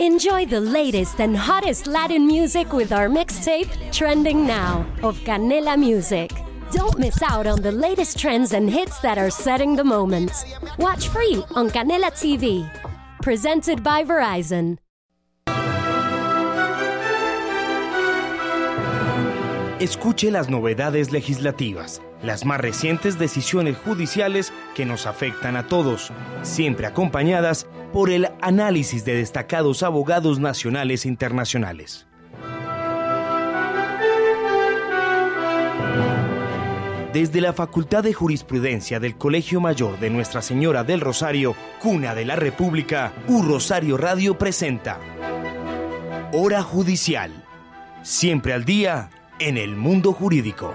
Enjoy the latest and hottest Latin music with our mixtape, Trending Now, of Canela Music. Don't miss out on the latest trends and hits that are setting the moment. Watch free on Canela TV. Presented by Verizon. Escuche las novedades legislativas, las más recientes decisiones judiciales que nos afectan a todos, siempre acompañadas por el análisis de destacados abogados nacionales e internacionales. Desde la Facultad de Jurisprudencia del Colegio Mayor de Nuestra Señora del Rosario, Cuna de la República, U Rosario Radio presenta Hora Judicial. Siempre al día en el mundo jurídico.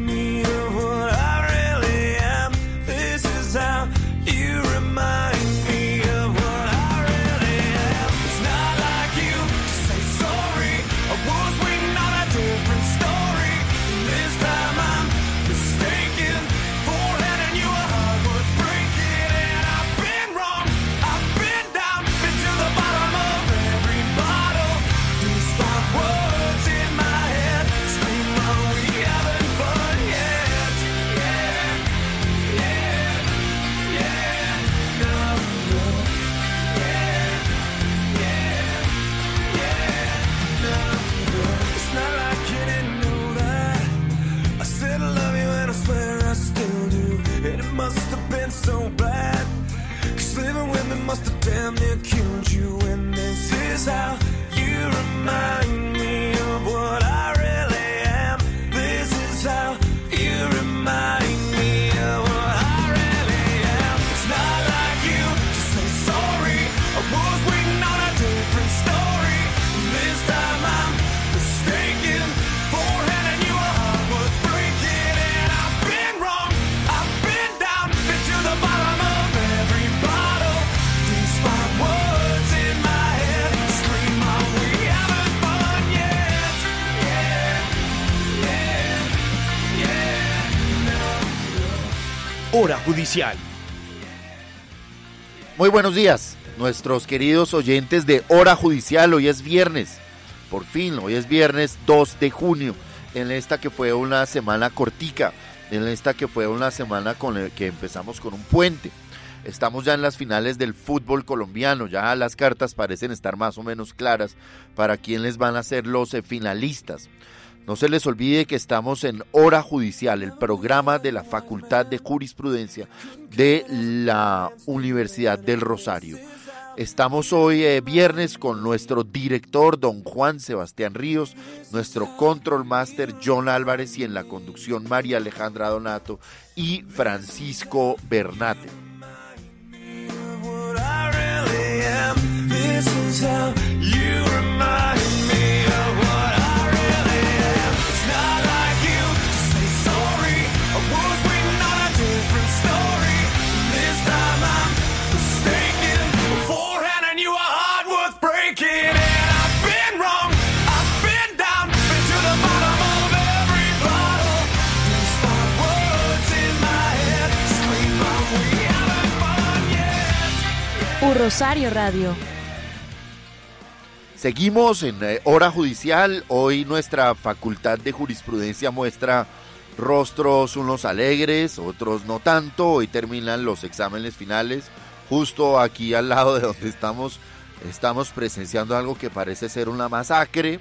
must have damn near killed you. And this is how you remind me Hora Judicial. Muy buenos días, nuestros queridos oyentes de Hora Judicial. Hoy es viernes, por fin, hoy es viernes 2 de junio, en esta que fue una semana cortica, en esta que fue una semana con el que empezamos con un puente. Estamos ya en las finales del fútbol colombiano, ya las cartas parecen estar más o menos claras para quiénes van a ser los eh, finalistas. No se les olvide que estamos en Hora Judicial, el programa de la Facultad de Jurisprudencia de la Universidad del Rosario. Estamos hoy eh, viernes con nuestro director, don Juan Sebastián Ríos, nuestro control master, John Álvarez, y en la conducción, María Alejandra Donato y Francisco Bernate. Rosario Radio. Seguimos en eh, hora judicial. Hoy nuestra facultad de jurisprudencia muestra rostros unos alegres, otros no tanto. Hoy terminan los exámenes finales. Justo aquí al lado de donde estamos, estamos presenciando algo que parece ser una masacre.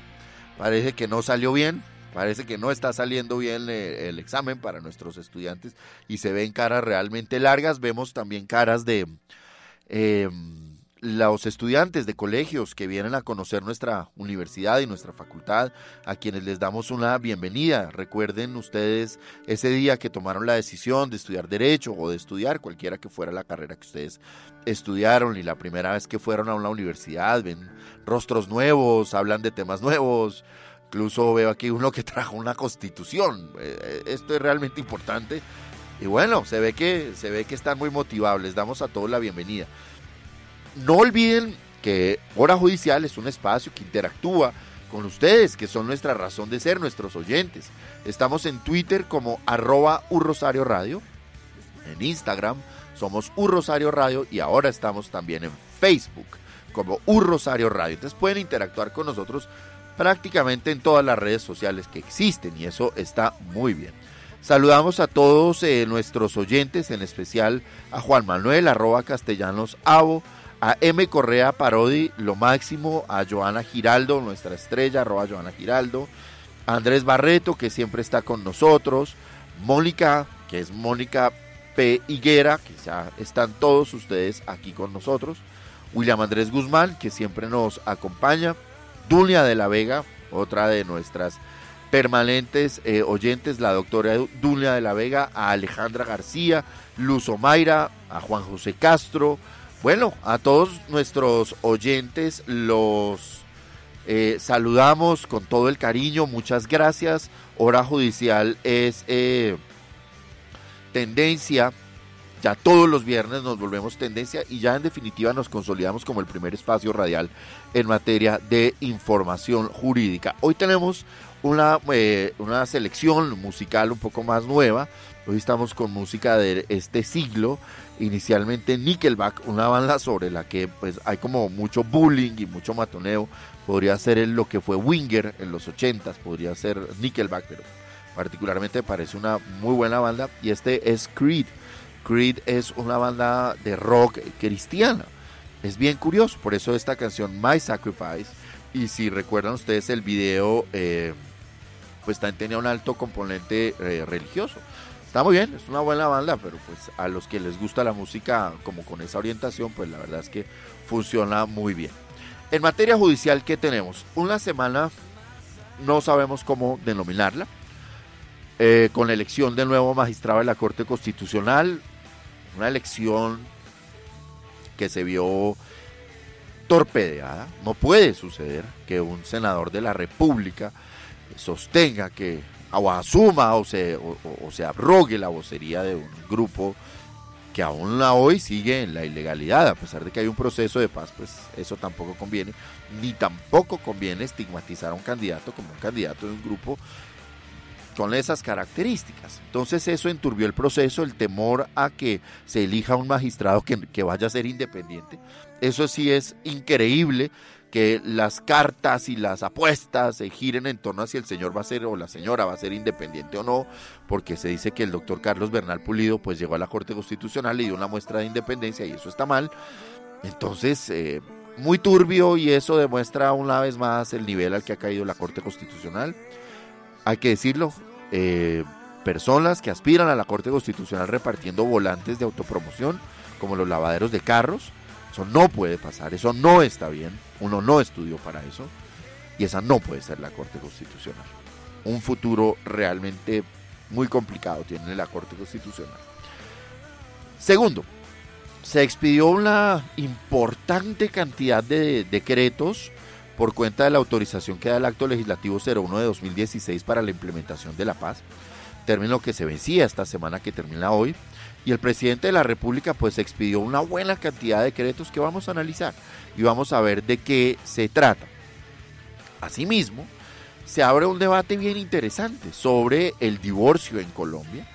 Parece que no salió bien. Parece que no está saliendo bien eh, el examen para nuestros estudiantes y se ven caras realmente largas. Vemos también caras de eh, los estudiantes de colegios que vienen a conocer nuestra universidad y nuestra facultad, a quienes les damos una bienvenida. Recuerden ustedes ese día que tomaron la decisión de estudiar derecho o de estudiar cualquiera que fuera la carrera que ustedes estudiaron y la primera vez que fueron a una universidad, ven rostros nuevos, hablan de temas nuevos. Incluso veo aquí uno que trajo una constitución. Eh, Esto es realmente importante Y bueno, se ve que, se ve que están muy motivados. Les damos a todos la bienvenida. No olviden que Hora Judicial es un espacio que interactúa con ustedes, que son nuestra razón de ser, nuestros oyentes. Estamos en Twitter como arroba Rosario Radio, en Instagram somos Un Rosario Radio y ahora estamos también en Facebook como Un Rosario Radio. Entonces pueden interactuar con nosotros prácticamente en todas las redes sociales que existen y eso está muy bien. Saludamos a todos eh, nuestros oyentes, en especial a Juan Manuel, arroba castellanos avo, a M. Correa Parodi, lo máximo, a Joana Giraldo, nuestra estrella, arroba Joana Giraldo, Andrés Barreto, que siempre está con nosotros, Mónica, que es Mónica P. Higuera, que ya están todos ustedes aquí con nosotros, William Andrés Guzmán, que siempre nos acompaña, Dulia de la Vega, otra de nuestras permanentes eh, oyentes, la doctora Dulia de la Vega, a Alejandra García, Luz Omaira, a Juan José Castro, bueno, a todos nuestros oyentes los eh, saludamos con todo el cariño, muchas gracias. Hora Judicial es eh, tendencia, ya todos los viernes nos volvemos tendencia y ya en definitiva nos consolidamos como el primer espacio radial en materia de información jurídica. Hoy tenemos una, eh, una selección musical un poco más nueva. Hoy estamos con música de este siglo inicialmente Nickelback, una banda sobre la que pues hay como mucho bullying y mucho matoneo. Podría ser lo que fue Winger en los 80s, podría ser Nickelback, pero particularmente me parece una muy buena banda. Y este es Creed. Creed es una banda de rock cristiana. Es bien curioso, por eso esta canción My Sacrifice. Y si recuerdan ustedes el video, eh, pues también tenía un alto componente eh, religioso. Está muy bien, es una buena banda, pero pues a los que les gusta la música como con esa orientación, pues la verdad es que funciona muy bien. En materia judicial, ¿qué tenemos? Una semana, no sabemos cómo denominarla, eh, con la elección del nuevo magistrado de la Corte Constitucional, una elección que se vio torpedeada. No puede suceder que un senador de la República sostenga que o asuma o se, o, se abrogue la vocería de un grupo que aún hoy sigue en la ilegalidad, a pesar de que hay un proceso de paz, pues eso tampoco conviene, ni tampoco conviene estigmatizar a un candidato como un candidato de un grupo con esas características. Entonces eso enturbió el proceso, el temor a que se elija un magistrado que, que vaya a ser independiente. Eso sí es increíble que las cartas y las apuestas se giren en torno a si el señor va a ser o la señora va a ser independiente o no, porque se dice que el doctor Carlos Bernal Pulido pues llegó a la Corte Constitucional y dio una muestra de independencia y eso está mal. Entonces, eh, muy turbio y eso demuestra una vez más el nivel al que ha caído la Corte Constitucional. Hay que decirlo, eh, personas que aspiran a la Corte Constitucional repartiendo volantes de autopromoción, como los lavaderos de carros, eso no puede pasar, eso no está bien, uno no estudió para eso y esa no puede ser la Corte Constitucional. Un futuro realmente muy complicado tiene la Corte Constitucional. Segundo, se expidió una importante cantidad de decretos por cuenta de la autorización que da el acto legislativo 01 de 2016 para la implementación de la paz, término que se vencía esta semana que termina hoy, y el presidente de la República pues expidió una buena cantidad de decretos que vamos a analizar y vamos a ver de qué se trata. Asimismo, se abre un debate bien interesante sobre el divorcio en Colombia.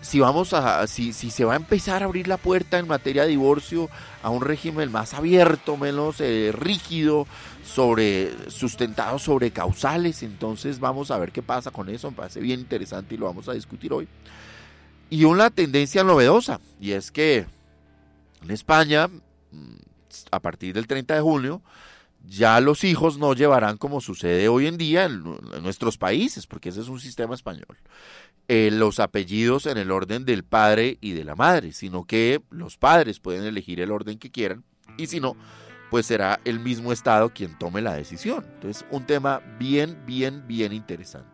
Si vamos a, si, si se va a empezar a abrir la puerta en materia de divorcio a un régimen más abierto, menos eh, rígido, sobre sustentado sobre causales, entonces vamos a ver qué pasa con eso. Me parece bien interesante y lo vamos a discutir hoy y una tendencia novedosa, y es que en España, mm, a partir del 30 de junio, ya los hijos no llevarán como sucede hoy en día en, nuestros países, porque ese es un sistema español, eh, los apellidos en el orden del padre y de la madre, sino que los padres pueden elegir el orden que quieran, y si no, pues será el mismo Estado quien tome la decisión. Entonces, un tema bien, bien, bien interesante.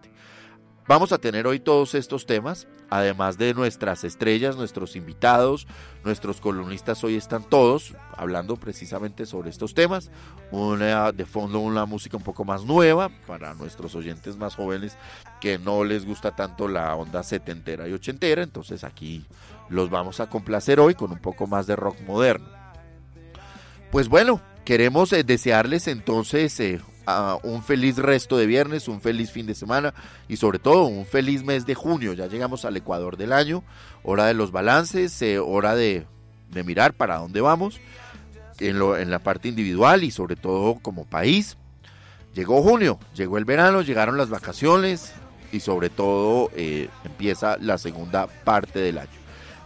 Vamos a tener hoy todos estos temas, además de nuestras estrellas, nuestros invitados, nuestros columnistas hoy están todos hablando precisamente sobre estos temas. Una, de fondo una música un poco más nueva para nuestros oyentes más jóvenes que no les gusta tanto la onda setentera y ochentera, entonces aquí los vamos a complacer hoy con un poco más de rock moderno. Pues bueno, queremos eh, desearles entonces eh, un feliz resto de viernes, un feliz fin de semana y sobre todo un feliz mes de junio. Ya llegamos al Ecuador del año, hora de los balances, eh, hora de, de, mirar para dónde vamos en, lo, en la parte individual y sobre todo como país. Llegó junio, llegó el verano, llegaron las vacaciones y sobre todo eh, empieza la segunda parte del año.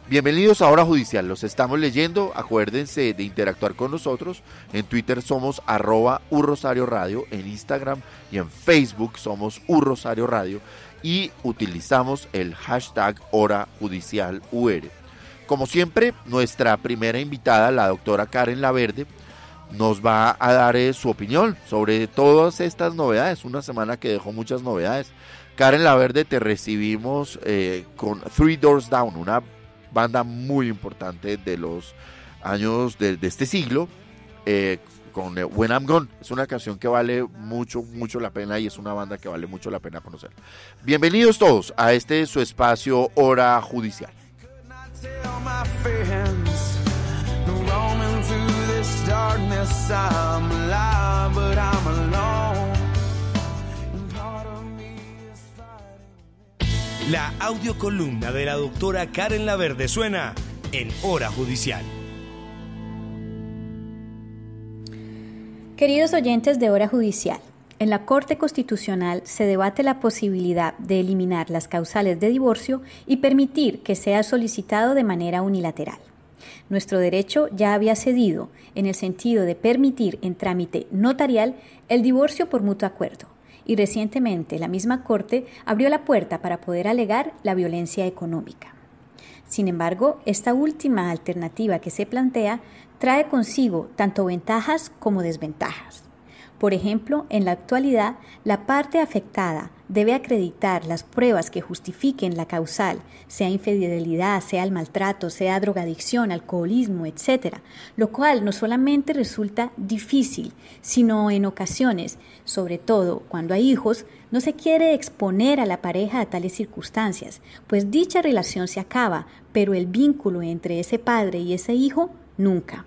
Bienvenidos a Hora Judicial, los estamos leyendo, acuérdense de interactuar con nosotros, en Twitter somos arroba Rosario Radio, en Instagram y en Facebook somos Rosario Radio y utilizamos el hashtag Hora Judicial UR. Como siempre, nuestra primera invitada, la doctora Karen Laverde, nos va a dar eh, su opinión sobre todas estas novedades, una semana que dejó muchas novedades. Karen Laverde, te recibimos eh, con Three Doors Down, una banda muy importante de los años de, este siglo, eh, con eh, When I'm Gone. Es una canción que vale mucho, mucho la pena y es una banda que vale mucho la pena conocer. Bienvenidos todos a este su espacio Hora Judicial. La audiocolumna de la doctora Karen Laverde suena en Hora Judicial. Queridos oyentes de Hora Judicial, en la Corte Constitucional se debate la posibilidad de eliminar las causales de divorcio y permitir que sea solicitado de manera unilateral. Nuestro derecho ya había cedido en el sentido de permitir en trámite notarial el divorcio por mutuo acuerdo y recientemente la misma Corte abrió la puerta para poder alegar la violencia económica. Sin embargo, esta última alternativa que se plantea trae consigo tanto ventajas como desventajas. Por ejemplo, en la actualidad, la parte afectada debe acreditar las pruebas que justifiquen la causal, sea infidelidad, sea el maltrato, sea drogadicción, alcoholismo, etc., lo cual no solamente resulta difícil, sino en ocasiones, sobre todo cuando hay hijos, no se quiere exponer a la pareja a tales circunstancias, pues dicha relación se acaba, pero el vínculo entre ese padre y ese hijo nunca.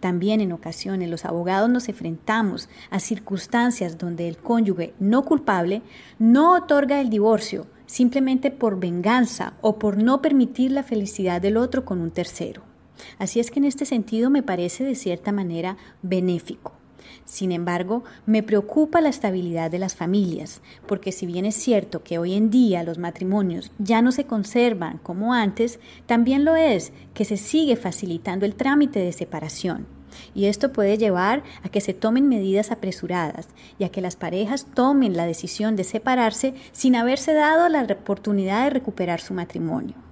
También en ocasiones los abogados nos enfrentamos a circunstancias donde el cónyuge no culpable no otorga el divorcio simplemente por venganza o por no permitir la felicidad del otro con un tercero. Así es que en este sentido me parece de cierta manera benéfico. Sin embargo, me preocupa la estabilidad de las familias, porque si bien es cierto que hoy en día los matrimonios ya no se conservan como antes, también lo es que se sigue facilitando el trámite de separación. Y esto puede llevar a que se tomen medidas apresuradas y a que las parejas tomen la decisión de separarse sin haberse dado la oportunidad de recuperar su matrimonio.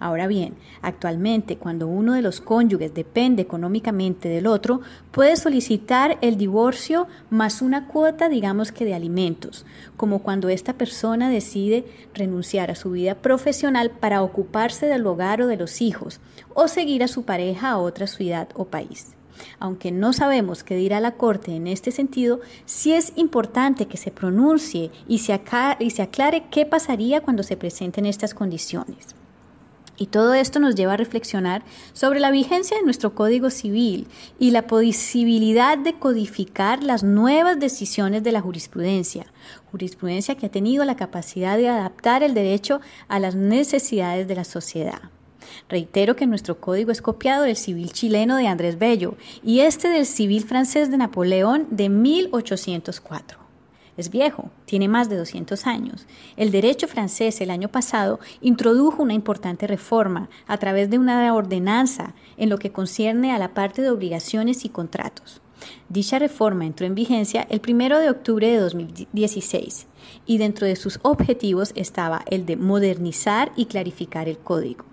Ahora bien, actualmente cuando uno de los cónyuges depende económicamente del otro, puede solicitar el divorcio más una cuota, digamos que de alimentos, como cuando esta persona decide renunciar a su vida profesional para ocuparse del hogar o de los hijos, o seguir a su pareja a otra ciudad o país. Aunque no sabemos qué dirá la Corte en este sentido, sí es importante que se pronuncie y se, y se aclare qué pasaría cuando se presenten estas condiciones. Y todo esto nos lleva a reflexionar sobre la vigencia de nuestro Código Civil y la posibilidad de codificar las nuevas decisiones de la jurisprudencia, jurisprudencia que ha tenido la capacidad de adaptar el derecho a las necesidades de la sociedad. Reitero que nuestro código es copiado del civil chileno de Andrés Bello y este del civil francés de Napoleón de 1804 es viejo, tiene más de 200 años. El derecho francés el año pasado introdujo una importante reforma a través de una ordenanza en lo que concierne a la parte de obligaciones y contratos. Dicha reforma entró en vigencia el 1 de octubre de 2016 y dentro de sus objetivos estaba el de modernizar y clarificar el código.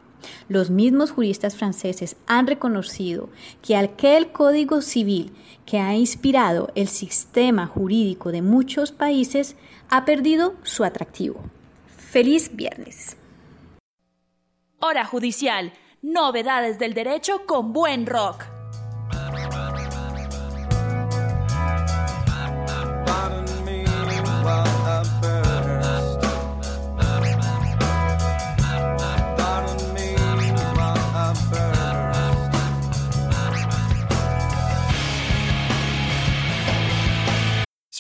Los mismos juristas franceses han reconocido que aquel código civil que ha inspirado el sistema jurídico de muchos países ha perdido su atractivo. Feliz viernes. Hora judicial. Novedades del derecho con buen rock.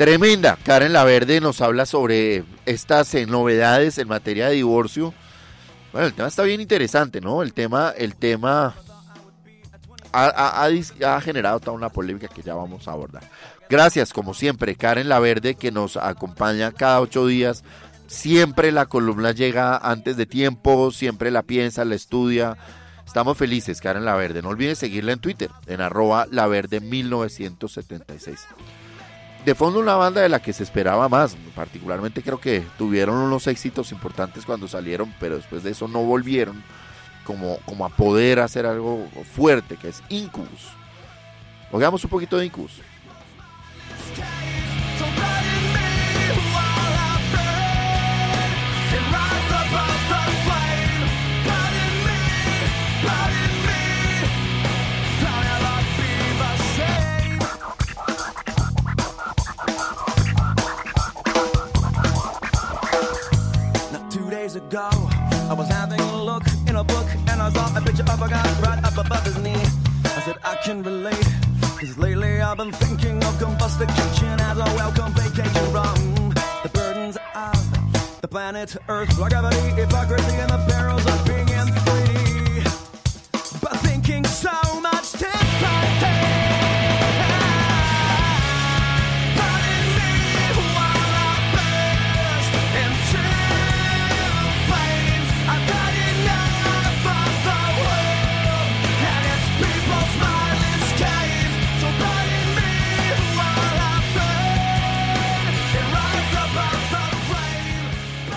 Tremenda. Karen Laverde nos habla sobre estas eh, novedades en materia de divorcio. Bueno, el tema está bien interesante, ¿no? El tema, el tema ha, generado toda una polémica que ya vamos a abordar. Gracias, como siempre, Karen Laverde, que nos acompaña cada ocho días. Siempre la columna llega antes de tiempo, siempre la piensa, la estudia. Estamos felices, Karen Laverde. No olvides seguirla en Twitter, en arroba laverde1976 de fondo una banda de la que se esperaba más. Particularmente creo que tuvieron unos éxitos importantes cuando salieron, pero después de eso no volvieron como, como a poder hacer algo fuerte, que es Incubus. Oigamos un poquito de Incubus. Ago, I was having a look in a book and I saw a picture of a guy right up above his knee. I said, I can relate. Cause lately I've been thinking of combustication as a welcome vacation from the burdens of the planet Earth, like gravity, hypocrisy, and the perils of being in 3D. But thinking so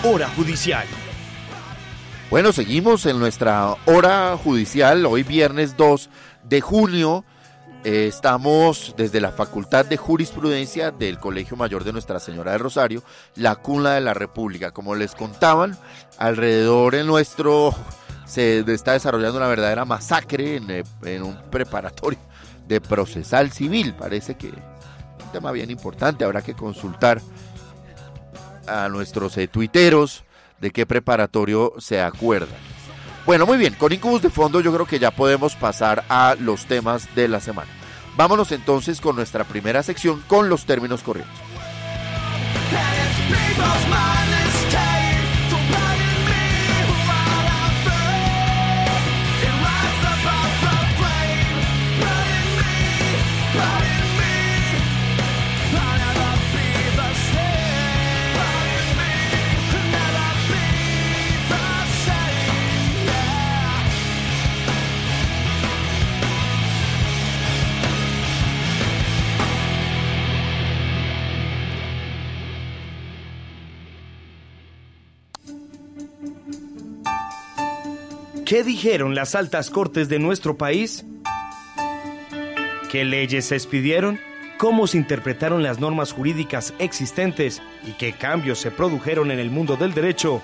Hora judicial. Bueno, seguimos en nuestra hora judicial, hoy viernes 2 de junio. Eh, estamos desde la Facultad de Jurisprudencia del Colegio Mayor de Nuestra Señora de Rosario, la cuna de la República. Como les contaban, alrededor en nuestro se está desarrollando una verdadera masacre en, eh, en un preparatorio de procesal civil. Parece que es un tema bien importante, habrá que consultar a nuestros eh, tuiteros de qué preparatorio se acuerdan. Bueno, muy bien, con Incubus de fondo yo creo que ya podemos pasar a los temas de la semana. Vámonos entonces con nuestra primera sección con los términos corrientes. ¿Qué dijeron las altas cortes de nuestro país? ¿Qué leyes se expidieron? ¿Cómo se interpretaron las normas jurídicas existentes y qué cambios se produjeron en el mundo del derecho?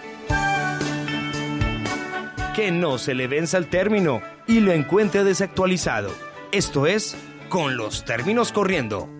Que no se le venza el término y lo encuentre desactualizado. Esto es, con los términos corriendo.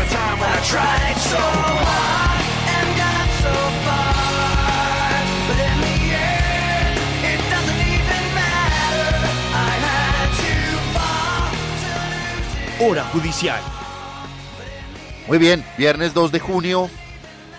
Hora judicial. Muy bien, viernes 2 de junio.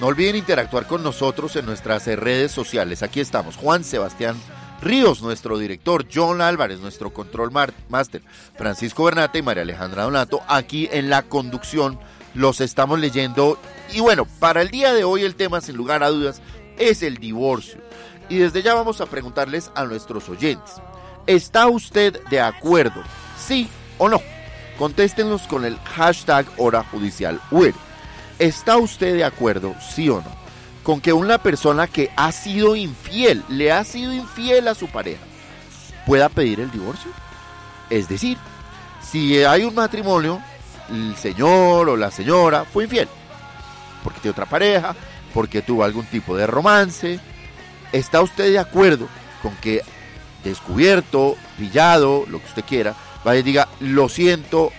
No olviden interactuar con nosotros en nuestras redes sociales. Aquí estamos, Juan Sebastián Ríos, nuestro director, John Álvarez, nuestro control master, Francisco Bernate y María Alejandra Donato, aquí en la conducción. Los estamos leyendo. Y bueno, para el día de hoy el tema, sin lugar a dudas, es el divorcio. Y desde ya vamos a preguntarles a nuestros oyentes. ¿Está usted de acuerdo? ¿Sí o no? Contéstenos con el hashtag hora judicial UR. ¿Está usted de acuerdo, sí o no, con que una persona que ha sido infiel, le ha sido infiel a su pareja, pueda pedir el divorcio? Es decir, si hay un matrimonio, el señor o la señora fue infiel, porque tiene otra pareja, porque tuvo algún tipo de romance, ¿está usted de acuerdo con que descubierto, pillado, lo que usted quiera, vaya y diga, lo siento,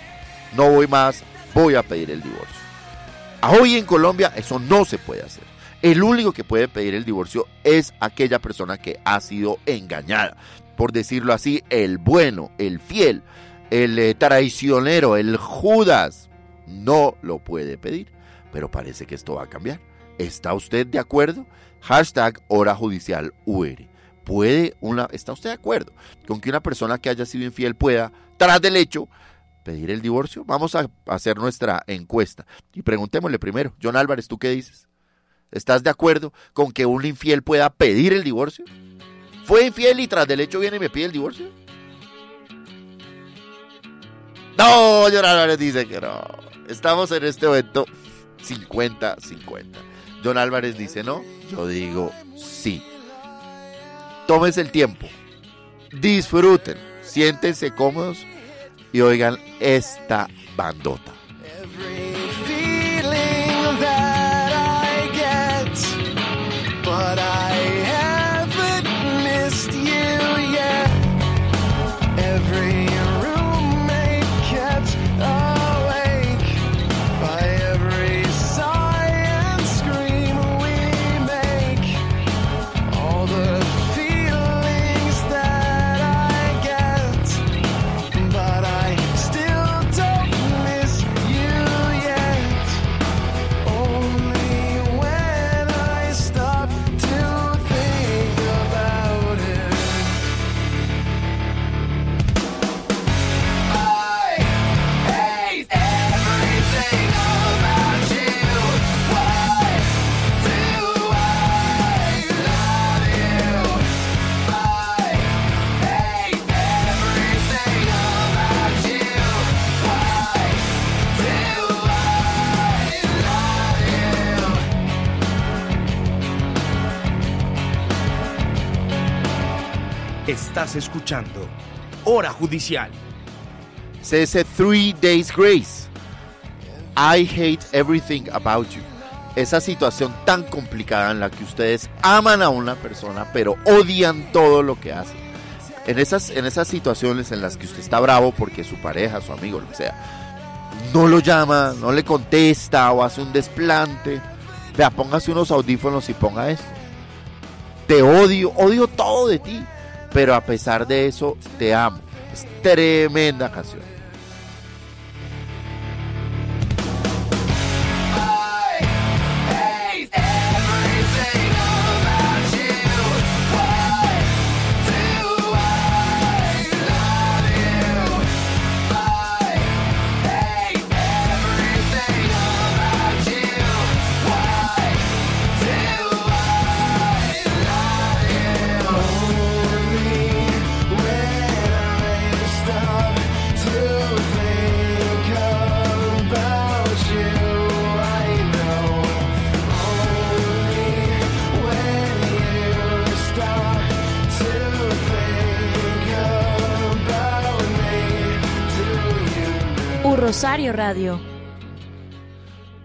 no voy más, voy a pedir el divorcio? Hoy en Colombia eso no se puede hacer. El único que puede pedir el divorcio es aquella persona que ha sido engañada. Por decirlo así, el bueno, el fiel, el eh, traicionero, el Judas, no lo puede pedir. Pero parece que esto va a cambiar. ¿Está usted de acuerdo? Hashtag hora judicial UR. ¿Puede una, ¿Está usted de acuerdo con que una persona que haya sido infiel pueda, tras del hecho, pedir el divorcio? Vamos a hacer nuestra encuesta y preguntémosle primero. John Álvarez, ¿tú qué dices? ¿Estás de acuerdo con que un infiel pueda pedir el divorcio? ¿Fue infiel y tras del hecho viene y me pide el divorcio? No, John Álvarez dice que no. Estamos en este momento 50-50. John Álvarez dice no, yo digo sí. Tómense el tiempo, disfruten, siéntense cómodos y oigan esta bandota. Estás escuchando Hora Judicial. CS Three Days Grace. I hate everything about you. Esa situación tan complicada en la que ustedes aman a una persona, pero odian todo lo que hace. En esas, en esas situaciones en las que usted está bravo porque su pareja, su amigo, lo que sea, no lo llama, no le contesta o hace un desplante. Vea, póngase unos audífonos y ponga esto. Te odio, odio todo de ti, pero a pesar de eso te amo. Es tremenda canción. Rosario Radio.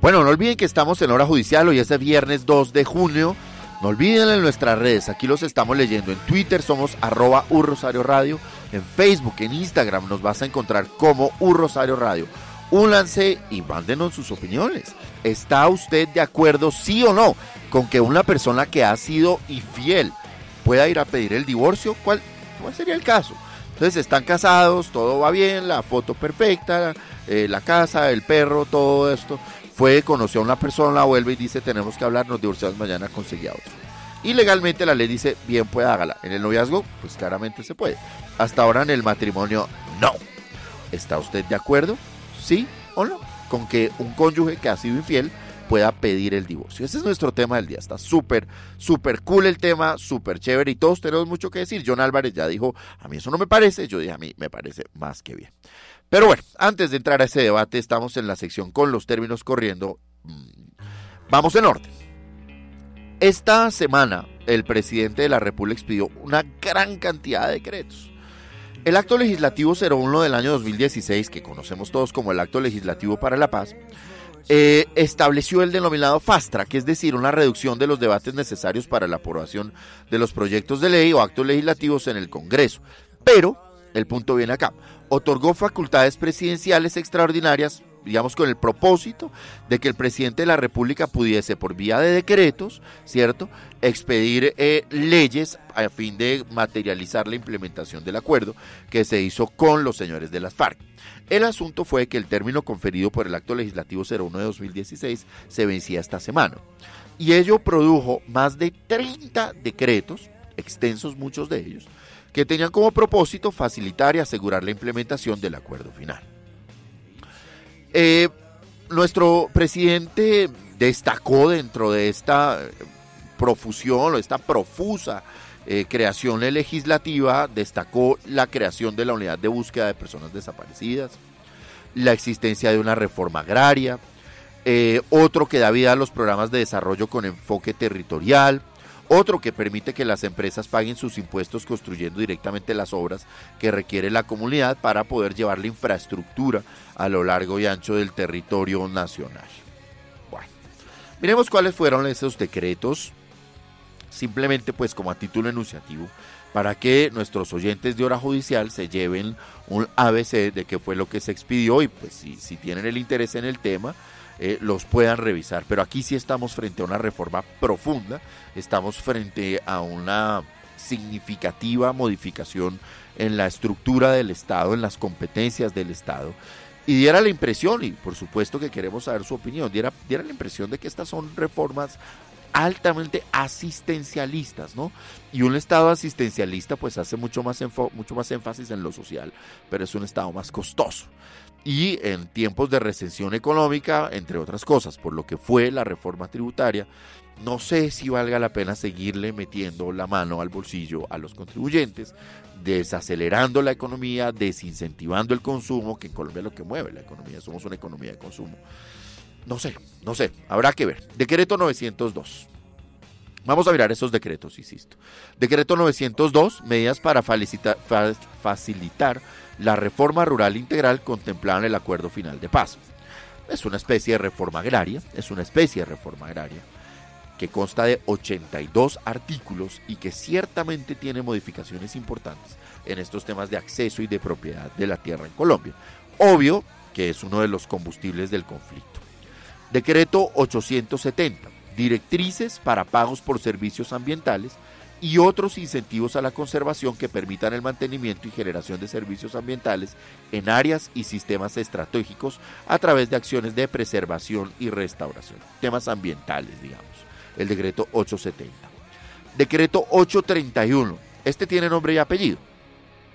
Bueno, no olviden que estamos en hora judicial hoy es el viernes 2 de junio. No olviden en nuestras redes, aquí los estamos leyendo. En Twitter somos arroba U Rosario Radio. En Facebook, en Instagram nos vas a encontrar como U Rosario Radio. Únanse y mándenos sus opiniones. ¿Está usted de acuerdo, sí o no, con que una persona que ha sido infiel pueda ir a pedir el divorcio? ¿Cuál, cuál sería el caso? Entonces están casados, todo va bien, la foto perfecta, eh, la casa, el perro, todo esto. Fue, conoció a una persona, vuelve y dice, tenemos que hablar, nos divorciamos mañana, conseguí a otro. Y legalmente la ley dice, bien, puede hágala. En el noviazgo, pues claramente se puede. Hasta ahora en el matrimonio, no. ¿Está usted de acuerdo? ¿Sí o no? Con que un cónyuge que ha sido infiel pueda pedir el divorcio. Ese es nuestro tema del día. Está súper, súper cool el tema, súper chévere y todos tenemos mucho que decir. John Álvarez ya dijo, a mí eso no me parece. Yo dije, a mí me parece más que bien. Pero bueno, antes de entrar a ese debate, estamos en la sección con los términos corriendo. Mm, Vamos en orden. Esta semana, el presidente de la República expidió una gran cantidad de decretos. El acto legislativo 01 del año 2016, que conocemos todos como el acto legislativo para la paz, eh, estableció el denominado Fast Track, es decir, una reducción de los debates necesarios para la aprobación de los proyectos de ley o actos legislativos en el Congreso. Pero, el punto viene acá, otorgó facultades presidenciales extraordinarias, digamos con el propósito de que el presidente de la República pudiese, por vía de decretos, ¿cierto?, expedir eh, leyes a fin de materializar la implementación del acuerdo que se hizo con los señores de las FARC. El asunto fue que el término conferido por el acto legislativo 01 de 2016 se vencía esta semana. Y ello produjo más de 30 decretos, extensos muchos de ellos, que tenían como propósito facilitar y asegurar la implementación del acuerdo final. Eh, nuestro presidente destacó dentro de esta profusión o esta profusa eh, creación legislativa, destacó la creación de la unidad de búsqueda de personas desaparecidas, la existencia de una reforma agraria, eh, otro que da vida a los programas de desarrollo con enfoque territorial, otro que permite que las empresas paguen sus impuestos construyendo directamente las obras que requiere la comunidad para poder llevar la infraestructura a lo largo y ancho del territorio nacional. Bueno, miremos cuáles fueron esos decretos, simplemente pues como a título enunciativo, para que nuestros oyentes de hora judicial se lleven un ABC de qué fue lo que se expidió y pues si, si tienen el interés en el tema, eh, los puedan revisar. Pero aquí sí estamos frente a una reforma profunda, estamos frente a una significativa modificación en la estructura del Estado, en las competencias del Estado. Y diera la impresión, y por supuesto que queremos saber su opinión, diera, diera la impresión de que estas son reformas altamente asistencialistas, ¿no? Y un Estado asistencialista pues hace mucho más, mucho más énfasis en lo social, pero es un Estado más costoso y en tiempos de recesión económica, entre otras cosas, por lo que fue la reforma tributaria, no sé si valga la pena seguirle metiendo la mano al bolsillo a los contribuyentes, desacelerando la economía, desincentivando el consumo, que en Colombia es lo que mueve la economía, somos una economía de consumo. No sé, no sé, habrá que ver. Decreto 902. Vamos a mirar esos decretos, insisto. Decreto 902, medidas para facilitar la reforma rural integral contemplada en el acuerdo final de paz. Es una especie de reforma agraria, es una especie de reforma agraria que consta de 82 artículos y que ciertamente tiene modificaciones importantes en estos temas de acceso y de propiedad de la tierra en Colombia. Obvio que es uno de los combustibles del conflicto. Decreto 870, directrices para pagos por servicios ambientales y otros incentivos a la conservación que permitan el mantenimiento y generación de servicios ambientales en áreas y sistemas estratégicos a través de acciones de preservación y restauración. Temas ambientales, digamos. El decreto 870. Decreto 831. Este tiene nombre y apellido.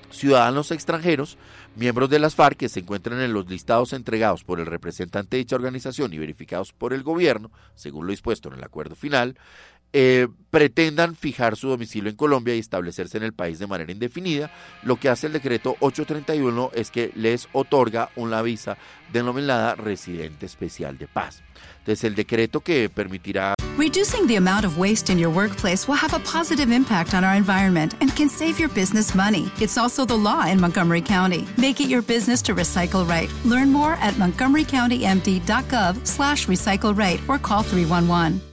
Ciudadanos extranjeros, miembros de las FARC que se encuentran en los listados entregados por el representante de dicha organización y verificados por el gobierno, según lo dispuesto en el acuerdo final, eh, pretendan fijar su domicilio en Colombia y establecerse en el país de manera indefinida, lo que hace el decreto 831 es que les otorga una visa denominada residente especial de paz. Entonces el decreto que permitirá Reducing the amount of waste in your workplace will have a positive impact on our environment and can save your business money. It's also the law in Montgomery County. Make it your business to recycle right. Learn more at montgomerycountymd.gov slash recycle right or call 311.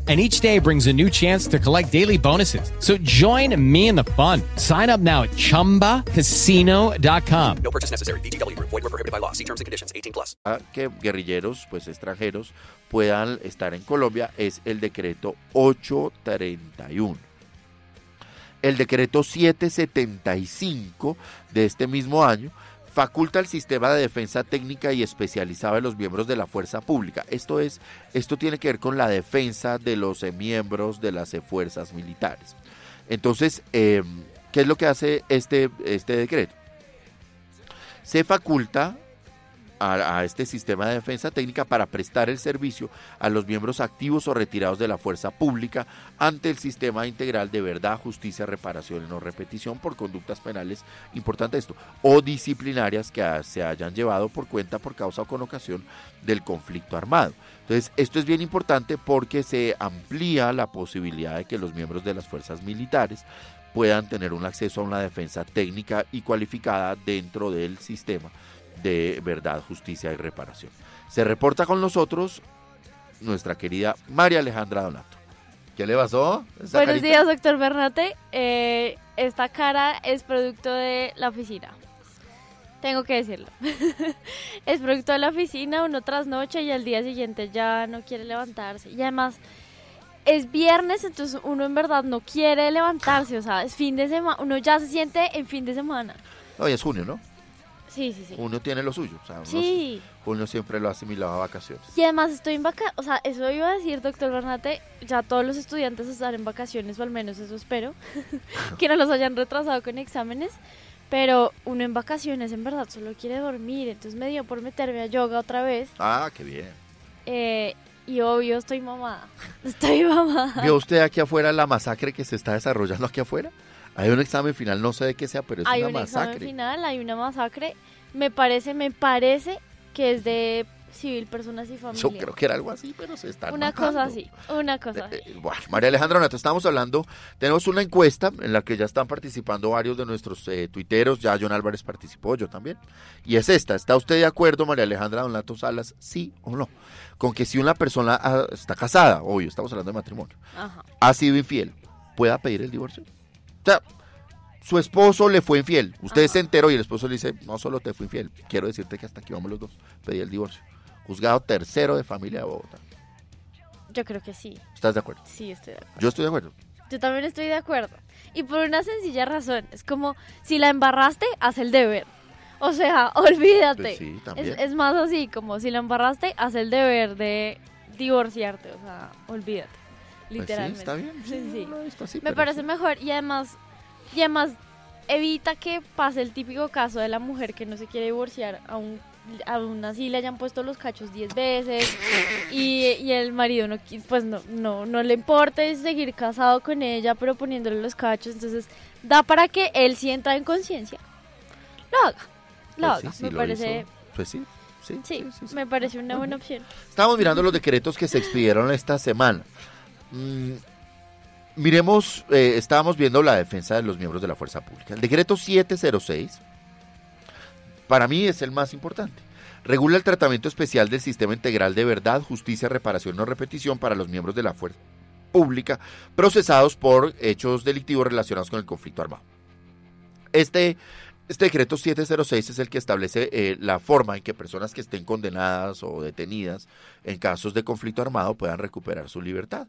And each day brings a new chance to collect daily bonuses. So join me in the fun. Sign up now at chumbacasino.com. No purchase necessary. VGW Group. Void were prohibited by law. See terms and conditions. 18 plus. a que guerrilleros pues extranjeros puedan estar en Colombia es el decreto 831. El decreto 775 de este mismo año faculta el sistema de defensa técnica y especializada de los miembros de la fuerza pública. Esto es, esto tiene que ver con la defensa de los eh, miembros de las eh, fuerzas militares. Entonces, eh, ¿qué es lo que hace este, este decreto? Se faculta a, este sistema de defensa técnica para prestar el servicio a los miembros activos o retirados de la fuerza pública ante el sistema integral de verdad, justicia, reparación y no repetición por conductas penales, importante esto, o disciplinarias que se hayan llevado por cuenta por causa o con ocasión del conflicto armado. Entonces, esto es bien importante porque se amplía la posibilidad de que los miembros de las fuerzas militares puedan tener un acceso a una defensa técnica y cualificada dentro del sistema de verdad, justicia y reparación. Se reporta con nosotros nuestra querida María Alejandra Donato. ¿Qué le pasó? ¿Esa Buenos carita? días, doctor Bernate. Eh, esta cara es producto de la oficina. Tengo que decirlo. es producto de la oficina, uno tras noche y al día siguiente ya no quiere levantarse. Y además es viernes, entonces uno en verdad no quiere levantarse. O sea, es fin de semana. Uno ya se siente en fin de semana. Hoy es junio, ¿no? Sí, sí, sí. Junio tiene lo suyo. O sea, uno- Sí. junio siempre lo ha asimilado a vacaciones. Y además estoy en vacaciones, o sea, eso iba a decir, doctor Bernate, ya todos los estudiantes están en vacaciones, o al menos eso espero, que no los hayan retrasado con exámenes, pero uno en vacaciones en verdad solo quiere dormir, entonces me dio por meterme a yoga otra vez, Ah, qué bien. eh, y obvio estoy mamada, estoy mamada. ¿Vio usted aquí afuera la masacre que se está desarrollando aquí afuera? Hay un examen final, no sé de qué sea, pero es hay una un examen masacre. final, hay una masacre, me parece, me parece que es de civil, personas y familia. Yo creo que era algo así, pero se está Una cosa así, una cosa así. Eh, Bueno, María Alejandra Donato, estamos hablando, tenemos una encuesta en la que ya están participando varios de nuestros eh, tuiteros, ya John Álvarez participó, yo también, y es esta, ¿está usted de acuerdo, María Alejandra Donato Salas, sí o no? Con que si una persona ah, está casada, obvio, estamos hablando de matrimonio, Ajá. ha sido infiel, ¿pueda pedir el divorcio? O sea, su esposo le fue infiel, usted se enteró y el esposo le dice, no solo te fui infiel, quiero decirte que hasta aquí vamos los dos, pedí el divorcio. Juzgado tercero de familia de Bogotá. Yo creo que sí, ¿Estás de acuerdo? sí estoy de acuerdo. Yo estoy de acuerdo. Yo también estoy de acuerdo. Y por una sencilla razón. Es como, si la embarraste, haz el deber. O sea, olvídate. Pues sí, también. es, es más así, como si la embarraste, haz el deber de divorciarte. O sea, olvídate. Pues sí, Literalmente. está bien. Sí, sí. No, está así, Me parece sí. mejor y además, y además evita que pase el típico caso de la mujer que no se quiere divorciar aún aún así le hayan puesto los cachos 10 veces y, y el marido no pues no, no, no le importa seguir casado con ella pero poniéndole los cachos, entonces da para que él sienta en conciencia. Lo haga, lo Pues sí, haga, sí me lo parece, hizo. Pues sí, sí. sí, me parece una buena opción. Estamos mirando los decretos que se expidieron esta semana. Mm, miremos, eh, estábamos viendo la defensa de los miembros de la fuerza pública. El decreto 706, para mí es el más importante. Regula el tratamiento especial del sistema integral de verdad, justicia, reparación no repetición para los miembros de la fuerza pública procesados por hechos delictivos relacionados con el conflicto armado. Este, este decreto 706 es el que establece eh, la forma en que personas que estén condenadas o detenidas en casos de conflicto armado puedan recuperar su libertad.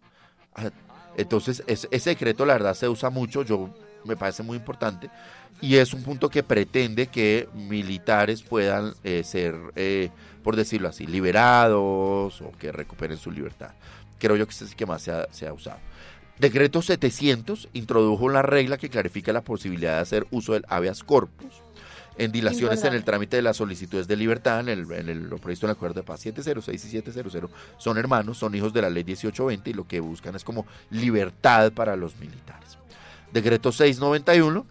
Ah, Entonces, es- ese decreto la verdad se usa mucho, yo me parece muy importante, y es un punto que pretende que militares puedan eh, ser, eh, por decirlo así, liberados o que recuperen su libertad. Creo yo que ese es el que más se ha, se ha usado. Decreto 700 introdujo una regla que clarifica la posibilidad de hacer uso del habeas corpus en dilaciones en el trámite de las solicitudes de libertad en, el, en el- lo previsto en el acuerdo de paz 706 y 700 son hermanos, son hijos de la ley 1820 y lo que buscan es como libertad para los militares. Decreto 691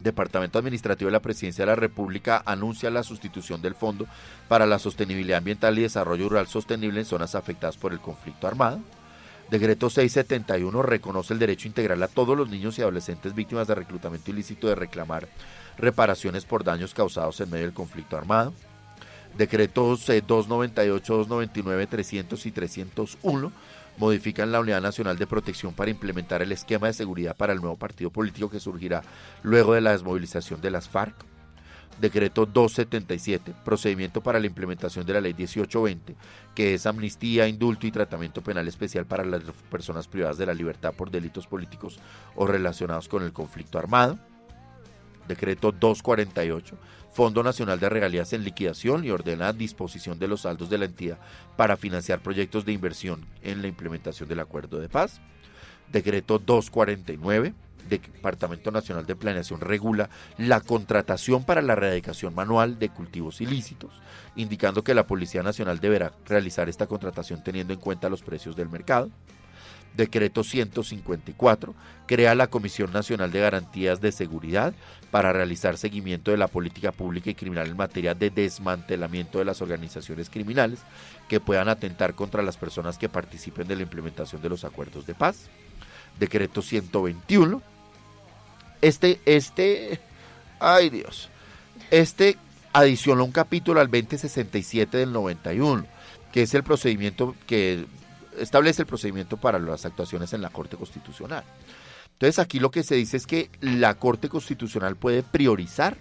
Departamento Administrativo de la Presidencia de la República anuncia la sustitución del Fondo para la Sostenibilidad Ambiental y Desarrollo Rural Sostenible en zonas afectadas por el conflicto armado. Decreto 671 reconoce el derecho integral a todos los niños y adolescentes víctimas de reclutamiento ilícito de reclamar reparaciones por daños causados en medio del conflicto armado. Decretos eh, 298, 299, 300 y 301 modifican la Unidad Nacional de Protección para implementar el esquema de seguridad para el nuevo partido político que surgirá luego de la desmovilización de las FARC. Decreto 277, procedimiento para la implementación de la ley 1820, que es amnistía, indulto y tratamiento penal especial para las personas privadas de la libertad por delitos políticos o relacionados con el conflicto armado. Decreto 248, Fondo Nacional de Regalías en liquidación y ordena disposición de los saldos de la entidad para financiar proyectos de inversión en la implementación del acuerdo de paz. Decreto 249, Departamento Nacional de Planeación regula la contratación para la erradicación manual de cultivos ilícitos, indicando que la Policía Nacional deberá realizar esta contratación teniendo en cuenta los precios del mercado. Decreto 154 crea la Comisión Nacional de Garantías de Seguridad para realizar seguimiento de la política pública y criminal en materia de desmantelamiento de las organizaciones criminales que puedan atentar contra las personas que participen de la implementación de los acuerdos de paz. Decreto 121. Este, este, ay Dios, este adiciona un capítulo al 2067 del 91, que es el procedimiento que establece el procedimiento para las actuaciones en la Corte Constitucional. Entonces aquí lo que se dice es que la Corte Constitucional puede priorizar,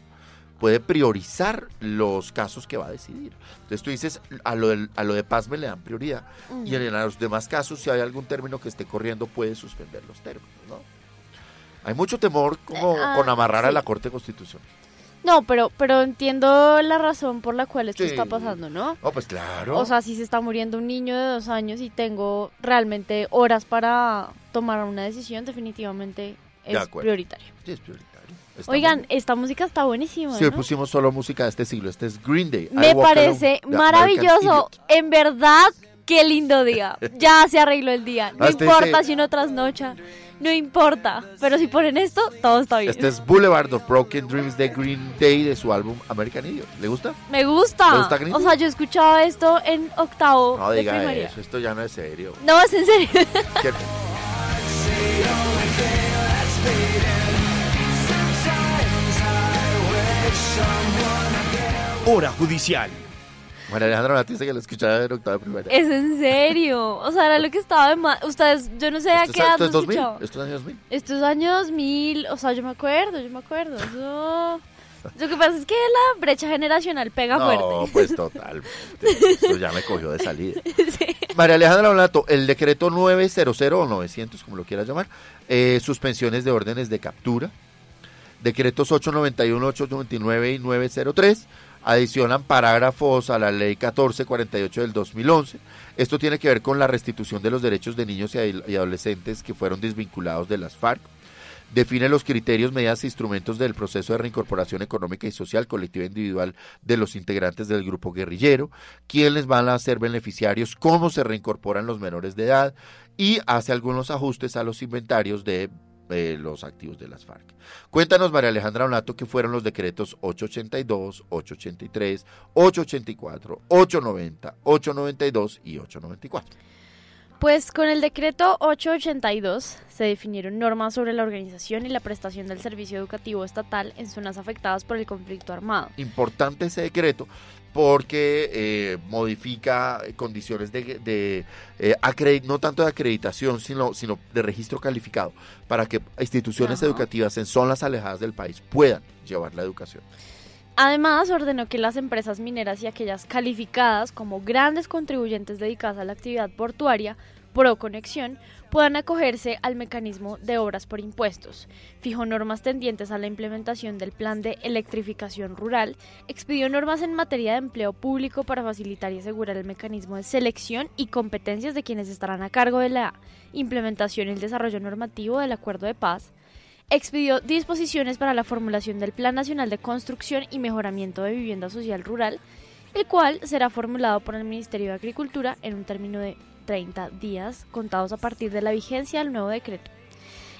puede priorizar los casos que va a decidir. Entonces tú dices, a lo, del- a lo de paz me le dan prioridad Mm. y en los demás casos, si hay algún término que esté corriendo, puede suspender los términos. ¿no? Hay mucho temor como Ah, con amarrar a la Corte Constitucional. No, pero, pero entiendo la razón por la cual esto Sí. está pasando, ¿no? Oh, pues claro. O sea, si se está muriendo un niño de dos años y tengo realmente horas para tomar una decisión, definitivamente De es acuerdo. prioritario. Sí, es prioritario. Está Oigan, muy esta música está buenísima, Sí, ¿no? pusimos solo música de este siglo. Este es Green Day. Me parece de maravilloso. En verdad, qué lindo día. Ya se arregló el día. No Hasta importa si uno trasnocha. No importa. Pero si ponen esto, todo está bien. Este es Boulevard of Broken Dreams de Green Day de su álbum American Idiot. ¿Le gusta? Me gusta. ¿Te gusta Green o sea, yo escuchaba esto en octavo No de diga primaria. eso, esto ya no es serio. No, es en serio. ¿Qué- Hora judicial. María Alejandra dice que lo escuchaba en octava primaria. es en serio. O sea, era lo que estaba de más. Ustedes, yo no sé a ¿Esto qué es- edad esto es 2000? escuchaba. ¿Esto es años 2000? Estos años mil, o sea, yo me acuerdo, yo me acuerdo. Eso... Lo que pasa es que la brecha generacional pega No, fuerte. pues totalmente. Esto ya me cogió de salida. María Alejandra Olato, el decreto 900 o 900, como lo quieras llamar, eh, suspensiones de órdenes de captura. Decretos 891, 899 y 903 adicionan parágrafos a la ley 1448 del 2011. Esto tiene que ver con la restitución de los derechos de niños y ad- y adolescentes que fueron desvinculados de las FARC. define los criterios, medidas e instrumentos del proceso de reincorporación económica y social, colectiva e individual de los integrantes del grupo guerrillero, quiénes van a ser beneficiarios, cómo se reincorporan los menores de edad y hace algunos ajustes a los inventarios de eh, los activos de las FARC. Cuéntanos, María Alejandra Onato, qué fueron los decretos 882, 883, 884, 890, 892 y 894. Pues con el decreto 882 se definieron normas sobre la organización y la prestación del servicio educativo estatal en zonas afectadas por el conflicto armado. Importante ese decreto porque eh, modifica condiciones de, de eh, no tanto de acreditación, sino, sino de registro calificado, para que instituciones Ajá. educativas en zonas alejadas del país puedan llevar la educación. Además, ordenó que las empresas mineras y aquellas calificadas como grandes contribuyentes dedicadas a la actividad portuaria, Proconexión, puedan acogerse al mecanismo de obras por impuestos. Fijó normas tendientes a la implementación del plan de electrificación rural, expidió normas en materia de empleo público para facilitar y asegurar el mecanismo de selección y competencias de quienes estarán a cargo de la implementación y el desarrollo normativo del acuerdo de paz, expidió disposiciones para la formulación del Plan Nacional de Construcción y Mejoramiento de Vivienda Social Rural, el cual será formulado por el Ministerio de Agricultura en un término de 30 días contados a partir de la vigencia del nuevo decreto.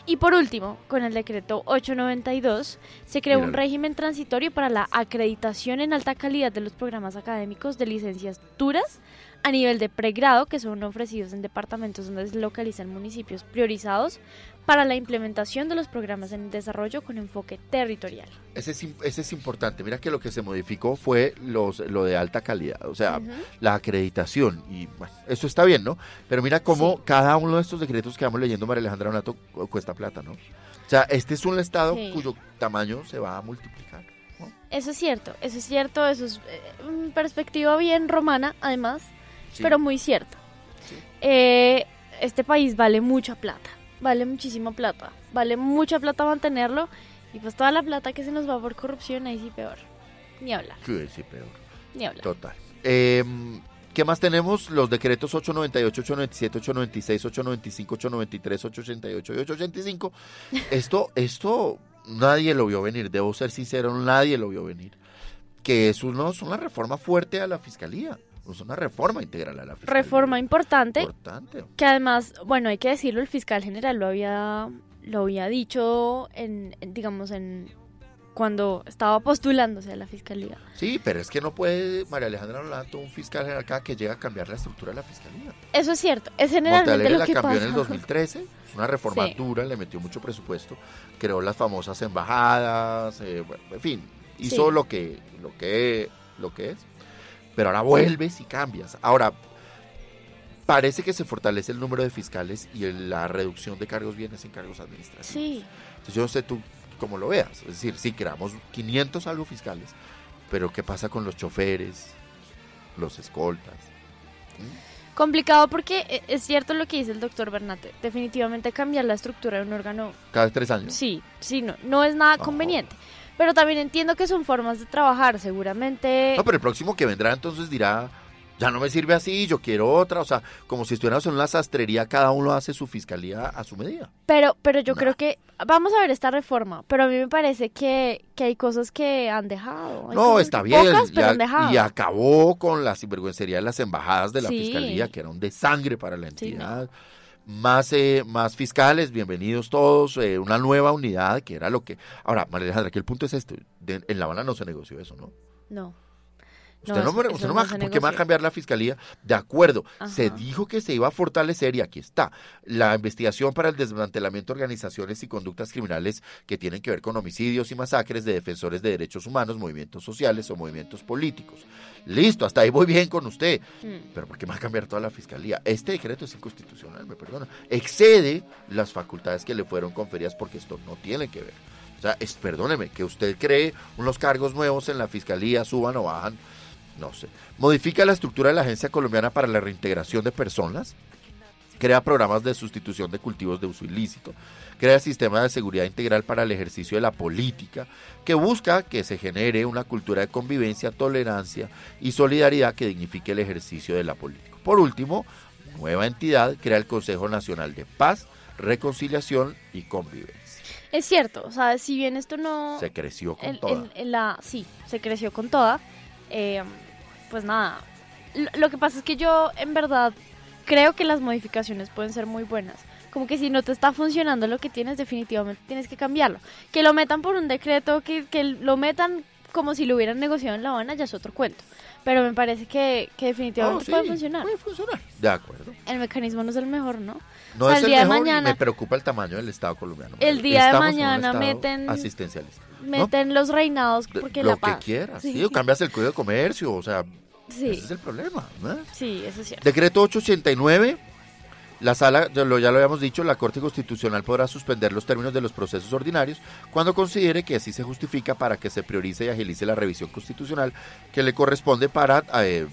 Y por último, con el decreto 892 se creó un régimen transitorio para la acreditación en alta calidad de los programas académicos de licenciaturas a nivel de pregrado que son ofrecidos en departamentos donde se localizan municipios priorizados para la implementación de los programas en desarrollo con enfoque territorial. Ese es, ese es importante. Mira que lo que se modificó fue los, lo de alta calidad, o sea, la acreditación. Y bueno, eso está bien, ¿no? Pero mira cómo cada uno de estos decretos que vamos leyendo, María Alejandra Donato, cu- cuesta plata, ¿no? O sea, este es un estado Sí. cuyo tamaño se va a multiplicar. ¿no? Eso es cierto, eso es cierto, eso es eh, una perspectiva bien romana, además, Sí. pero muy cierto. Eh, este país vale mucha plata, vale muchísima plata, vale mucha plata mantenerlo y pues toda la plata que se nos va por corrupción, ahí sí peor. Ni hablar, Sí, sí, peor. ni hablar. Total. Eh, ¿Qué más tenemos? Los decretos 898, 897, 896, 895, 893, 888 y 885. Esto, esto nadie lo vio venir, debo ser sincero, nadie lo vio venir. Que es, uno, es una reforma fuerte a la fiscalía. Es una reforma integral a la fiscalía. Reforma importante, Importante. que además, bueno, hay que decirlo, el fiscal general lo había, lo había dicho en, en, digamos, en cuando estaba postulándose a la fiscalía. Sí, pero es que no puede María Alejandra Nolanto, un fiscal general acá que llega a cambiar la estructura de la fiscalía. Eso es cierto, es generalmente Montalegre lo la que cambió pasa. en el 2013, es una reforma Sí. dura, le metió mucho presupuesto, creó las famosas embajadas, eh, bueno, en fin, hizo Sí. lo que lo que lo que es. Pero ahora vuelves y cambias. Ahora parece que se fortalece el número de fiscales y el- la reducción de cargos bienes en cargos administrativos. Sí, Entonces yo no sé tú cómo lo veas, es decir, sí creamos 500 algo fiscales, pero ¿qué pasa con los choferes, los escoltas? complicado porque eh, es cierto lo que dice el doctor Bernate. Definitivamente cambiar la estructura de un órgano, Cada tres años. sí, sí, no, no es nada conveniente. Pero también entiendo que son formas de trabajar, seguramente. No, pero el próximo que vendrá entonces dirá, ya no me sirve así, yo quiero otra, o sea, como si estuviéramos en una sastrería, cada uno hace su fiscalía a su medida. Pero, pero yo creo que vamos a ver esta reforma. Pero a mí me parece que, que hay cosas que han dejado. Hay no, está bien, Pocas, pero han dejado. y acabó con la sinvergüencería de las embajadas de la Sí. fiscalía, que era un desangre para la Sí, entidad. Más, eh, más fiscales, bienvenidos todos, eh, una nueva unidad, que era lo que... Ahora, María Alejandra, que el punto es este, de- en La Habana no se negoció eso, ¿no? No. Usted no, me- eso usted no no va- se ¿Por qué va a cambiar la fiscalía? De acuerdo, se dijo que se iba a fortalecer y aquí está. La investigación para el desmantelamiento de organizaciones y conductas criminales que tienen que ver con homicidios y masacres de defensores de derechos humanos, movimientos sociales o movimientos políticos. Listo, hasta ahí voy bien con usted. Mm. Pero ¿por qué va a cambiar toda la fiscalía? Este decreto es inconstitucional, me perdona. Excede las facultades que le fueron conferidas porque esto no tiene que ver. O sea, es, perdóneme, que usted cree unos cargos nuevos en la fiscalía, suban o bajan, no sé. Modifica la estructura de la Agencia Colombiana para la Reintegración de Personas. Crea programas de sustitución de cultivos de uso ilícito. Crea sistemas de seguridad integral para el ejercicio de la política, que busca que se genere una cultura de convivencia, tolerancia y solidaridad que dignifique el ejercicio de la política. Por último, nueva entidad crea el Consejo Nacional de Paz, Reconciliación y Convivencia. Es cierto, o sea, si bien esto no... Se creció con el- toda. el- el- la, sí, se creció con toda. Eh, pues nada, lo, que pasa es que yo en verdad creo que las modificaciones pueden ser muy buenas. Como que si no te está funcionando lo que tienes, definitivamente tienes que cambiarlo. Que lo metan por un decreto, que, que lo metan como si lo hubieran negociado en La Habana, ya es otro cuento. Pero me parece que, que definitivamente Oh, sí, puede funcionar. Puede funcionar. De acuerdo. El mecanismo no es el mejor, ¿no? No O sea, es el día de mejor y mañana- me preocupa el tamaño del Estado colombiano. El día de Estamos en un mañana estado meten- asistencialista. ¿no? Meten los reinados porque Lo la que paz. quieras. Sí. Sí. o cambias el código de comercio, o sea, Sí. ese es el problema. ¿no? Sí, eso es cierto. Decreto 889. La sala, ya lo, habíamos dicho, la Corte Constitucional podrá suspender los términos de los procesos ordinarios cuando considere que así se justifica para que se priorice y agilice la revisión constitucional que le corresponde para eh,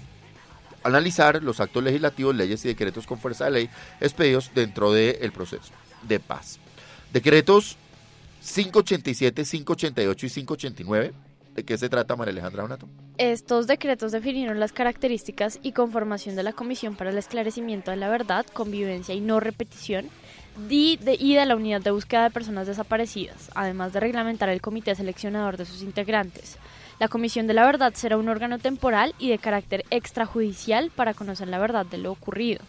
analizar los actos legislativos, leyes y decretos con fuerza de ley expedidos dentro del proceso de paz. Decretos 587, 588 y 589. ¿De qué se trata, María Alejandra Donato? Estos decretos definieron las características y conformación de la Comisión para el Esclarecimiento de la Verdad, Convivencia y No Repetición di- de- y de la Unidad de Búsqueda de Personas Desaparecidas, además de reglamentar el comité seleccionador de sus integrantes. La Comisión de la Verdad será un órgano temporal y de carácter extrajudicial para conocer la verdad de lo ocurrido,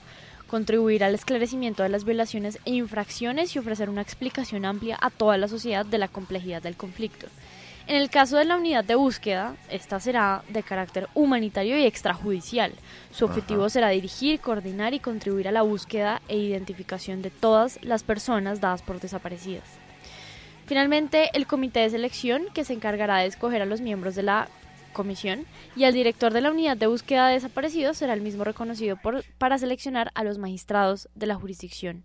contribuir al esclarecimiento de las violaciones e infracciones y ofrecer una explicación amplia a toda la sociedad de la complejidad del conflicto. En el caso de la unidad de búsqueda, esta será de carácter humanitario y extrajudicial. Su objetivo será dirigir, coordinar y contribuir a la búsqueda e identificación de todas las personas dadas por desaparecidas. Finalmente, el comité de selección, que se encargará de escoger a los miembros de la comisión, y el director de la unidad de búsqueda de desaparecidos será el mismo reconocido por- para seleccionar a los magistrados de la jurisdicción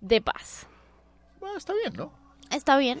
de paz. Bueno, está bien, ¿no? Está bien.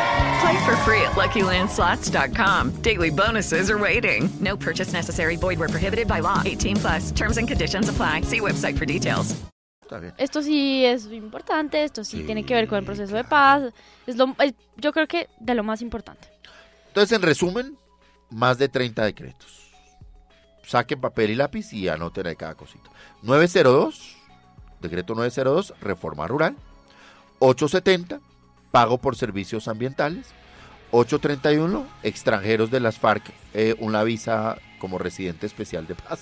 Play for free at LuckyLandSlots.com. Daily bonuses are waiting. No purchase necessary. Void where prohibited by law. 18 plus. Terms and conditions apply. See website for details. Esto sí es importante, esto sí, tiene que ver con el proceso de paz. Es lo, es- yo creo que de lo más importante. Entonces, en resumen, más de 30 decretos. Saquen papel y lápiz y anoten ahí cada cosita. 902, decreto 902, reforma rural. 870, pago por servicios ambientales. 831, extranjeros de las FARC, eh, una visa como residente especial de paz.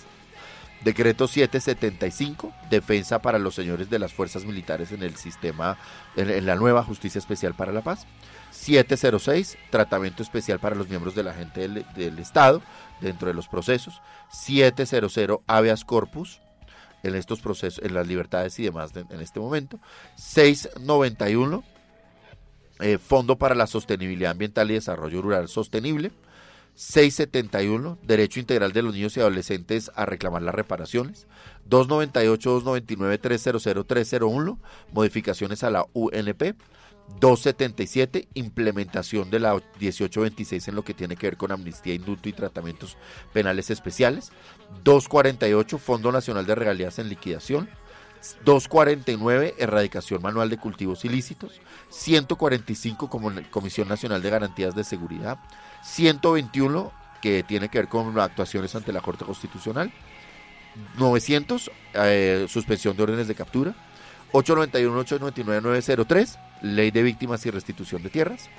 Decreto 775, defensa para los señores de las fuerzas militares en el sistema, en, la nueva Justicia Especial para la Paz. 706, tratamiento especial para los miembros de la gente del, Estado dentro de los procesos. 700, habeas corpus en estos procesos, en las libertades y demás de- en este momento. 691, eh, Fondo para la Sostenibilidad Ambiental y Desarrollo Rural Sostenible. 671, Derecho Integral de los Niños y Adolescentes a reclamar las reparaciones. 298, 299, 300, 301, modificaciones a la UNP. 277, implementación de la 1826 en lo que tiene que ver con amnistía, indulto y tratamientos penales especiales. 248, Fondo Nacional de Regalías en Liquidación. 249, erradicación manual de cultivos ilícitos. 145, como Comisión Nacional de Garantías de Seguridad. 121, que tiene que ver con actuaciones ante la Corte Constitucional. 900, eh, suspensión de órdenes de captura. 891, 899, 903, Ley de Víctimas y Restitución de Tierras.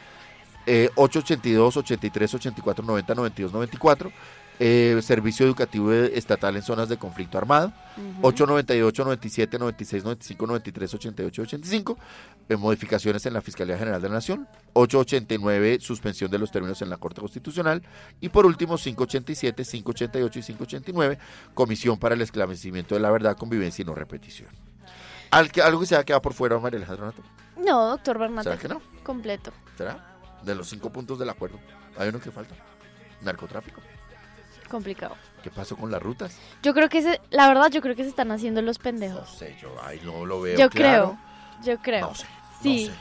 Eh, 882, 83, 84, 90, 92, 94. Eh, servicio educativo estatal en zonas de conflicto armado, 898, 97, 96, 95, 93, 88, 85, eh, modificaciones en la Fiscalía General de la Nación, 889, suspensión de los términos en la Corte Constitucional, y por último, 587, 588 y 589, Comisión para el Esclarecimiento de la Verdad, Convivencia y No Repetición. Al que- ¿Algo que se ha quedado por fuera, María Alejandra Nato? No, doctor Bernat. ¿Será que no? Completo. ¿Será? De los cinco puntos del acuerdo, hay uno que falta. Narcotráfico. Complicado. ¿Qué pasó con las rutas? Yo creo que se, la verdad, yo creo que se están haciendo los pendejos. No sé, yo ahí no lo veo Yo claro. creo, yo creo. No sé, no sí. sé.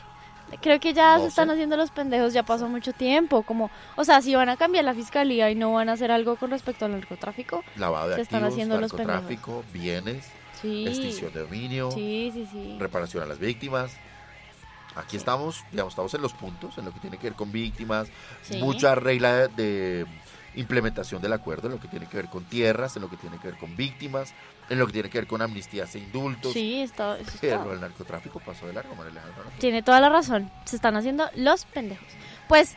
Creo que ya No se están sé. haciendo los pendejos, ya pasó mucho tiempo, como, o sea, si van a cambiar la fiscalía y no van a hacer algo con respecto al narcotráfico, Lavado de se están activos, haciendo los pendejos. narcotráfico, bienes, Sí. extinción de dominio, sí, sí. reparación a las víctimas. Aquí estamos, digamos, estamos en los puntos, en lo que tiene que ver con víctimas, Sí. mucha regla de, de implementación del acuerdo, en lo que tiene que ver con tierras, en lo que tiene que ver con víctimas, en lo que tiene que ver con amnistías e indultos. Sí, está, eso está- Pero el narcotráfico pasó de largo, María Alejandra, ¿no? Tiene toda la razón. Se están haciendo los pendejos. Pues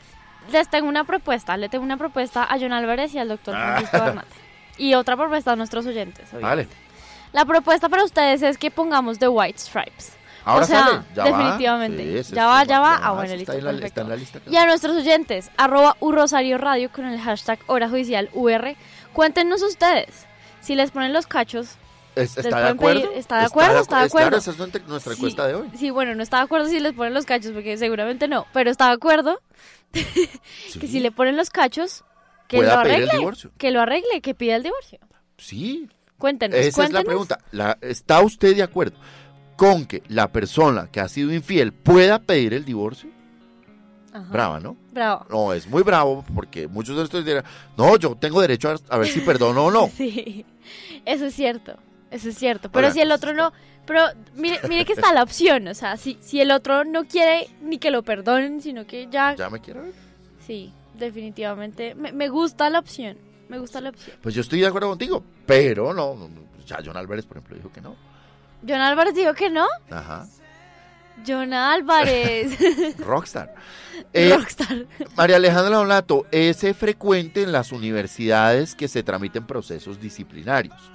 les tengo una propuesta. Le tengo una propuesta a John Álvarez y al doctor Francisco Ah. Y otra propuesta a nuestros oyentes. obviamente. Vale. La propuesta para ustedes es que pongamos The White Stripes. Ahora o sea, sale, ya va. definitivamente. Sí, ese ya es va, ya va. ya Ah, va, bueno, sí, listo. está en la- está en la lista, Y a nuestros oyentes, arroba Rosario Radio con el hashtag Hora Judicial UR, cuéntenos ustedes si les ponen los cachos. Es- ¿Está de acuerdo? pedir- ¿Está de acuerdo? ¿Está de es- Claro, acuerdo? esa es nuestra- Sí, encuesta de hoy. Sí, bueno, no está de acuerdo si les ponen los cachos, porque seguramente no, pero está de acuerdo que si le ponen los cachos, que lo arregle. Que lo arregle, que pida el divorcio. Sí, Cuéntenos, Esa es cuéntenos. la pregunta. La- ¿Está usted de acuerdo con que la persona que ha sido infiel pueda pedir el divorcio? Ajá. Brava, ¿no? Bravo. No, es muy bravo porque muchos de estos dirán, no, yo tengo derecho a, a ver si perdono o no. Sí, eso es cierto, eso es cierto. Pero si el otro no, pero mire, mire que está la opción, o sea, si, si el otro no quiere ni que lo perdonen, sino que ya... Ya me quiero ver. Sí, definitivamente. Me, me gusta la opción, me gusta la opción. Pues yo estoy de acuerdo contigo, pero no, no, ya John Álvarez, por ejemplo, dijo que no. John Álvarez dijo que no. Ajá. John Álvarez. Rockstar. Eh, Rockstar. María Alejandra Donato, es frecuente en las universidades que se tramiten procesos disciplinarios.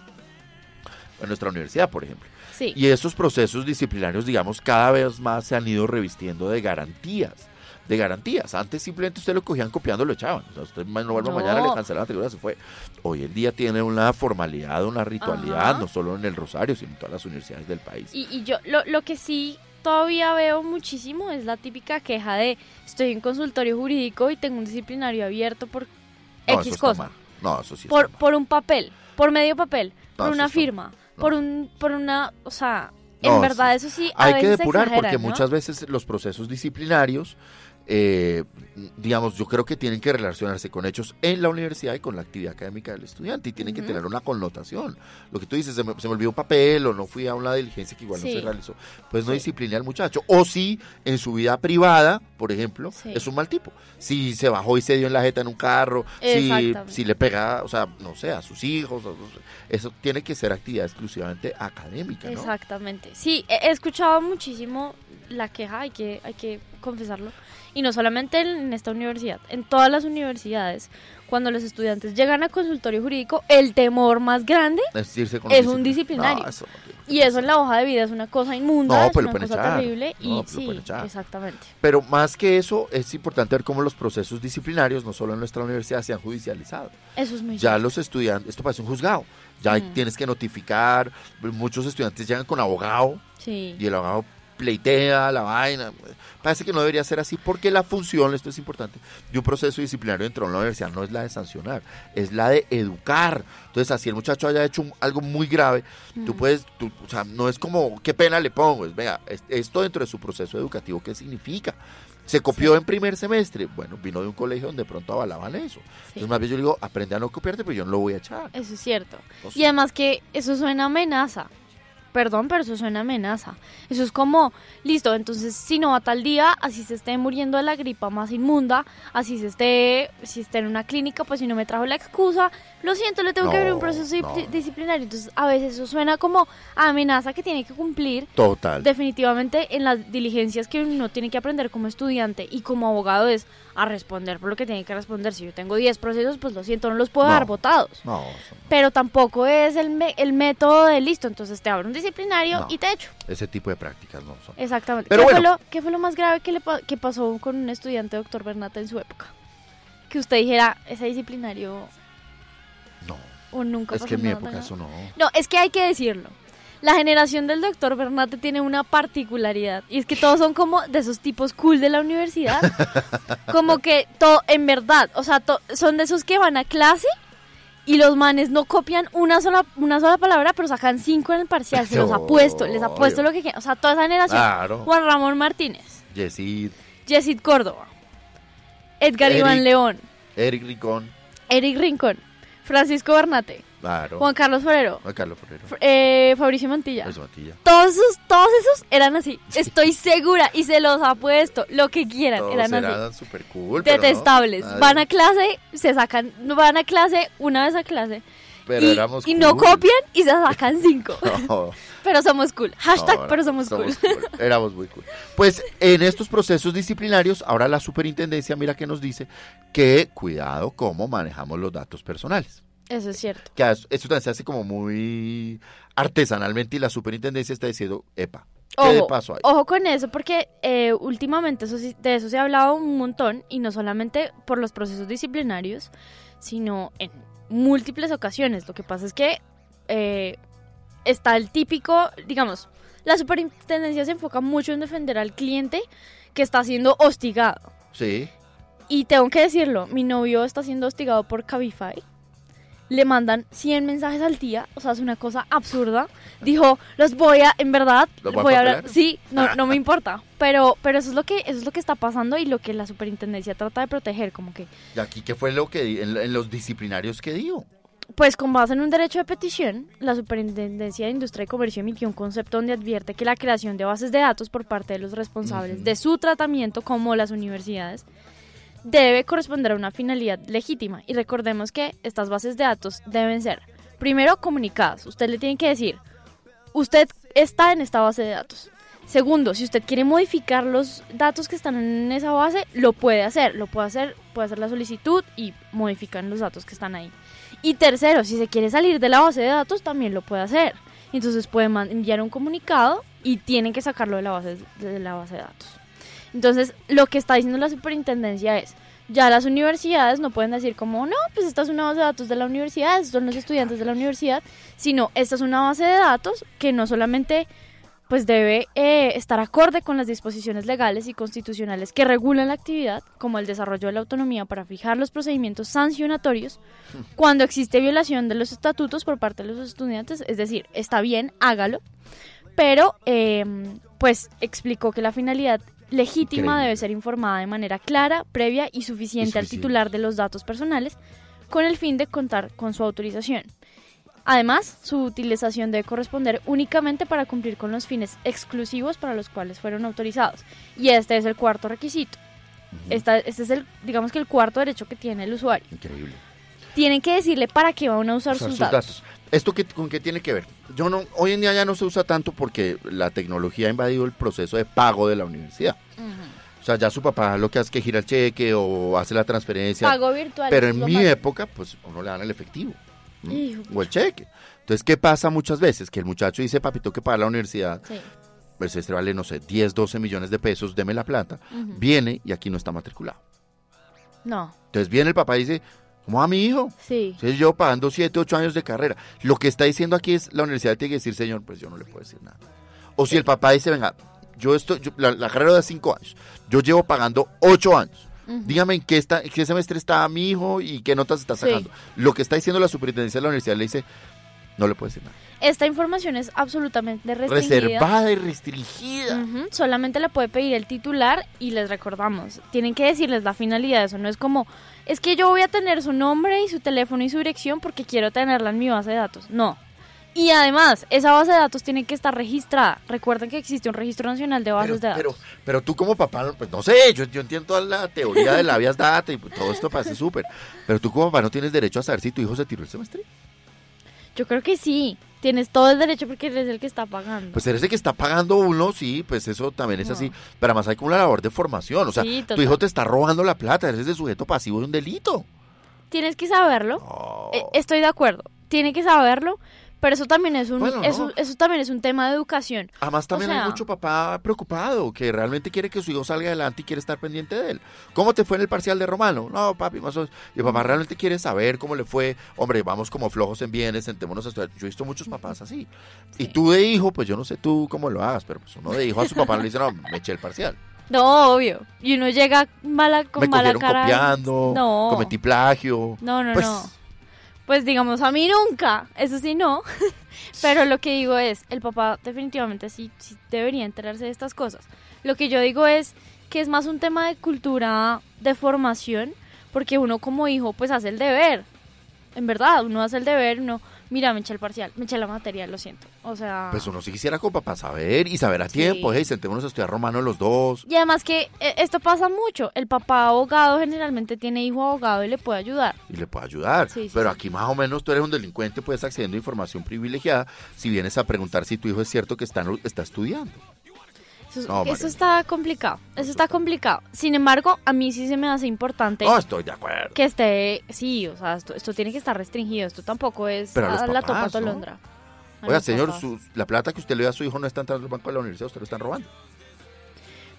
En nuestra universidad, por ejemplo. Sí. Y esos procesos disciplinarios, digamos, cada vez más se han ido revistiendo de garantías. De garantías. Antes simplemente usted lo cogían copiando y lo echaban. O sea, usted no vuelva No. mañana, le cancelaban la matrícula, se fue. Hoy en día tiene una formalidad, una ritualidad, Ajá. no solo en el Rosario, sino en todas las universidades del país. Y, y yo lo, lo que sí todavía veo muchísimo es la típica queja de estoy en consultorio jurídico y tengo un disciplinario abierto por No, X cosa. No, eso sí por, por un papel, por medio papel, No, por una firma, por un por una, o sea, en verdad eso sí a Hay que depurar exageran, porque muchas veces los procesos disciplinarios, eh, digamos, yo creo que tienen que relacionarse con hechos en la universidad y con la actividad académica del estudiante y tienen que tener una connotación. Lo que tú dices, se me, se me olvidó un papel o no fui a una diligencia que igual no Sí. se realizó, pues no discipliné al muchacho. O si en su vida privada, por ejemplo, Sí. es un mal tipo. Si se bajó y se dio en la jeta en un carro, si, si le pega, o sea, no sé, a sus hijos, a sus- eso tiene que ser actividad exclusivamente académica, ¿no? Exactamente. Sí, he escuchado muchísimo la queja, hay que, hay que confesarlo. Y no solamente en, esta universidad, en todas las universidades, cuando los estudiantes llegan a consultorio jurídico, el temor más grande Es un disciplinario. No, eso no tiene- y eso en la hoja de vida es una cosa inmunda, No, es una cosa echar. terrible. Y sí, exactamente. Pero más que eso, es importante ver cómo los procesos disciplinarios, no solo en nuestra universidad, se han judicializado. Eso es muy Ya cierto. los estudiantes, esto parece un juzgado, ya Mm. tienes que notificar, muchos estudiantes llegan con abogado Sí. y el abogado pleitea la vaina. Parece que no debería ser así porque la función, esto es importante, de un proceso disciplinario dentro de una universidad no es la de sancionar, es la de educar. Entonces, así el muchacho haya hecho un- algo muy grave, tú puedes, tú- o sea, no es como, ¿qué pena le pongo? Es, vea, es- esto dentro de su proceso educativo, ¿qué significa? Se copió en primer semestre, bueno, vino de un colegio donde de pronto avalaban eso. Entonces, más bien yo le digo, aprende a no copiarte, pero yo no lo voy a echar. Eso es cierto. Y además que eso suena amenaza. Perdón, pero eso suena amenaza. Eso es como, listo, entonces si no va tal día, así se esté muriendo de la gripa más inmunda, así se esté, si esté en una clínica, pues si no me trajo la excusa, lo siento, le tengo que abrir un proceso no. disciplinario. Entonces a veces eso suena como amenaza que tiene que cumplir. Total. Definitivamente en las diligencias que uno tiene que aprender como estudiante y como abogado es a responder por lo que tiene que responder. Si yo tengo 10 procesos, pues lo siento, no los puedo No. dar votados. No, Pero tampoco es el, me- el método de listo, entonces te abro un disciplinario No. y te echo. ese tipo de prácticas no son. Exactamente. Pero ¿Qué, bueno. fue lo, qué fue lo más grave que, le pa- que pasó con un estudiante, doctor Bernata, en su época? Que usted dijera, ese disciplinario... No. O nunca Es pasó que en mi época eso no. No, es que hay que decirlo. La generación del doctor Bernate tiene una particularidad y es que todos son como de esos tipos cool de la universidad, como que todo en verdad, o sea, to- son de esos que van a clase y los manes no copian una sola una sola palabra, pero sacan cinco en el parcial, se los apuesto, les apuesto lo que quieran, o sea, toda esa generación. Claro. Juan Ramón Martínez, Yesid, Yesid Córdoba, Edgar Eric. Iván León, Eric Ricón, Eric Rincón, Francisco Bernate, claro. Juan Carlos Forero, Juan Carlos Ferrero. F- eh, Fabricio Mantilla. Todos esos, todos esos eran así. Estoy segura y se los apuesto. Lo que quieran, Todos eran así. super cool. no, Detestables. van a clase, se sacan, van a clase una vez a clase. Pero y, éramos y no cool. copian y se sacan cinco. No. pero somos cool. Hashtag, No, pero somos, cool. Éramos muy cool. Pues en estos procesos disciplinarios, ahora la superintendencia, mira que nos dice que cuidado cómo manejamos los datos personales. Eso es cierto. Que eso también se hace como muy artesanalmente y la superintendencia está diciendo, epa, ¿qué Ojo, paso hay? ojo con eso porque eh, últimamente eso de eso se ha hablado un montón y no solamente por los procesos disciplinarios, sino en múltiples ocasiones. Lo que pasa es que eh, está el típico, digamos, la superintendencia se enfoca mucho en defender al cliente que está siendo hostigado. Sí. Y tengo que decirlo, mi novio está siendo hostigado por Cabify. Le mandan 100 mensajes al día, o sea, es una cosa absurda. Dijo, los voy a, en verdad, ¿Los voy a voy a hablar. Sí, no, no me importa. Pero, pero eso es lo que, eso es lo que está pasando y lo que la superintendencia trata de proteger, como que, ¿Y aquí qué fue lo que en, en los disciplinarios que dio? pues con base en un derecho de petición, la Superintendencia de Industria y Comercio emitió un concepto donde advierte que la creación de bases de datos por parte de los responsables de su tratamiento, como las universidades, debe corresponder a una finalidad legítima. Y recordemos que estas bases de datos deben ser, primero, comunicadas. Usted le tiene que decir, usted está en esta base de datos. Segundo, si usted quiere modificar los datos que están en esa base, lo puede hacer. Lo puede hacer, puede hacer la solicitud y modifican los datos que están ahí. Y tercero, si se quiere salir de la base de datos, también lo puede hacer. Entonces puede enviar un comunicado y tienen que sacarlo de la base de la base de datos. Entonces, lo que está diciendo la superintendencia es, ya las universidades no pueden decir como, no, pues esta es una base de datos de la universidad, estos son los estudiantes de la universidad, sino esta es una base de datos que no solamente pues debe eh, estar acorde con las disposiciones legales y constitucionales que regulan la actividad, como el desarrollo de la autonomía para fijar los procedimientos sancionatorios cuando existe violación de los estatutos por parte de los estudiantes, es decir, está bien, hágalo, pero eh, pues explicó que la finalidad legítima Increíble. debe ser informada de manera clara, previa y suficiente, al titular de los datos personales con el fin de contar con su autorización. Además, su utilización debe corresponder únicamente para cumplir con los fines exclusivos para los cuales fueron autorizados. Y este es el cuarto requisito. Esta- este es el, digamos que el cuarto derecho que tiene el usuario. Increíble. Tienen que decirle para qué van a usar, Usar sus, sus datos. ¿Esto qué, con qué tiene que ver? Yo no, hoy en día ya no se usa tanto porque la tecnología ha invadido el proceso de pago de la universidad. O sea, ya su papá lo que hace es que gira el cheque o hace la transferencia. Pago virtual, Pero en mi época, pues uno le dan el efectivo. O el cheque. Entonces, ¿qué pasa muchas veces? Que el muchacho dice, papi, tengo que pagar la universidad. Sí. El semestre vale, no sé, 10, 12 millones de pesos, deme la plata. Viene y aquí no está matriculado. No, Entonces viene el papá y dice, ¿cómo va mi hijo? sí. Entonces yo pagando 7, 8 años de carrera. Lo que está diciendo aquí es, la universidad tiene que decir, señor, pues yo no le puedo decir nada. O si el papá dice, venga, yo estoy, yo- la, la carrera de 5 años, yo llevo pagando 8 años. Dígame en qué, está, en qué semestre está mi hijo y qué notas está Sí. sacando. Lo que está diciendo la superintendencia de la universidad le dice, no le puede decir nada. Esta información es absolutamente restringida. Reservada y restringida. Solamente la puede pedir el titular y les recordamos, tienen que decirles la finalidad, eso no es como, es que yo voy a tener su nombre y su teléfono y su dirección porque quiero tenerla en mi base de datos. No. Y además, esa base de datos tiene que estar registrada. Recuerden que existe un registro nacional de bases de datos. Pero, pero tú como papá, pues no sé, yo, yo entiendo toda la teoría de la habeas data y todo esto parece súper. Pero tú como papá no tienes derecho a saber si tu hijo se tiró el semestre. Yo creo que sí. Tienes todo el derecho porque eres el que está pagando. Pues eres el que está pagando uno, sí, pues eso también es No. así. Pero además hay como una labor de formación. O sea, Sí, tu hijo te está robando la plata, eres el sujeto pasivo de un delito. Tienes que saberlo. Eh, estoy de acuerdo. Tiene que saberlo. Pero eso también es un, Bueno, no. eso, eso también es un tema de educación. Además también O sea, hay mucho papá preocupado que realmente quiere que su hijo salga adelante y quiere estar pendiente de él. ¿Cómo te fue en el parcial de Romano? No, papi, más o menos. Y papá realmente quiere saber cómo le fue. Hombre, vamos como flojos en bienes, sentémonos a estudiar. Yo he visto muchos papás así. Y tú de hijo, pues yo no sé tú cómo lo hagas, pero pues uno de hijo a su papá no le dice, no, me eché el parcial. No, obvio. Y uno llega mala, con me mala cara. copiando, No. cometí plagio. No, no, Pues, no. Pues digamos, a mí nunca, eso sí no. Pero lo que digo es, el papá definitivamente sí, sí debería enterarse de estas cosas. Lo que yo digo es que es más un tema de cultura, de formación, porque uno como hijo pues hace el deber. En verdad, uno hace el deber, uno, mira, me eché el parcial, me eché la materia, lo siento. O sea... Pues uno sí quisiera con papá saber y saber a tiempo. Hey, sentémonos a estudiar romano los dos. Y además que eh, esto pasa mucho. El papá abogado generalmente tiene hijo abogado y le puede ayudar. y le puede ayudar. Sí, sí, Pero aquí más o menos tú eres un delincuente, puedes accediendo a información privilegiada si vienes a preguntar si tu hijo es cierto que está, está estudiando. Eso, No, está complicado. Eso está complicado. Sin embargo, a mí sí se me hace importante No, estoy de acuerdo. que esté. Sí, o sea, esto, esto tiene que estar restringido. Esto tampoco es Pero a los la topa ¿no? tolondra. A Oiga, señor, su- la plata que usted le da a su hijo no está entrando al banco de la universidad, usted lo están robando.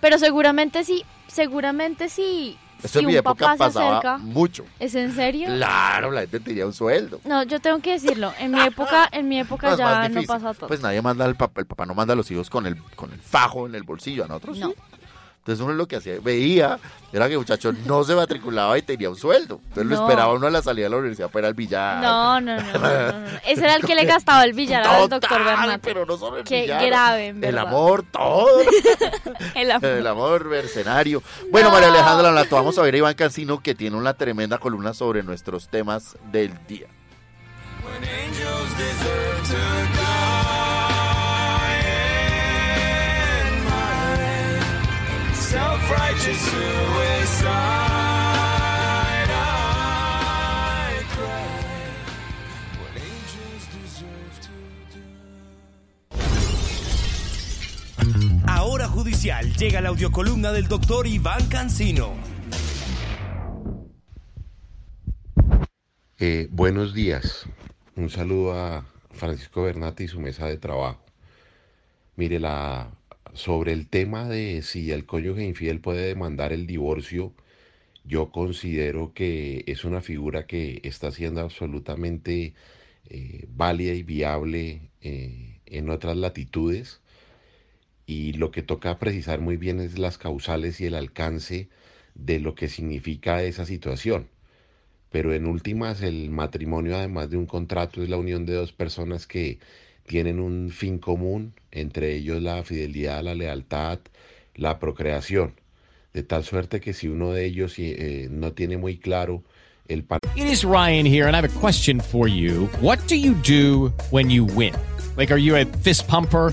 Pero seguramente sí. Seguramente sí. Eso si en mi un época papá se pasaba acerca. mucho. ¿Es en serio? Claro, la gente tenía un sueldo. No, yo tengo que decirlo. En mi época, en mi época No, ya no pasa todo. Pues nadie manda al papá, el papá no manda a los hijos con el, con el fajo en el bolsillo, a nosotros No. sí. Entonces uno lo que hacía, veía, era que el muchacho no se matriculaba y tenía un sueldo. Entonces lo esperaba uno a la salida de la universidad para ir al billar. No, no, no, no, no, no. Ese era el que le gastaba el billar al doctor Bernat. pero no solo el Qué billar. grave, en El amor, todo. El amor. El amor mercenario. Bueno, María Alejandra Lato, vamos a ver a Iván Cancino que tiene una tremenda columna sobre nuestros temas del día. Angels deserve Hora Judicial llega la audiocolumna del doctor Iván Cancino. Eh, buenos días. Un saludo a Francisco Bernate y su mesa de trabajo. Mire, la, sobre el tema de si el cónyuge infiel puede demandar el divorcio, yo considero que es una figura que está siendo absolutamente eh, válida y viable eh, en otras latitudes. Y lo que toca precisar muy bien es las causales y el alcance de lo que significa esa situación. Pero en últimas, el matrimonio, además de un contrato, es la unión de dos personas que tienen un fin común, entre ellos la fidelidad, la lealtad, la procreación. De tal suerte que si uno de ellos eh, no tiene muy claro el It is Ryan here, and I have a question for you. What do you do when you win? Like, are you a fist pumper?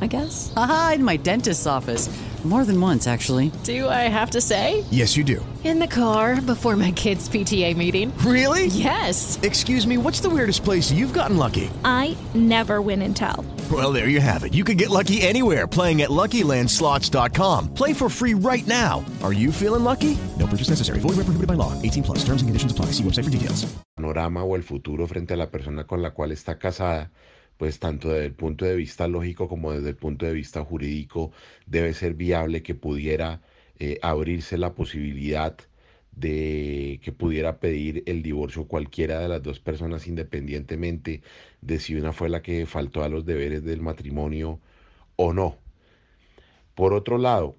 I guess? Aha, in my dentist's office. More than once, actually. Do I have to say? Yes, you do. In the car before my kids' PTA meeting. Really? Yes. Excuse me, what's the weirdest place you've gotten lucky? I never win and tell. Well, there you have it. You can get lucky anywhere playing at LuckyLandSlots.com. Play for free right now. Are you feeling lucky? No purchase necessary. Void where prohibited by law. 18 plus. Terms and conditions apply. See website for details. panorama o el futuro frente a la persona con la cual está casada, pues tanto desde el punto de vista lógico como desde el punto de vista jurídico debe ser viable que pudiera eh, abrirse la posibilidad de que pudiera pedir el divorcio cualquiera de las dos personas independientemente de si una fue la que faltó a los deberes del matrimonio o no. Por otro lado,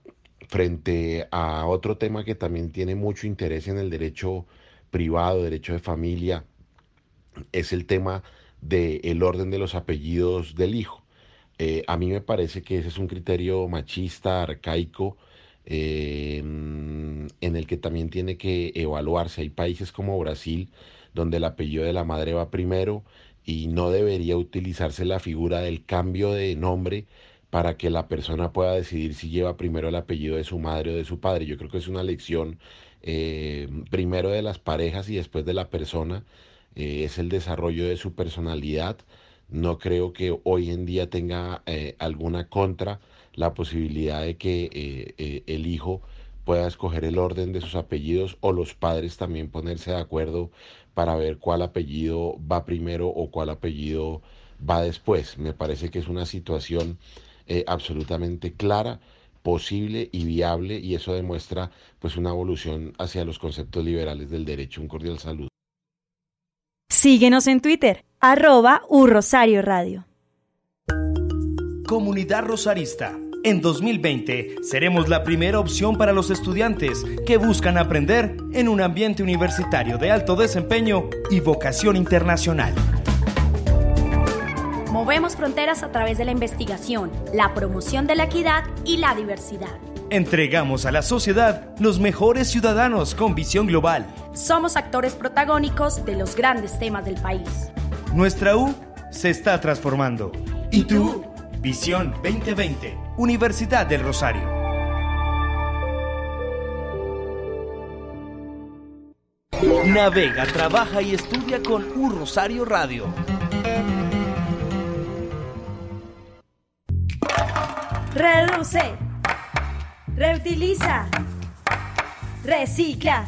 frente a otro tema que también tiene mucho interés en el derecho privado, derecho de familia, es el tema del orden de los apellidos del hijo. Eh, a mí me parece que ese es un criterio machista, arcaico, eh, en el que también tiene que evaluarse. Hay países como Brasil donde el apellido de la madre va primero y no debería utilizarse la figura del cambio de nombre para que la persona pueda decidir si lleva primero el apellido de su madre o de su padre. Yo creo que es una lección eh, primero de las parejas y después de la persona. Eh, es el desarrollo de su personalidad. No creo que hoy en día tenga eh, alguna contra la posibilidad de que eh, el hijo pueda escoger el orden de sus apellidos o los padres también ponerse de acuerdo para ver cuál apellido va primero o cuál apellido va después. Me parece que es una situación absolutamente clara, posible y viable y eso demuestra pues una evolución hacia los conceptos liberales del derecho. Un cordial saludo. Síguenos en Twitter, arroba Rosario Radio. Comunidad Rosarista. En 2020 seremos la primera opción para los estudiantes que buscan aprender en un ambiente universitario de alto desempeño y vocación internacional. Movemos fronteras a través de la investigación, la promoción de la equidad y la diversidad. Entregamos a la sociedad los mejores ciudadanos con visión global. Somos actores protagónicos de los grandes temas del país. Nuestra U se está transformando. ¿Y tú? Visión 2020, Universidad del Rosario. Navega, trabaja y estudia con U Rosario Radio. Reduce, reutiliza, recicla.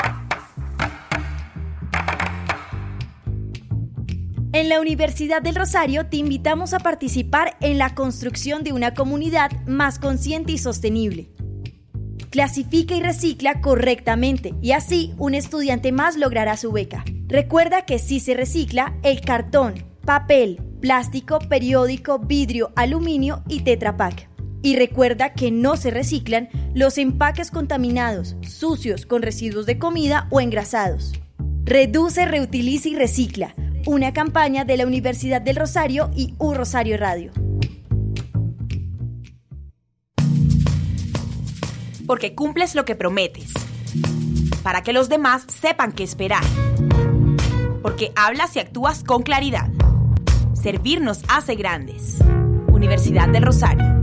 En la Universidad del Rosario te invitamos a participar en la construcción de una comunidad más consciente y sostenible. Clasifica y recicla correctamente y así un estudiante más logrará su beca. Recuerda que si se recicla el cartón, papel, plástico, periódico, vidrio, aluminio y tetrapack. Y recuerda que no se reciclan los empaques contaminados, sucios, con residuos de comida o engrasados. Reduce, reutiliza y recicla. Una campaña de la Universidad del Rosario y U Rosario Radio. Porque cumples lo que prometes. Para que los demás sepan qué esperar. Porque hablas y actúas con claridad. Servir nos hace grandes. Universidad del Rosario.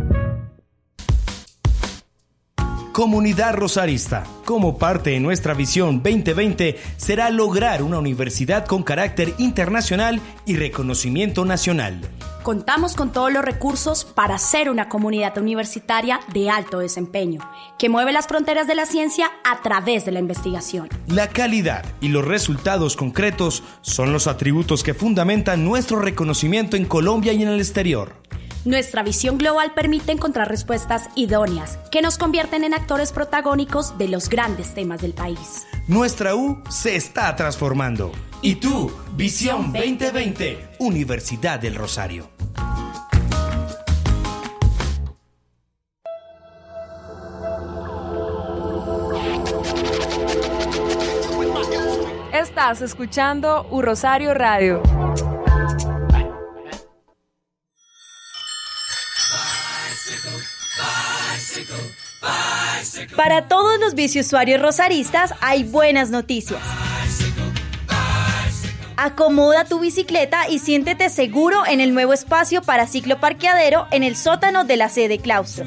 Comunidad Rosarista, como parte de nuestra visión 2020, será lograr una universidad con carácter internacional y reconocimiento nacional. Contamos con todos los recursos para ser una comunidad universitaria de alto desempeño, que mueve las fronteras de la ciencia a través de la investigación. La calidad y los resultados concretos son los atributos que fundamentan nuestro reconocimiento en Colombia y en el exterior. Nuestra visión global permite encontrar respuestas idóneas que nos convierten en actores protagónicos de los grandes temas del país. Nuestra U se está transformando. ¿Y tú? Visión 2020, Universidad del Rosario. Estás escuchando U Rosario Radio. Para todos los biciusuarios rosaristas hay buenas noticias. Acomoda tu bicicleta y siéntete seguro en el nuevo espacio para cicloparqueadero en el sótano de la sede claustro.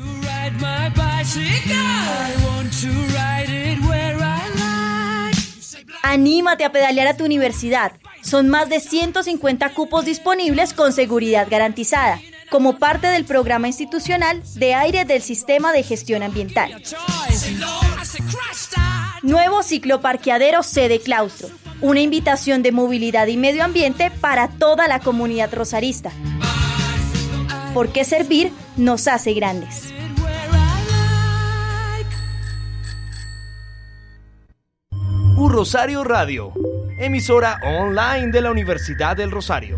Anímate a pedalear a tu universidad. Son más de 150 cupos disponibles con seguridad garantizada, como parte del programa institucional de aire del Sistema de Gestión Ambiental. Nuevo cicloparqueadero sede claustro. Una invitación de movilidad y medio ambiente para toda la comunidad rosarista. Porque servir nos hace grandes. U Rosario Radio, emisora online de la Universidad del Rosario.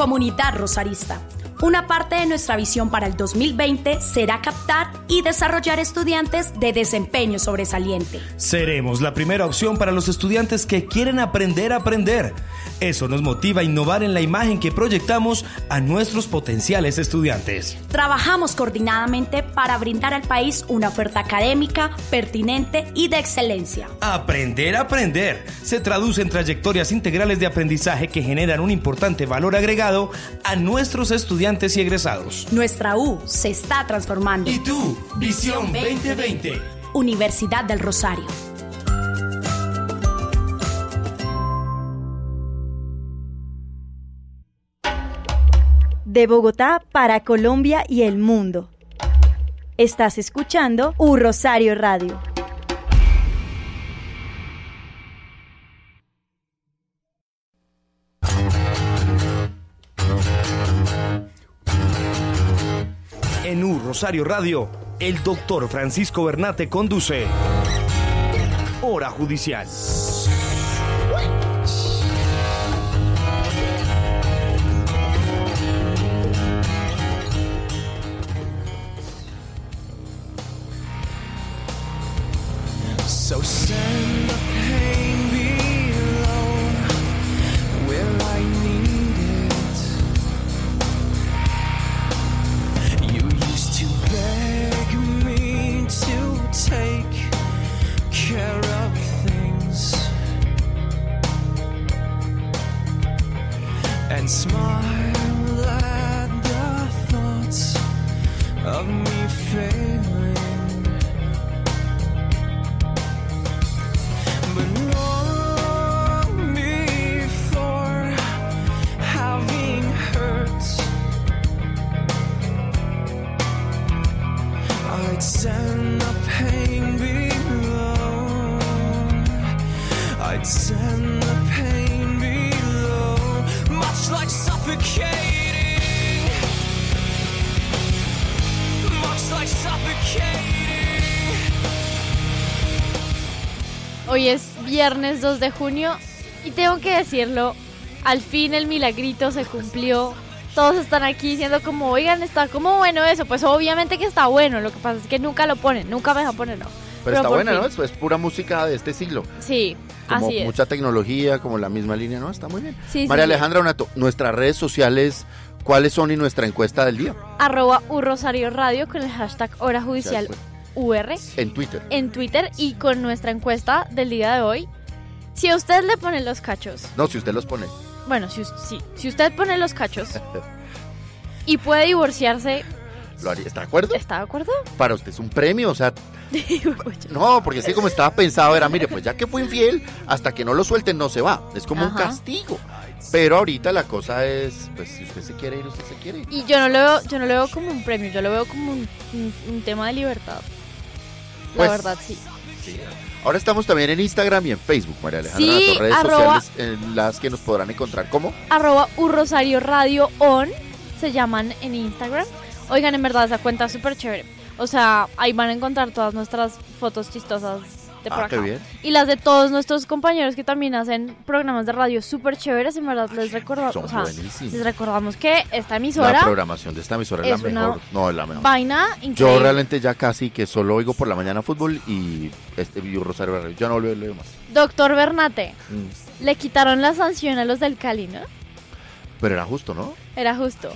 Comunidad Rosarista. Una parte de nuestra visión para el 2020 será captar y desarrollar estudiantes de desempeño sobresaliente. Seremos la primera opción para los estudiantes que quieren aprender a aprender. Eso nos motiva a innovar en la imagen que proyectamos a nuestros potenciales estudiantes. Trabajamos coordinadamente para brindar al país una oferta académica, pertinente y de excelencia. Aprender a aprender se traduce en trayectorias integrales de aprendizaje que generan un importante valor agregado a nuestros estudiantes y egresados. Nuestra U se está transformando. ¿Y tú? Visión 2020. Universidad del Rosario. De Bogotá para Colombia y el mundo. Estás escuchando U Rosario Radio. Rosario Radio, el doctor Francisco Bernate conduce Hora Judicial. Viernes 2 de junio y tengo que decirlo, al fin el milagrito se cumplió. Todos están aquí diciendo como, oigan, está como bueno eso. Pues obviamente que está bueno, lo que pasa es que nunca lo ponen, nunca me dejan ponerlo. Pero, está por buena, fin. ¿no? Eso es pura música de este siglo. Sí, Como así es. mucha tecnología, como la misma línea, ¿no? Está muy bien. Sí, María sí. Alejandra Onato, nuestras redes sociales, ¿cuáles son y nuestra encuesta del día? Arroba U Rosario Radio con el hashtag Hora Judicial UR En Twitter. en Twitter y con nuestra encuesta del día de hoy. Si a usted le ponen los cachos, No, si usted los pone. bueno, si, sí, si usted pone los cachos y puede divorciarse, ¿Lo haría? ¿Está de acuerdo? ¿está de acuerdo? Para usted es un premio, o sea... No, porque así como estaba pensado era, mire, pues ya que fue infiel, hasta que no lo suelten no se va. Es como un castigo. Pero ahorita la cosa es, pues si usted se quiere ir, usted se quiere ir. Y yo no lo veo, yo no lo veo como un premio, yo lo veo como un, un- un tema de libertad. La Pues, verdad, sí. Sí. Ahora estamos también en Instagram y en Facebook, María Alejandra. Sí, Nato, redes arroba- sociales en las que nos podrán encontrar. ¿Cómo? Arroba Un Rosario Radio On se llaman en Instagram. Oigan, en verdad, esa cuenta es súper chévere. O sea, ahí van a encontrar todas nuestras fotos chistosas de por Ah, qué acá. bien. Y las de todos nuestros compañeros que también hacen programas de radio súper chéveres. En verdad, les recordamos, o sea, les recordamos que esta La emisora programación de esta emisora es, es la mejor. No, es la mejor. vaina Yo increíble. realmente ya casi que solo oigo por la mañana fútbol y este Rosario Radio. Yo no lo leo más. Doctor Bernate, Mm. le quitaron la sanción a los del Cali, ¿no? Pero era justo, ¿no? Era justo.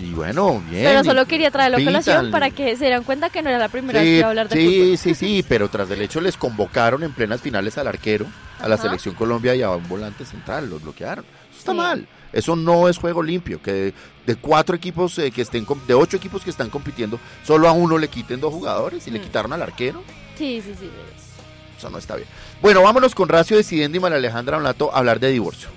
Y bueno, bien. Pero solo quería traerlo a colación para que se dieran cuenta que no era la primera vez que Sí, iba a hablar de sí, fútbol. sí, sí, pero tras del hecho les convocaron en plenas finales al arquero, a la selección Colombia y a un volante central, los bloquearon. Eso está Sí. mal. Eso no es juego limpio, que de, de cuatro equipos eh, que estén, de ocho equipos que están compitiendo, solo a uno le quiten dos jugadores y le Mm. quitaron al arquero. Sí, sí, sí. Eso no está bien. Bueno, vámonos con Racio Decidendo y María Alejandra Onato a hablar de divorcio.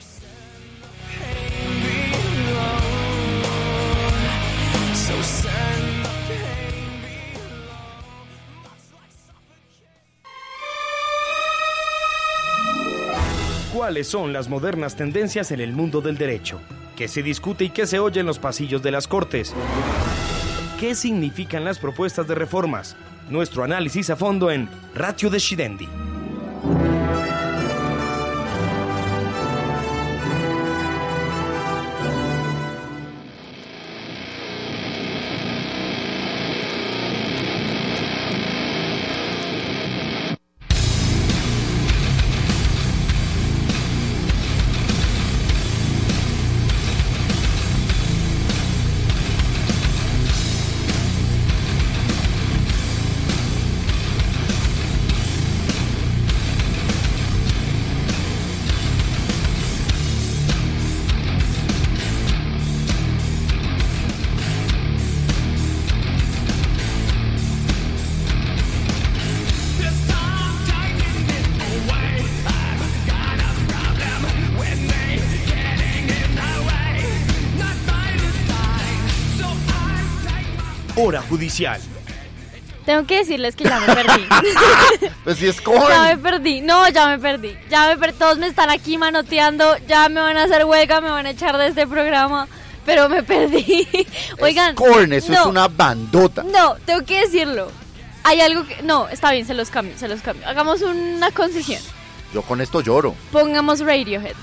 ¿Cuáles son las modernas tendencias en el mundo del derecho? ¿Qué se discute y qué se oye en los pasillos de las cortes? ¿Qué significan las propuestas de reformas? Nuestro análisis a fondo en Ratio Decidendi. Hora judicial. Tengo que decirles que ya me perdí. Pues si es ya Korn. me perdí. No, ya me perdí. Ya me perdí. Todos me están aquí manoteando. Ya me van a hacer huelga, me van a echar de este programa. Pero me perdí. Oigan. Korn, eso es no, una bandota. No, tengo que decirlo. Hay algo que. No, está bien, se los cambio, se los cambio. Hagamos una concesión. Yo con esto lloro. Pongamos Radiohead.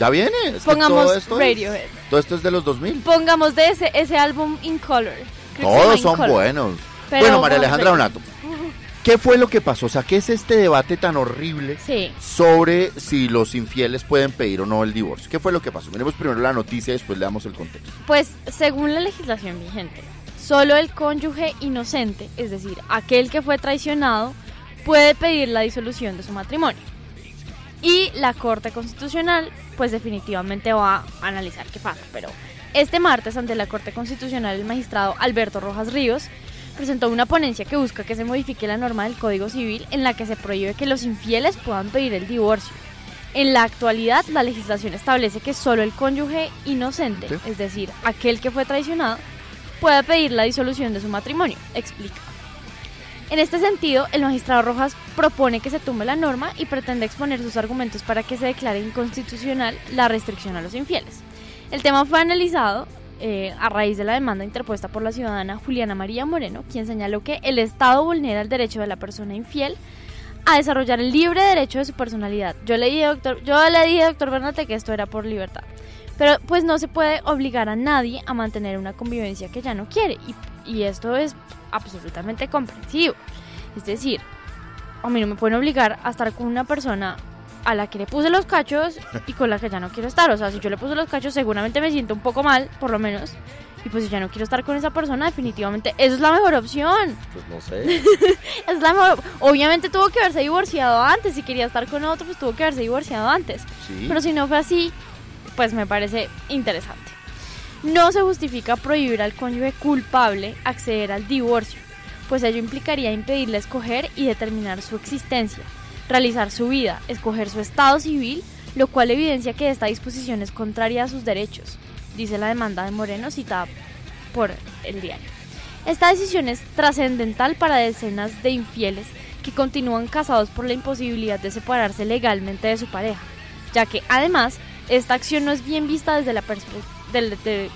¿Ya viene? Es Pongamos todo esto es- Radiohead. todo esto es de los 2000. Pongamos de ese, ese álbum In Color. Todos son buenos. Pero bueno, María Alejandra Donato, ¿qué fue lo que pasó? O sea, ¿qué es este debate tan horrible Sí. sobre si los infieles pueden pedir o no el divorcio? ¿Qué fue lo que pasó? Miremos primero la noticia y después le damos el contexto. Pues según la legislación vigente, solo el cónyuge inocente, es decir, aquel que fue traicionado, puede pedir la disolución de su matrimonio. Y la Corte Constitucional, pues definitivamente va a analizar qué pasa. Pero este martes, ante la Corte Constitucional, el magistrado Alberto Rojas Ríos presentó una ponencia que busca que se modifique la norma del Código Civil en la que se prohíbe que los infieles puedan pedir el divorcio. En la actualidad, la legislación establece que solo el cónyuge inocente, es decir, aquel que fue traicionado, puede pedir la disolución de su matrimonio, explica. En este sentido, el magistrado Rojas propone que se tumbe la norma y pretende exponer sus argumentos para que se declare inconstitucional la restricción a los infieles. El tema fue analizado eh, a raíz de la demanda interpuesta por la ciudadana Juliana María Moreno, quien señaló que el Estado vulnera el derecho de la persona infiel a desarrollar el libre derecho de su personalidad. Yo le dije, doctor, yo le dije, doctor Bernate, que esto era por libertad. Pero pues no se puede obligar a nadie a mantener una convivencia que ya no quiere. Y, y esto es absolutamente comprensivo. Es decir, a mí no me pueden obligar a estar con una persona a la que le puse los cachos y con la que ya no quiero estar. O sea, si yo le puse los cachos, seguramente me siento un poco mal, por lo menos. Y pues si ya no quiero estar con esa persona, definitivamente eso es la mejor opción. Pues no sé. Es la mejor. Obviamente tuvo que haberse divorciado antes. Si quería estar con otro, pues tuvo que haberse divorciado antes. Sí. Pero si no fue así, pues me parece interesante. No se justifica prohibir al cónyuge culpable acceder al divorcio, pues ello implicaría impedirle escoger y determinar su existencia, realizar su vida, escoger su estado civil, lo cual evidencia que esta disposición es contraria a sus derechos, dice la demanda de Moreno citada por el diario. Esta decisión es trascendental para decenas de infieles que continúan casados por la imposibilidad de separarse legalmente de su pareja, ya que además esta acción no es bien vista desde la,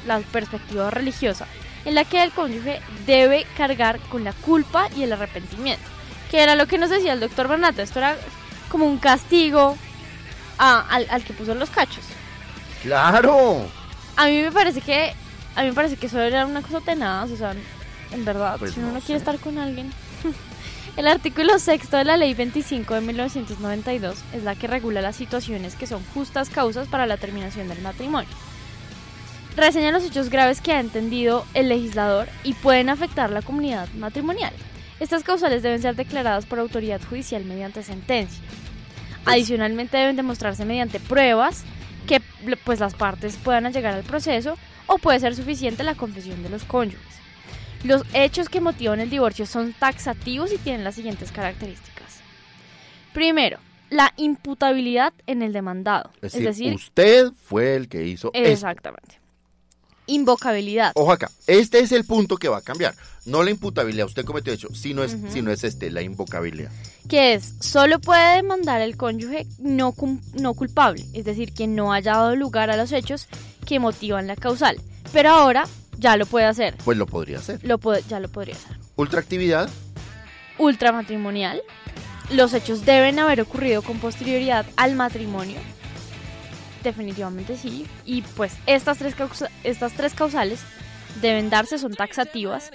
la perspectiva religiosa, en la que el cónyuge debe cargar con la culpa y el arrepentimiento, que era lo que nos decía el doctor Bernat, esto era como un castigo a- al, al que puso los cachos. ¡Claro! A mí me parece que a mí me parece que eso era una cosa tenaz, o sea, en verdad, Pues si uno no quiere estar con alguien. El artículo sexto de la Ley 25 de 1992 es la que regula las situaciones que son justas causas para la terminación del matrimonio. Reseña los hechos graves que ha entendido el legislador y pueden afectar la comunidad matrimonial. Estas causales deben ser declaradas por autoridad judicial mediante sentencia. Adicionalmente deben demostrarse mediante pruebas que pues las partes puedan llegar al proceso o puede ser suficiente la confesión de los cónyuges. Los hechos que motivan el divorcio son taxativos y tienen las siguientes características. Primero, la imputabilidad en el demandado. Es Es decir, usted fue el que hizo esto. Invocabilidad. Ojo acá, este es el punto que va a cambiar. No la imputabilidad, usted cometió hecho, sino es, sino es este, la invocabilidad. que es solo puede demandar el cónyuge no, no culpable, es decir, quien no haya dado lugar a los hechos que motivan la causal. Pero ahora ya lo puede hacer, Pues lo podría hacer. lo ya lo podría hacer. Ultraactividad, ultramatrimonial. Los hechos deben haber ocurrido con posterioridad al matrimonio. Definitivamente sí. Y pues estas tres, causa- estas tres causales deben darse, son taxativas.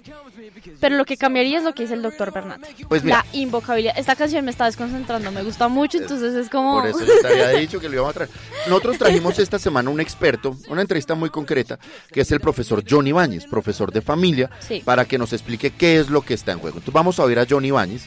Pero lo que cambiaría es lo que dice el doctor Bernat. Pues mira. la invocabilidad. Esta canción me está desconcentrando, me gusta mucho, entonces es como... Por eso te había dicho que lo íbamos a traer. Nosotros trajimos esta semana un experto, una entrevista muy concreta, que es el profesor John Ibáñez, profesor de familia, Sí. para que nos explique qué es lo que está en juego. Entonces vamos a oír a John Ibáñez,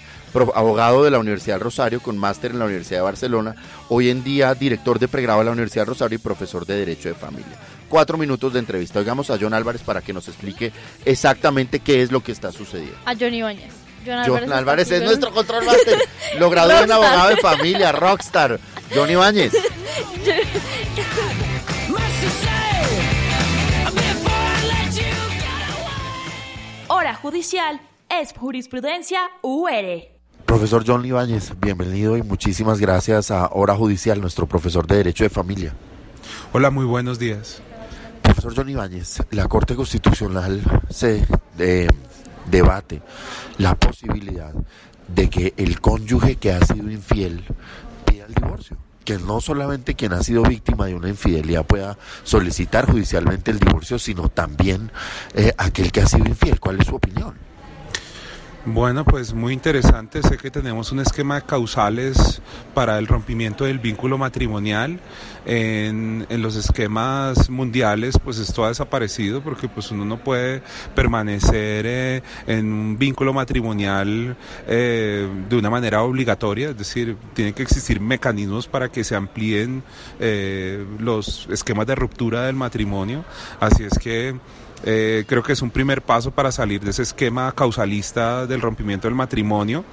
abogado de la Universidad del Rosario, con máster en la Universidad de Barcelona, hoy en día director de pregrado de la Universidad del Rosario y profesor de Derecho de Familia. Cuatro minutos de entrevista. Oigamos a John Álvarez para que nos explique exactamente qué es lo que está sucediendo. A Johnny Ibáñez. John John Álvarez es nuestro control master, lo graduó en abogado de familia, rockstar. John Ibáñez. Hora judicial es jurisprudencia UR. Profesor John Ibáñez, bienvenido y muchísimas gracias a Hora Judicial, nuestro profesor de Derecho de Familia. Hola, muy buenos días. Profesor John Ibáñez, la Corte Constitucional se eh, debate la posibilidad de que el cónyuge que ha sido infiel pida el divorcio. Que no solamente quien ha sido víctima de una infidelidad pueda solicitar judicialmente el divorcio, sino también eh, aquel que ha sido infiel. ¿Cuál es su opinión? Bueno, pues muy interesante. Sé que tenemos un esquema de causales para el rompimiento del vínculo matrimonial. En, en los esquemas mundiales, pues esto ha desaparecido porque pues uno no puede permanecer eh, en un vínculo matrimonial eh, de una manera obligatoria. Es decir, tienen que existir mecanismos para que se amplíen eh, los esquemas de ruptura del matrimonio. Así es que eh, creo que es un primer paso para salir de ese esquema causalista del rompimiento del matrimonio.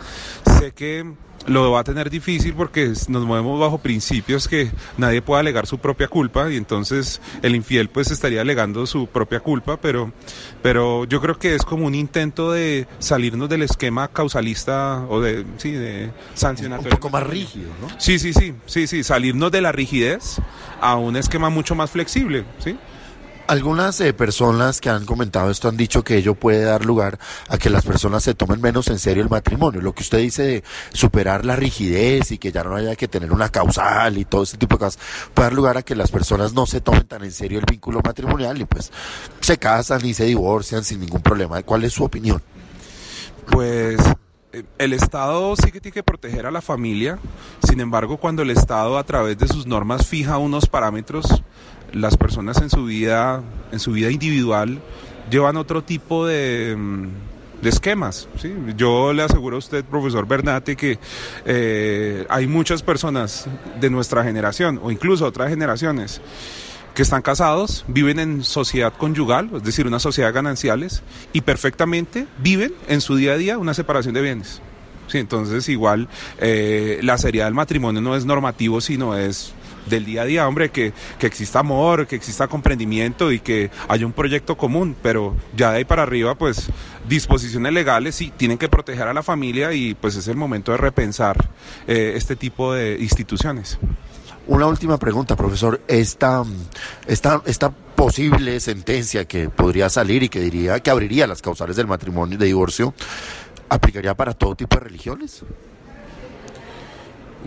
Sé que lo va a tener difícil porque nos movemos bajo principios que nadie puede alegar su propia culpa y entonces el infiel pues estaría alegando su propia culpa, pero, pero yo creo que es como un intento de salirnos del esquema causalista o de, sí, de sancionatorio. Un poco más rígido, ¿no? Sí, sí, sí, sí, sí, salirnos de la rigidez a un esquema mucho más flexible, ¿sí? Algunas eh, personas que han comentado esto han dicho que ello puede dar lugar a que las personas se tomen menos en serio el matrimonio. Lo que usted dice de superar la rigidez y que ya no haya que tener una causal y todo ese tipo de cosas puede dar lugar a que las personas no se tomen tan en serio el vínculo matrimonial y pues se casan y se divorcian sin ningún problema. ¿Cuál es su opinión? Pues el Estado sí que tiene que proteger a la familia, sin embargo cuando el Estado a través de sus normas fija unos parámetros, las personas en su vida, en su vida individual llevan otro tipo de, mm, de esquemas. ¿sí? Yo le aseguro a usted, profesor Bernate, que eh, hay muchas personas de nuestra generación o incluso otras generaciones que están casados, viven en sociedad conyugal, es decir, una sociedad gananciales, y perfectamente viven en su día a día una separación de bienes. Sí, entonces igual eh, la seriedad del matrimonio no es normativo, sino es del día a día, hombre, que, que exista amor, que exista comprendimiento y que haya un proyecto común, pero ya de ahí para arriba, pues disposiciones legales sí tienen que proteger a la familia y pues es el momento de repensar eh, este tipo de instituciones. Una última pregunta, profesor. Esta, esta, esta posible sentencia que podría salir y que diría que abriría las causales del matrimonio de divorcio, ¿aplicaría para todo tipo de religiones?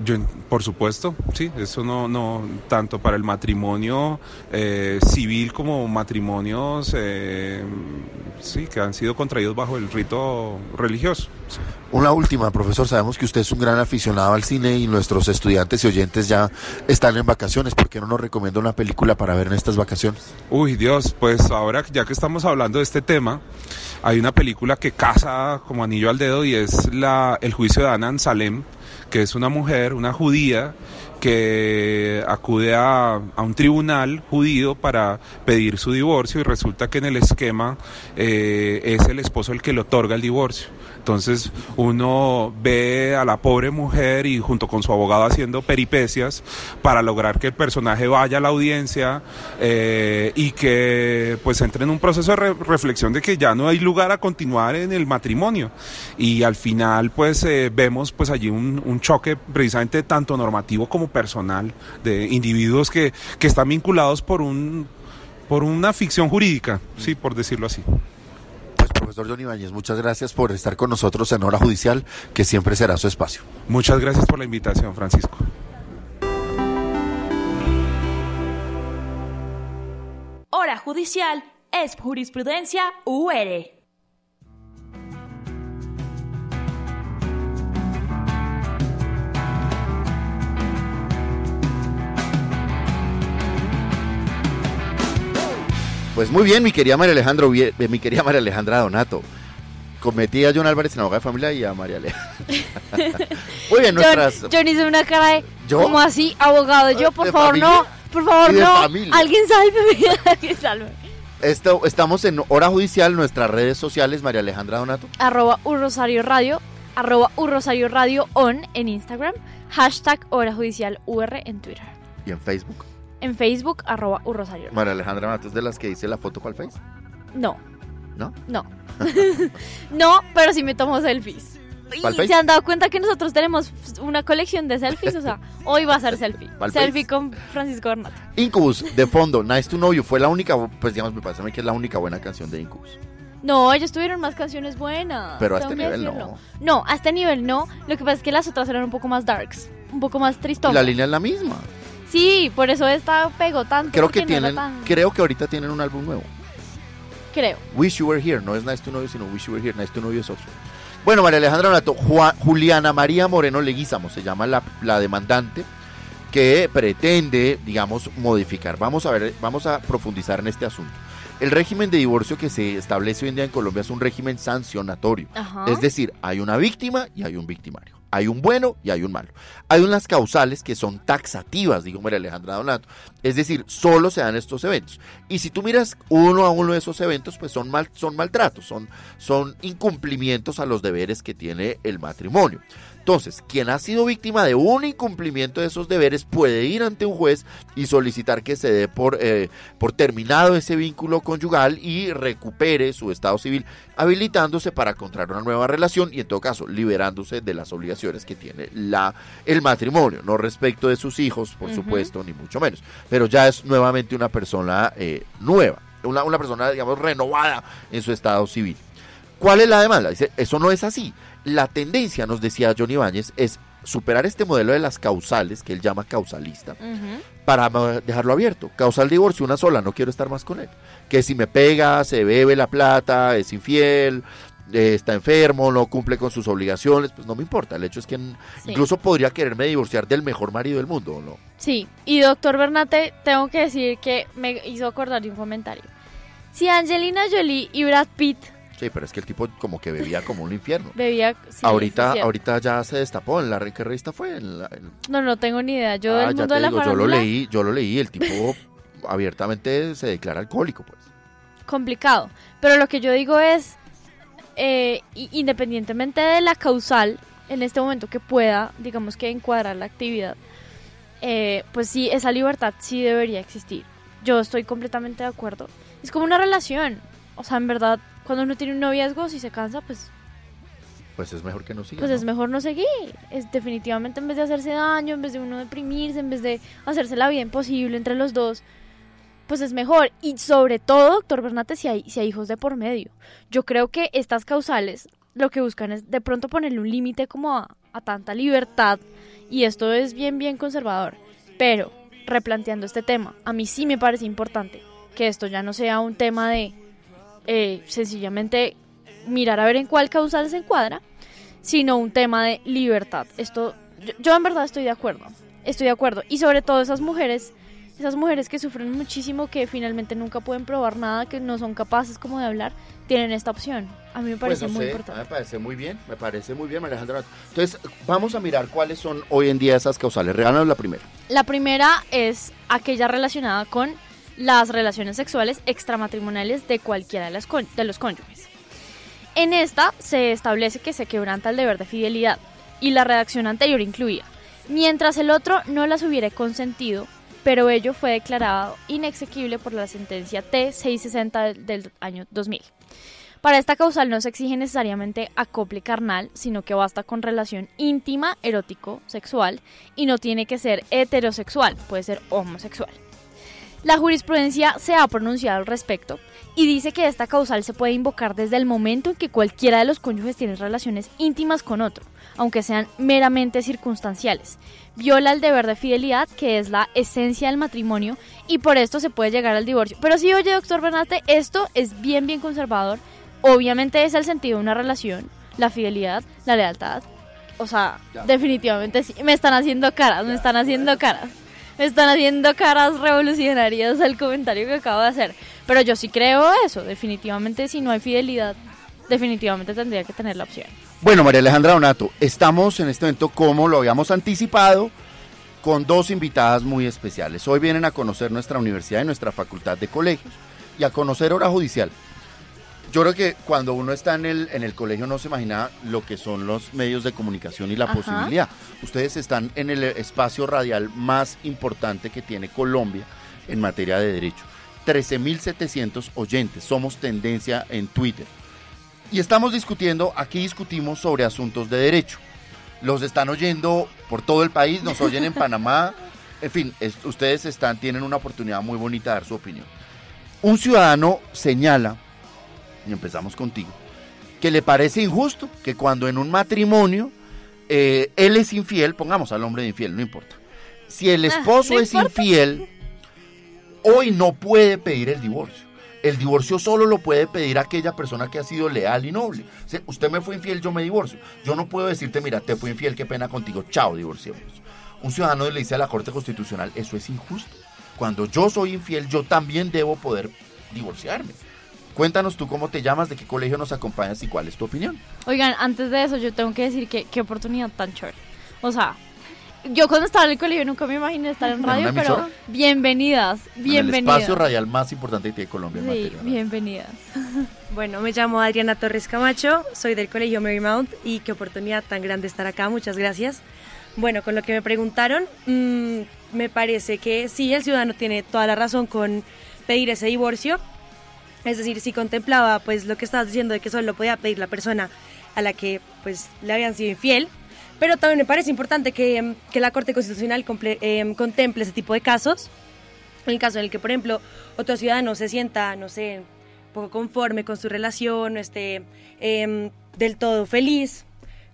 Yo, por supuesto, sí, eso no, no, tanto para el matrimonio eh, civil como matrimonios, eh, sí, que han sido contraídos bajo el rito religioso. Una última, profesor. Sabemos que usted es un gran aficionado al cine y nuestros estudiantes y oyentes ya están en vacaciones. ¿Por qué no nos recomienda una película para ver en estas vacaciones? Uy, Dios, pues ahora ya que estamos hablando de este tema, hay una película que casa como anillo al dedo y es la El juicio de Ana Salem, que es una mujer, una judía, que acude a, un tribunal judío para pedir su divorcio y resulta que en el esquema eh, es el esposo el que le otorga el divorcio. Entonces uno ve a la pobre mujer y junto con su abogado haciendo peripecias para lograr que el personaje vaya a la audiencia eh, y que pues entre en un proceso de re- reflexión de que ya no hay lugar a continuar en el matrimonio y al final pues eh, vemos pues allí un, un choque precisamente tanto normativo como personal de individuos que, que están vinculados por un por una ficción jurídica, sí, por decirlo así. Profesor Johnny Ibáñez, muchas gracias por estar con nosotros en Hora Judicial, que siempre será su espacio. Muchas gracias por la invitación, Francisco. Hora judicial es jurisprudencia UR. Pues muy bien, mi querida María Alejandra, Ovie- eh, mi querida María Alejandra Donato. Cometí a John Álvarez en abogada de familia y a María Alejandra. muy bien, nuestras. John, John hizo una cara de, ¿Yo? como así, abogado, yo, por ¿De favor, familia? no, por favor, no, familia. alguien sálveme, alguien sálveme. Esto, estamos en Hora Judicial, nuestras redes sociales, María Alejandra Donato. Arroba Urrosario Radio, arroba Urrosario Radio on en Instagram, hashtag Hora Judicial UR en Twitter. Y en Facebook. En Facebook, arroba Urrosario. María Alejandra Donato es de las que dice la foto para el Face. No, ¿No? no. no, pero sí me tomo selfies. ¿Pa'l Y Face? se han dado cuenta que nosotros tenemos una colección de selfies, o sea, hoy va a ser selfie. ¿Pa'l Selfie con Francisco Bernat. Incubus, de fondo, Nice to Know You, fue la única, pues digamos, me parece a mí que es la única buena canción de Incubus. No, ellos tuvieron más canciones buenas. Pero a este nivel no. No, a este nivel no. Lo que pasa es que las otras eran un poco más darks, un poco más Y tristongas. la línea es la misma. Sí, por eso esta pegó tanto. Creo que no tienen, tan- creo que ahorita tienen un álbum nuevo. Creo. Wish You Were Here, no es Nice to Know You, sino Wish You Were Here. Nice to Know You es otro. Bueno, María Alejandra Juan- Juliana María Moreno Leguizamo se llama la, la demandante que pretende, digamos, modificar. Vamos a ver, vamos a profundizar en este asunto. El régimen de divorcio que se establece hoy en día en Colombia es un régimen sancionatorio. Ajá. Es decir, hay una víctima y hay un victimario. Hay un bueno y hay un malo. Hay unas causales que son taxativas, digo María Alejandra Donato. Es decir, solo se dan estos eventos. Y si tú miras uno a uno de esos eventos, pues son, mal, son maltratos, son, son incumplimientos a los deberes que tiene el matrimonio. Entonces, quien ha sido víctima de un incumplimiento de esos deberes puede ir ante un juez y solicitar que se dé por, eh, por terminado ese vínculo conyugal y recupere su estado civil, habilitándose para contraer una nueva relación y en todo caso liberándose de las obligaciones que tiene la, el matrimonio, no respecto de sus hijos, por supuesto, ni mucho menos, pero ya es nuevamente una persona eh, nueva, una, una persona, digamos, renovada en su estado civil. ¿Cuál es la demanda? Dice, eso no es así. La tendencia, nos decía Johnny Ibáñez, es superar este modelo de las causales, que él llama causalista, para dejarlo abierto. Causal divorcio, una sola, no quiero estar más con él. Que si me pega, se bebe la plata, es infiel, eh, está enfermo, no cumple con sus obligaciones, pues no me importa. El hecho es que Sí. incluso podría quererme divorciar del mejor marido del mundo, ¿o no? Sí, y doctor Bernate, tengo que decir que me hizo acordar de un comentario. Si Angelina Jolie y Brad Pitt Sí, pero es que el tipo como que bebía como un infierno. bebía... sí, ahorita, ahorita ya se destapó en la ¿qué revista fue? En la- en- No, no tengo ni idea. Yo Ah, del mundo de la digo, yo lo leí, yo lo leí, el tipo abiertamente se declara alcohólico, pues. complicado. Pero lo que yo digo es, eh, independientemente de la causal, en este momento que pueda, digamos que encuadrar la actividad, eh, pues sí, esa libertad sí debería existir. Yo estoy completamente de acuerdo. Es como una relación. O sea, en verdad, cuando uno tiene un noviazgo, si se cansa, pues Pues es mejor que no siga. pues ¿no? es mejor no seguir. Es definitivamente en vez de hacerse daño, en vez de uno deprimirse, en vez de hacerse la vida imposible entre los dos, pues es mejor. Y sobre todo, doctor Bernate, si hay, si hay hijos de por medio. Yo creo que estas causales lo que buscan es de pronto ponerle un límite como a, a tanta libertad. Y esto es bien, bien conservador. Pero, replanteando este tema, a mí sí me parece importante que esto ya no sea un tema de eh, sencillamente mirar a ver en cuál causal se encuadra, sino un tema de libertad. Esto, yo, yo en verdad estoy de acuerdo, estoy de acuerdo. Y sobre todo esas mujeres, esas mujeres que sufren muchísimo, que finalmente nunca pueden probar nada, que no son capaces como de hablar, tienen esta opción. A mí me Pues parece no muy sé, importante. Me parece muy bien, me parece muy bien, María Alejandra. Entonces, vamos a mirar cuáles son hoy en día esas causales. Regálanos la primera. La primera es aquella relacionada con las relaciones sexuales extramatrimoniales de cualquiera de, de los cónyuges. En esta se establece que se quebranta el deber de fidelidad y la redacción anterior incluía, mientras el otro no las hubiera consentido, pero ello fue declarado inexequible por la sentencia T660 del, del año 2000. Para esta causal no se exige necesariamente acople carnal, sino que basta con relación íntima, erótico, sexual, y no tiene que ser heterosexual, puede ser homosexual. La jurisprudencia se ha pronunciado al respecto y dice que esta causal se puede invocar desde el momento en que cualquiera de los cónyuges tiene relaciones íntimas con otro, aunque sean meramente circunstanciales. Viola el deber de fidelidad, que es la esencia del matrimonio, y por esto se puede llegar al divorcio. Pero sí, oye, doctor Bernate, esto es bien, bien conservador. Obviamente es el sentido de una relación, la fidelidad, la lealtad. O sea, definitivamente sí. Me están haciendo caras, me están haciendo caras. Están haciendo caras revolucionarias al comentario que acabo de hacer. Pero yo sí creo eso. Definitivamente, si no hay fidelidad, definitivamente tendría que tener la opción. Bueno, María Alejandra Donato, estamos en este evento, como lo habíamos anticipado, con dos invitadas muy especiales. Hoy vienen a conocer nuestra universidad y nuestra facultad de colegios y a conocer hora judicial. Yo creo que cuando uno está en el, en el colegio no se imagina lo que son los medios de comunicación y la Ajá. posibilidad. Ustedes están en el espacio radial más importante que tiene Colombia en materia de derecho. 13.700 oyentes, somos tendencia en Twitter. Y estamos discutiendo, aquí discutimos sobre asuntos de derecho. Los están oyendo por todo el país, nos oyen en Panamá. En fin, es- ustedes están, tienen una oportunidad muy bonita de dar su opinión. Un ciudadano señala, y empezamos contigo, que le parece injusto que cuando en un matrimonio eh, él es infiel, pongamos al hombre de infiel, no importa. Si el esposo ¿no es importa? infiel, hoy no puede pedir el divorcio. El divorcio solo lo puede pedir aquella persona que ha sido leal y noble. Usted me fue infiel, yo me divorcio. Yo no puedo decirte, mira, te fui infiel, qué pena contigo, chao, divorciémonos. Un ciudadano le dice a la Corte Constitucional, eso es injusto. Cuando yo soy infiel, yo también debo poder divorciarme. Cuéntanos tú cómo te llamas, de qué colegio nos acompañas y cuál es tu opinión. Oigan, antes de eso yo tengo que decir que qué oportunidad tan chévere. O sea, yo cuando estaba en el colegio nunca me imaginé estar en ¿En radio, una pero emisora? bienvenidas, En el bienvenidas. espacio radial más importante que tiene Colombia en Sí, materia. bienvenidas. Bueno, me llamo Adriana Torres Camacho, soy del Colegio Marymount y qué oportunidad tan grande estar acá, muchas gracias. Bueno, con lo que me preguntaron, mm, me parece que sí, el ciudadano tiene toda la razón con pedir ese divorcio. Es decir, si contemplaba pues lo que estabas diciendo de que solo lo podía pedir la persona a la que pues le habían sido infiel. Pero también me parece importante que, em, que la Corte Constitucional comple- em, contemple ese tipo de casos. El caso en el que, por ejemplo, otro ciudadano se sienta, no sé, poco conforme con su relación, no esté em, del todo feliz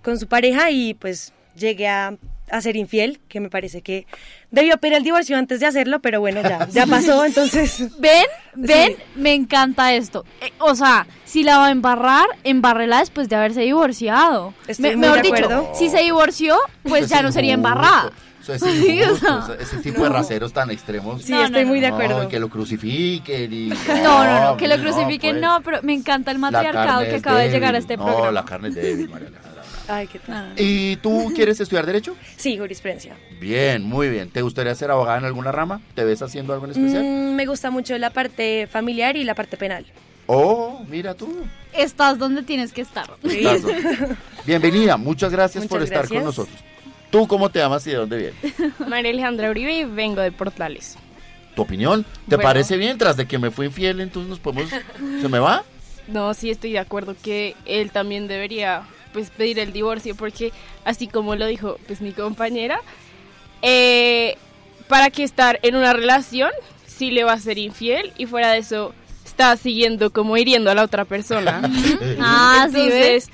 con su pareja y pues llegue a, a ser infiel, que me parece que debió pedir el divorcio antes de hacerlo, pero bueno, ya, ya pasó, entonces... ¿Ven? ¿Ven? Me encanta esto. Eh, o sea, si la va a embarrar, embárrela después de haberse divorciado. Estoy Me- muy mejor de dicho, acuerdo. si se divorció, pues Eso ya no sería embarrada. Eso es Sí, o injusto, sea, ese- tipo de raceros tan extremos. Sí, estoy muy de acuerdo. que lo crucifiquen y... No, no, no, que lo crucifiquen, pues, no, pero me encanta el matriarcado que acaba de llegar a este no, programa. la carne es débil, María. Ay, qué tal. ¿Y tú quieres estudiar Derecho? Sí, jurisprudencia. Bien, muy bien. ¿Te gustaría ser abogada en alguna rama? ¿Te ves haciendo algo en especial? Mm, me gusta mucho la parte familiar y la parte penal. Oh, mira tú. Estás donde tienes que estar. Estás donde- Bienvenida, muchas gracias por estar con nosotros. ¿Tú cómo te llamas y de dónde vienes? María Alejandra Uribe y vengo de Portales. ¿Tu opinión? ¿Te Bueno. parece bien? Tras de que me fui infiel, entonces nos podemos... ¿Se me va? No, sí estoy de acuerdo que él también debería pues pedir el divorcio porque así como lo dijo pues mi compañera, eh, para que estar en una relación sí le va a ser infiel y fuera de eso está siguiendo como hiriendo a la otra persona. Ah, ¿sí Entonces, ves?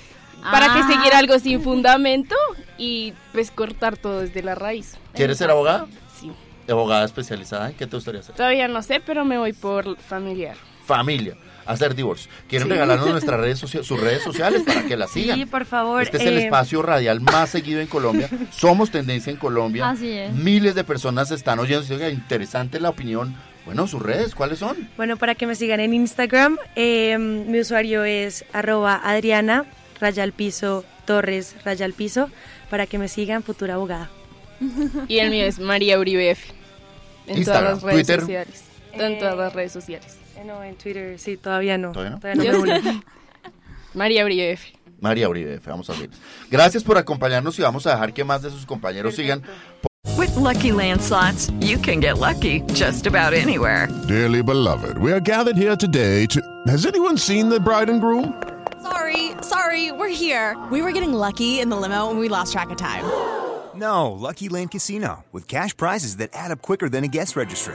para Ah. que seguir algo sin fundamento y pues cortar todo desde la raíz. ¿Quieres ser abogada? Sí. Abogada especializada, ¿en qué te gustaría hacer? Todavía no sé, pero me voy por familiar. Familia, hacer divorcio. ¿Quieren Sí. regalarnos nuestras redes socia- sus redes sociales para que las sigan? Sí, por favor. Este es el eh, espacio radial más seguido en Colombia. Somos tendencia en Colombia. Así es. Miles de personas están oyendo. Oiga, Interesante la opinión. Bueno, sus redes, ¿cuáles son? Bueno, para que me sigan en Instagram, eh, mi usuario es arroba Adriana, raya al piso, Torres, raya al piso, para que me sigan, futura abogada. Y el mío es María Uribe F. En Instagram, todas las redes Twitter. sociales. En todas las redes sociales. Eh, no, en Twitter, sí, todavía no. ¿Todavía no? Todavía no me uno. María Uribe F. María Uribe, vamos a ver. Gracias por acompañarnos y vamos a dejar que más de sus compañeros sigan. With Lucky Land slots, you can get lucky just about anywhere. Dearly beloved, we are gathered here today to. Has anyone seen the bride and groom? Sorry, sorry, we're here. We were getting lucky in the limo and we lost track of time. No, Lucky Land Casino, with cash prizes that add up quicker than a guest registry.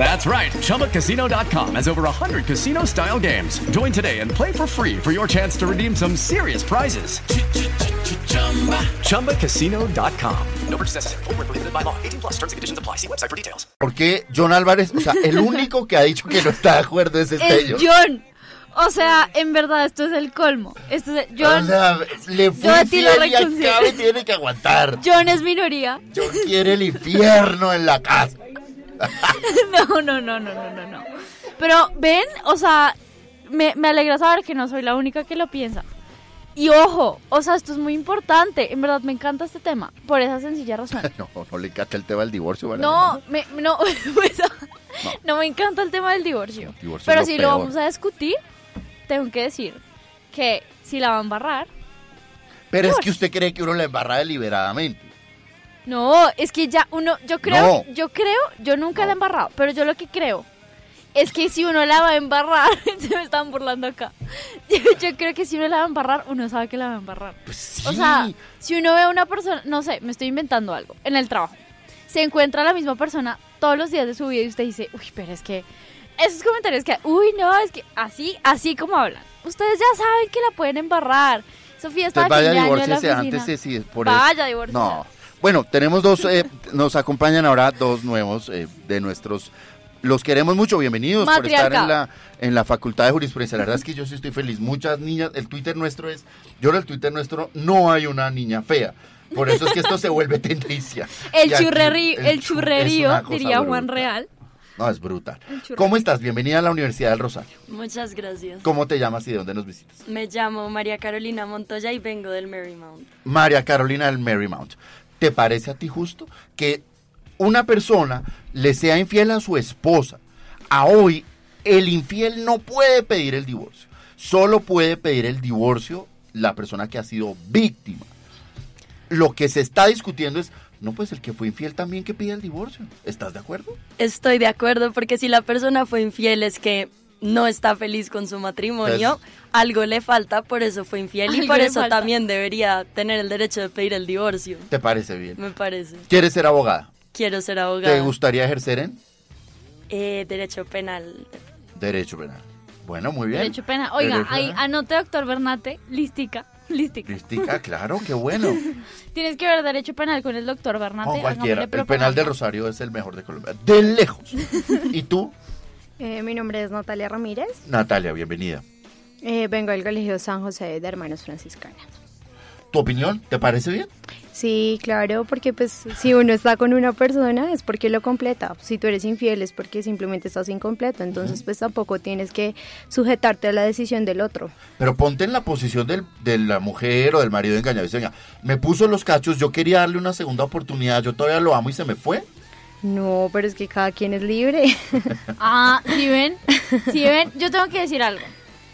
That's right. ChumbaCasino.com has over 100 casino style games. Join today and play for free for your chance to redeem some serious prizes. ChumbaCasino.com. No purchase necessary. Void were prohibited by law. 18 plus terms and conditions apply. See website for details. Porque John Álvarez, o sea, el único que ha dicho que no está de acuerdo es Es Estello. John. O sea, en verdad, esto es el colmo. Esto es John. O sea, le yo fue a ti lo fiel y reconcilio. acá me tiene que aguantar. John es minoría. John quiere el infierno en la casa. No, no, no, no, no, no, no. Pero ven, o sea, me, me alegra saber que no soy la única que lo piensa. Y ojo, o sea, esto es muy importante. En verdad me encanta este tema, por esa sencilla razón. No, no le encanta el tema del divorcio, ¿vale? No, me, no, pues, no me encanta el tema del divorcio. Divorcio Pero lo si peor. lo vamos a discutir, tengo que decir que si la va a embarrar, Pero es que usted cree que uno la embarra deliberadamente. No, es que ya uno, yo creo, No. yo creo, yo nunca la he embarrado, pero yo lo que creo es que si uno la va a embarrar, se me están burlando acá. Yo, yo creo que si uno la va a embarrar, uno sabe que la va a embarrar. O sea, si uno ve a una persona, no sé, me estoy inventando algo, en el trabajo, se encuentra la misma persona todos los días de su vida y usted dice, uy, pero es que esos comentarios que, uy, no, es que así, así como hablan, ustedes ya saben que la pueden embarrar. Sofía está Entonces vaya divórciese antes de si por Vaya, divórciese. No. Bueno, tenemos dos, eh, nos acompañan ahora dos nuevos eh, de nuestros. Los queremos mucho, bienvenidos por estar en la, en la Facultad de Jurisprudencia. La verdad es que yo sí estoy feliz. Muchas niñas, el Twitter nuestro es, yo en el Twitter nuestro no hay una niña fea. Por eso es que esto se vuelve tendencia. El, churrerí- el, es churrerío, diría Juan. Real. No, es brutal. El. ¿Cómo estás? Bienvenida a la Universidad del Rosario. Muchas gracias. ¿Cómo te llamas y de dónde nos visitas? Me llamo María Carolina Montoya y vengo del Marymount. María Carolina del Marymount. ¿Te parece a ti justo que una persona le sea infiel a su esposa? A hoy, el infiel no puede pedir el divorcio. Solo puede pedir el divorcio la persona que ha sido víctima. Lo que se está discutiendo es, no, pues el que fue infiel también que pide el divorcio. ¿Estás de acuerdo? Estoy de acuerdo porque si la persona fue infiel es que no está feliz con su matrimonio, Entonces- algo le falta, por eso fue infiel y por eso falta. también debería tener el derecho de pedir el divorcio. ¿Te parece bien? Me parece. ¿Quieres ser abogada? Quiero ser abogada. ¿Te gustaría ejercer en Eh, derecho penal. derecho penal? Bueno, muy bien. Derecho pena. Oiga, Derecho ahí penal. anote, doctor Bernate, listica, listica. Listica, claro, qué bueno. Tienes que ver derecho penal con el doctor Bernate. No, cualquiera. El penal de. Rosario es el mejor de Colombia. De lejos. ¿Y tú, Eh, mi nombre es Natalia Ramírez. Natalia? Bienvenida. Eh, vengo del Colegio San José de Hermanos Franciscanos. ¿Tu opinión? ¿Te parece bien? Sí, claro, porque pues si uno está con una persona es porque lo completa. Si tú eres infiel es porque simplemente estás incompleto. Entonces pues tampoco tienes que sujetarte a la decisión del otro. Pero ponte en la posición del- de la mujer o del marido engañado. y dice, Venga, me puso los cachos, yo quería darle una segunda oportunidad, yo todavía lo amo y se me fue. No, pero es que cada quien es libre. Ah, si ven, si ven, yo tengo que decir algo.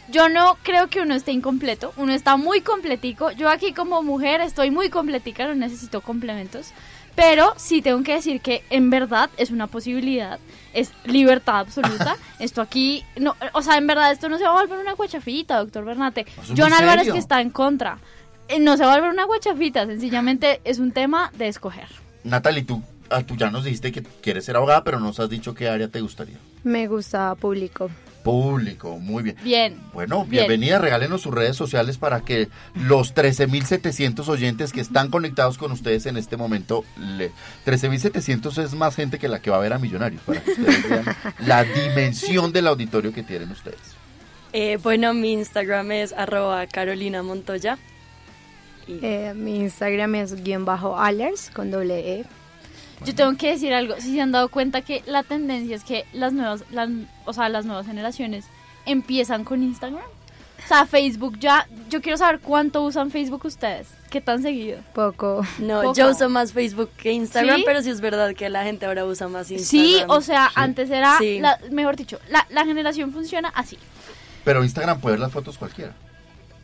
Yo no creo que uno esté incompleto, uno está muy completico. Yo aquí como mujer estoy muy completica, no necesito complementos. Pero sí tengo que decir que en verdad es una posibilidad, es libertad absoluta. Esto aquí, no, o sea, en verdad esto no se va a volver una guachafita, doctor Bernate. John Álvarez serio. que está en contra. Eh, No se va a volver una guachafita, sencillamente es un tema de escoger. Natalie, tú, ah, tú ya nos dijiste que quieres ser abogada, pero nos has dicho qué área te gustaría. Me gusta público. Público, muy bien. Bien. Bueno, Bien. bienvenida, regálenos sus redes sociales para que los 13.700 oyentes que están conectados con ustedes en este momento, le... 13.700 es más gente que la que va a ver a Millonarios, para que ustedes vean la dimensión del auditorio que tienen ustedes. Eh, bueno, mi Instagram es arroba Carolina Montoya. Eh, mi Instagram es guion bajo alers con doble E. Yo tengo que decir algo, si se han dado cuenta que la tendencia es que las nuevas, las, o sea, las nuevas generaciones empiezan con Instagram. O sea, Facebook ya, yo quiero saber cuánto usan Facebook ustedes. ¿Qué tan seguido? Poco. No, Poco. yo uso más Facebook que Instagram, ¿Sí? pero sí es verdad que la gente ahora usa más Sí, Instagram. o sea, antes era, Sí. la- mejor dicho, la, la generación funciona así. Pero Instagram puede ver las fotos cualquiera.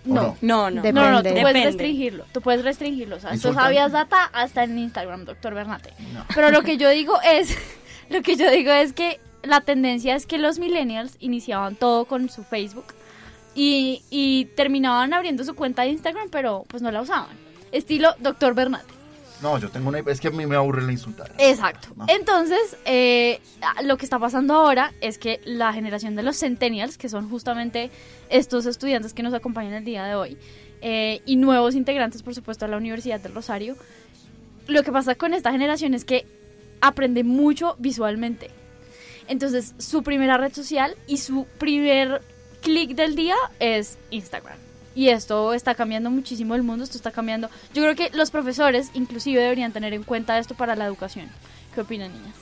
¿O No, no, no, no, no, tú puedes restringirlo, tú puedes restringirlo, o sea, tú sabías data hasta en Instagram, doctor Bernate. Pero lo que yo digo es, lo que yo digo es que la tendencia es que los millennials iniciaban todo con su Facebook y, y terminaban abriendo su cuenta de Instagram, pero pues no la usaban. Estilo doctor Bernate. No, yo tengo una... Es que a mí me aburre la insultar. Exacto. No. Entonces, eh, lo que está pasando ahora es que la generación de los centennials, que son justamente estos estudiantes que nos acompañan el día de hoy, eh, y nuevos integrantes, por supuesto, a la Universidad del Rosario, lo que pasa con esta generación es que aprende mucho visualmente. Entonces, su primera red social y su primer clic del día es Instagram. Y esto está cambiando muchísimo el mundo, esto está cambiando. Yo creo que los profesores inclusive deberían tener en cuenta esto para la educación. ¿Qué opinan, niñas?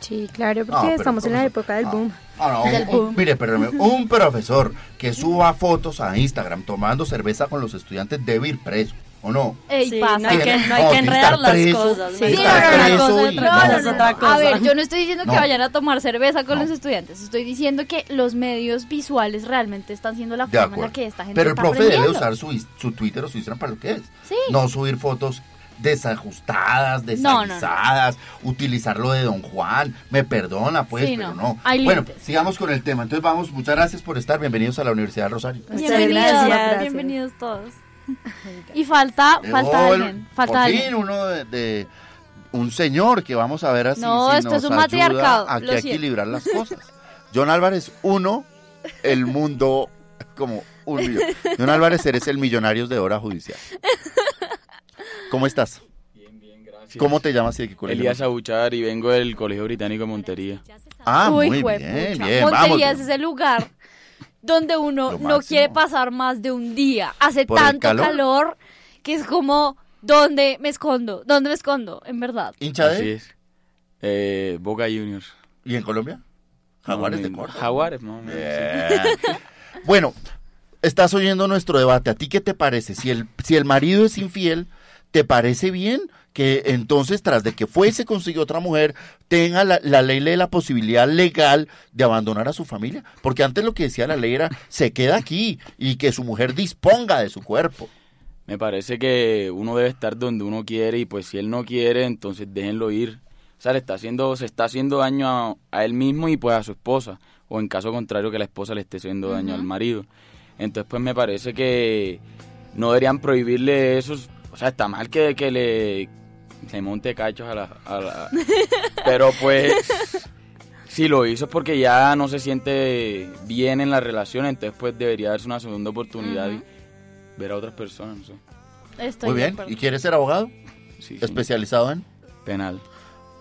Sí, claro, porque pero estamos en la época del boom. Ah, no, Del un- un- boom. mire, pero un profesor que suba fotos a Instagram tomando cerveza con los estudiantes debe ir preso, ¿o no? Ey, Sí, pasa. no hay que, no hay que tiene enredar las preso, cosas. Sí, no, no, no, no. A ver, yo no estoy diciendo que vayan a tomar cerveza con los estudiantes. Estoy diciendo que los medios visuales realmente están siendo la De forma en la que esta gente Pero el está profe debe usar su, su Twitter o su Instagram para lo que es. Sí. No subir fotos desajustadas, No, no, no. desavisadas, utilizar lo de Don Juan. Me perdona, pues, Sí, pero no. Hay bueno, límites. sigamos con el tema. Entonces vamos, muchas gracias por estar. Bienvenidos a la Universidad de Rosario. Muchas Bienvenidos, gracias. bienvenidos todos. Y falta, falta el- alguien, falta por alguien. fin uno de, de- un señor que vamos a ver así No, si esto nos es un ayuda matriarcado, a, que equilibrar las cosas. John Álvarez, uno, el mundo como un millón. John Álvarez, eres el Millonarios de Hora Judicial. ¿Cómo estás? ¿Cómo te llamas y de qué colegio? Elías Abuchar y vengo del Colegio Británico de Montería. Ah, Uy, muy bien, bien, Montería vamos. es ese lugar donde uno no quiere pasar más de un día. Hace ¿Por el tanto calor? calor? que es como, ¿dónde me escondo? ¿Dónde me escondo? En verdad. ¿Hincha Así de? es. Eh, Boca Juniors. ¿Y en Colombia? Jaguares No, de Córdoba. Jaguares, más o menos, sí. Bien. Bueno, estás oyendo nuestro debate. ¿A ti qué te parece? Si el, si el marido es infiel, ¿te parece bien que entonces, tras de que fue y se consiguió otra mujer, tenga la, la ley le dé la posibilidad legal de abandonar a su familia? Porque antes lo que decía la ley era, se queda aquí y que su mujer disponga de su cuerpo. Me parece que uno debe estar donde uno quiere y pues si él no quiere, entonces déjenlo ir. O sea, le está haciendo, se está haciendo daño a, a él mismo y pues a su esposa. O en caso contrario que la esposa le esté haciendo daño al marido. Entonces pues me parece que no deberían prohibirle eso. O sea, está mal que, que le, le monte cachos a la, a la- Pero pues si lo hizo es porque ya no se siente bien en la relación, entonces pues debería darse una segunda oportunidad y ver a otras personas, no sé. Estoy Muy bien. ¿Y quieres ser abogado? Sí, sí. Especializado en Penal.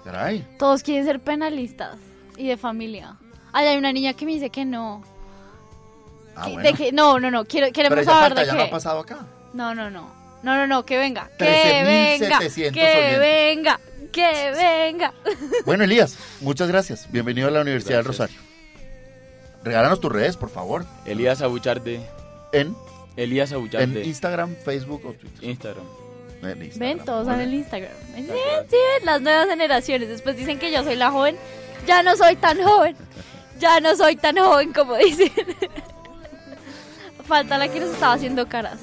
Caray. Todos quieren ser penalistas y de familia. Ay, hay una niña que me dice que no. Ah, Que- bueno. de que, no, no, no, quiero, queremos Pero saber falta, de ya qué. no ha pasado acá. No, no, no. No, no, no, que venga. Que 13.700 venga. Que venga. Que venga. Bueno, Elías, muchas gracias. Bienvenido a la Universidad del Rosario. Regálanos tus redes, por favor. Elías Abucharte. ¿En? Elías Abucharte. En Instagram, Facebook o Twitter. Instagram. En Instagram. Ven, todos en el. Instagram. Sí, sí, ven, las nuevas generaciones. Después dicen que yo soy la joven. Ya no soy tan joven. Ya no soy tan joven como dicen. Falta la que nos estaba haciendo caras.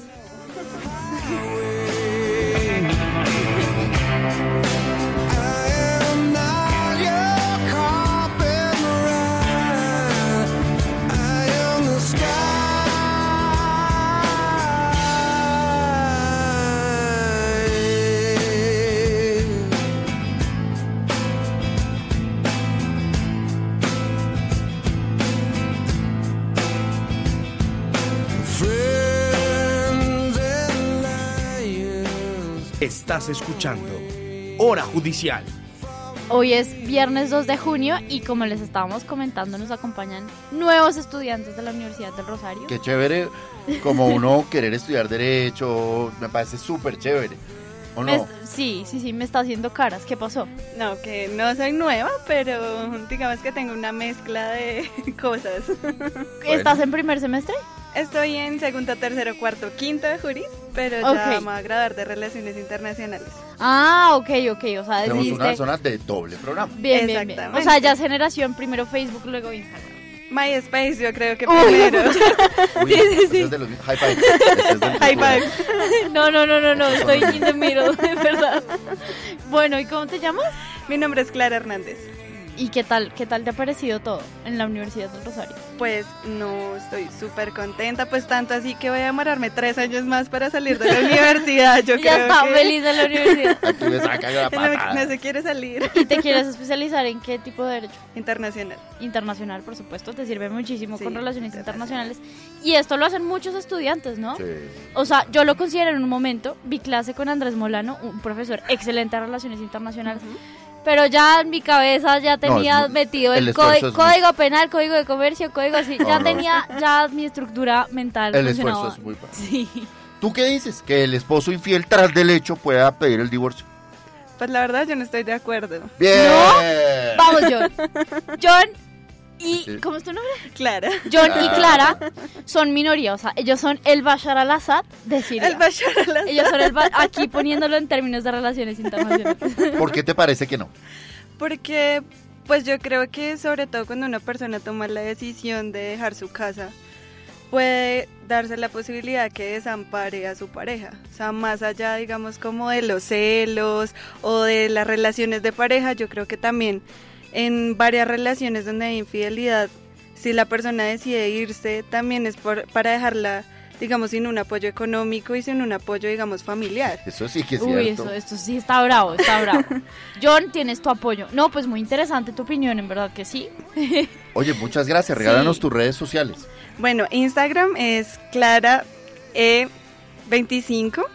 Estás escuchando Hora Judicial. Hoy es viernes 2 de junio y como les estábamos comentando nos acompañan nuevos estudiantes de la Universidad del Rosario. Qué chévere como uno querer estudiar derecho, me parece súper chévere. ¿O no? sí, sí, sí, me está haciendo caras. ¿Qué pasó? No, que no soy nueva, pero digamos que tengo una mezcla de cosas. ¿Estás en primer semestre? Estoy en segundo, tercero, cuarto, quinto de juris, pero ya me voy a graduar de Relaciones Internacionales. Ah, ok, ok, o sea, Tenemos una zona de doble programa. Bien, bien, bien. O sea, ya es generación, primero Facebook, luego Instagram. MySpace, yo creo que primero. Uy, Sí, sí, ese sí. es de los- High five. Ese es del High futuro. five. No, no, no, no, no, estoy in the middle, de verdad. Bueno, ¿y cómo te llamas? Mi nombre es Clara Hernández. ¿Y qué tal, qué tal te ha parecido todo en la Universidad del Rosario? Pues no, estoy súper contenta, pues tanto así que voy a demorarme tres años más para salir de la universidad. Yo ya creo está que... feliz de la universidad. Aquí me sacan la No, patada. no se quiere salir. ¿Y te quieres especializar en qué tipo de derecho? Internacional. Internacional, por supuesto, te sirve muchísimo Sí, con relaciones internacionales. Y esto lo hacen muchos estudiantes, ¿no? Sí. O sea, yo lo considero en un momento, vi clase con Andrés Molano, un profesor excelente de relaciones internacionales. Pero ya en mi cabeza ya tenía metido el el, código, penal, código de comercio, código así. No, ya no. tenía ya mi estructura mental. El esfuerzo es muy bajo. Sí. ¿Tú qué dices? Que el esposo infiel tras del hecho pueda pedir el divorcio. Pues la verdad yo no estoy de acuerdo. Bien. Vamos, John. John y... ¿Cómo es tu nombre? Clara. John y Clara. Clara son minoría, o sea, ellos son el Bashar al-Assad de Siria. El Bashar al-Assad. Ellos son el ba- aquí poniéndolo en términos de relaciones internacionales. ¿Por qué te parece que no? Porque, pues yo creo que sobre todo cuando una persona toma la decisión de dejar su casa, puede darse la posibilidad que desampare a su pareja. O sea, más allá, digamos, como de los celos o de las relaciones de pareja, yo creo que también en varias relaciones donde hay infidelidad, si la persona decide irse, también es por, para dejarla, digamos, sin un apoyo económico y sin un apoyo, digamos, familiar. Eso sí que es Uy, cierto. eso, esto sí está bravo, está bravo. John, tienes tu apoyo. No, pues muy interesante tu opinión, en verdad que sí. Oye, muchas gracias. Regálanos Sí. tus redes sociales. Bueno, Instagram es Clara E25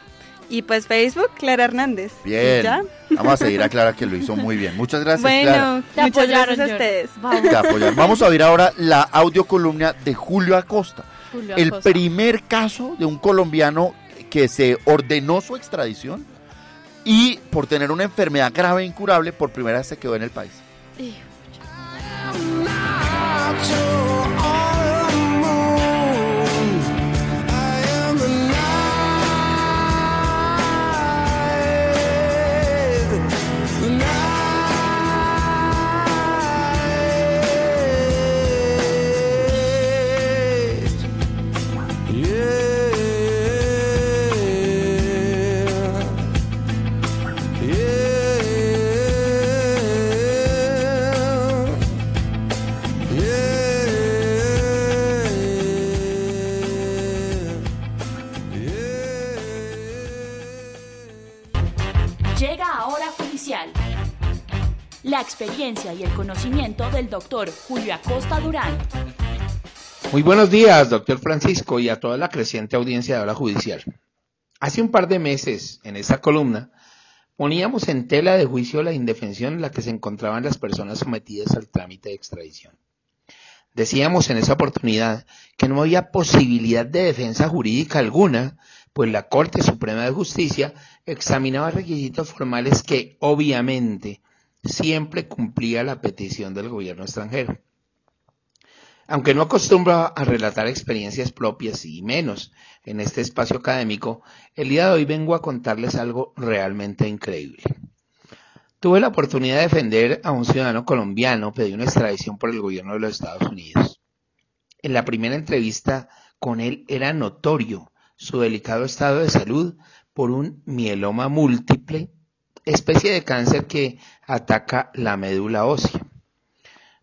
y pues Facebook Clara Hernández. Bien. ¿Ya? Vamos a seguir a Clara que lo hizo muy bien. Muchas gracias, bueno, Clara. Te muchas apoyaron, gracias a ustedes. Vamos. Te apoyan. Vamos a oír ahora la audio columna de Julio Acosta. Julio el Acosta. primer caso de un colombiano que se ordenó su extradición y por tener una enfermedad grave e incurable por primera vez se quedó en el país. Llega experiencia y el conocimiento del doctor Julio Acosta Durán. Muy buenos días, doctor Francisco, y a toda la creciente audiencia de Hora Judicial. Hace un par de meses, en esta columna, poníamos en tela de juicio la indefensión en la que se encontraban las personas sometidas al trámite de extradición. Decíamos en esa oportunidad que no había posibilidad de defensa jurídica alguna, pues la Corte Suprema de Justicia examinaba requisitos formales que, obviamente, siempre cumplía la petición del gobierno extranjero. Aunque no acostumbro a relatar experiencias propias y menos en este espacio académico, el día de hoy vengo a contarles algo realmente increíble. Tuve la oportunidad de defender a un ciudadano colombiano pedido una extradición por el gobierno de los Estados Unidos. En la primera entrevista con él era notorio su delicado estado de salud por un mieloma múltiple, especie de cáncer que ataca la médula ósea.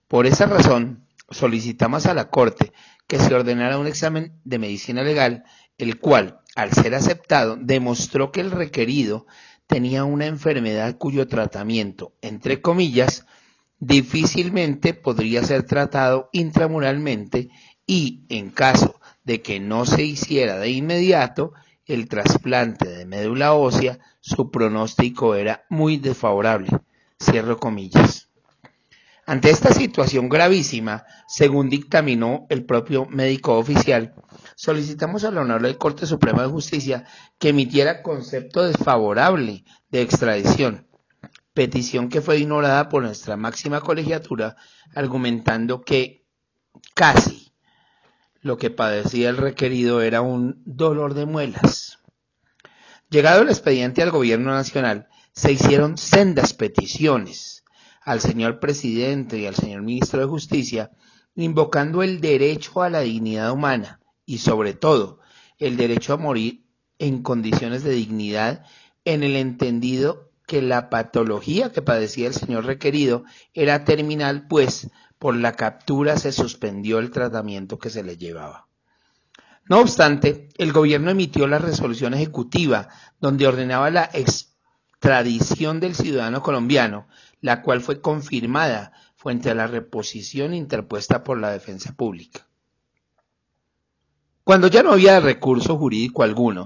Por esa razón, solicitamos a la Corte que se ordenara un examen de medicina legal, el cual, al ser aceptado, demostró que el requerido tenía una enfermedad cuyo tratamiento, entre comillas, difícilmente podría ser tratado intramuralmente y, en caso de que no se hiciera de inmediato el trasplante de médula ósea, su pronóstico era muy desfavorable. Cierro comillas. Ante esta situación gravísima, según dictaminó el propio médico oficial, solicitamos a la Honorable Corte Suprema de Justicia que emitiera concepto desfavorable de extradición, petición que fue ignorada por nuestra máxima colegiatura, argumentando que casi lo que padecía el requerido era un dolor de muelas. Llegado el expediente al gobierno nacional, se hicieron sendas peticiones al señor presidente y al señor ministro de Justicia, invocando el derecho a la dignidad humana y sobre todo el derecho a morir en condiciones de dignidad en el entendido que la patología que padecía el señor requerido era terminal, pues por la captura se suspendió el tratamiento que se le llevaba. No obstante, el gobierno emitió la resolución ejecutiva donde ordenaba la extradición del ciudadano colombiano, la cual fue confirmada frente a la reposición interpuesta por la defensa pública. Cuando ya no había recurso jurídico alguno,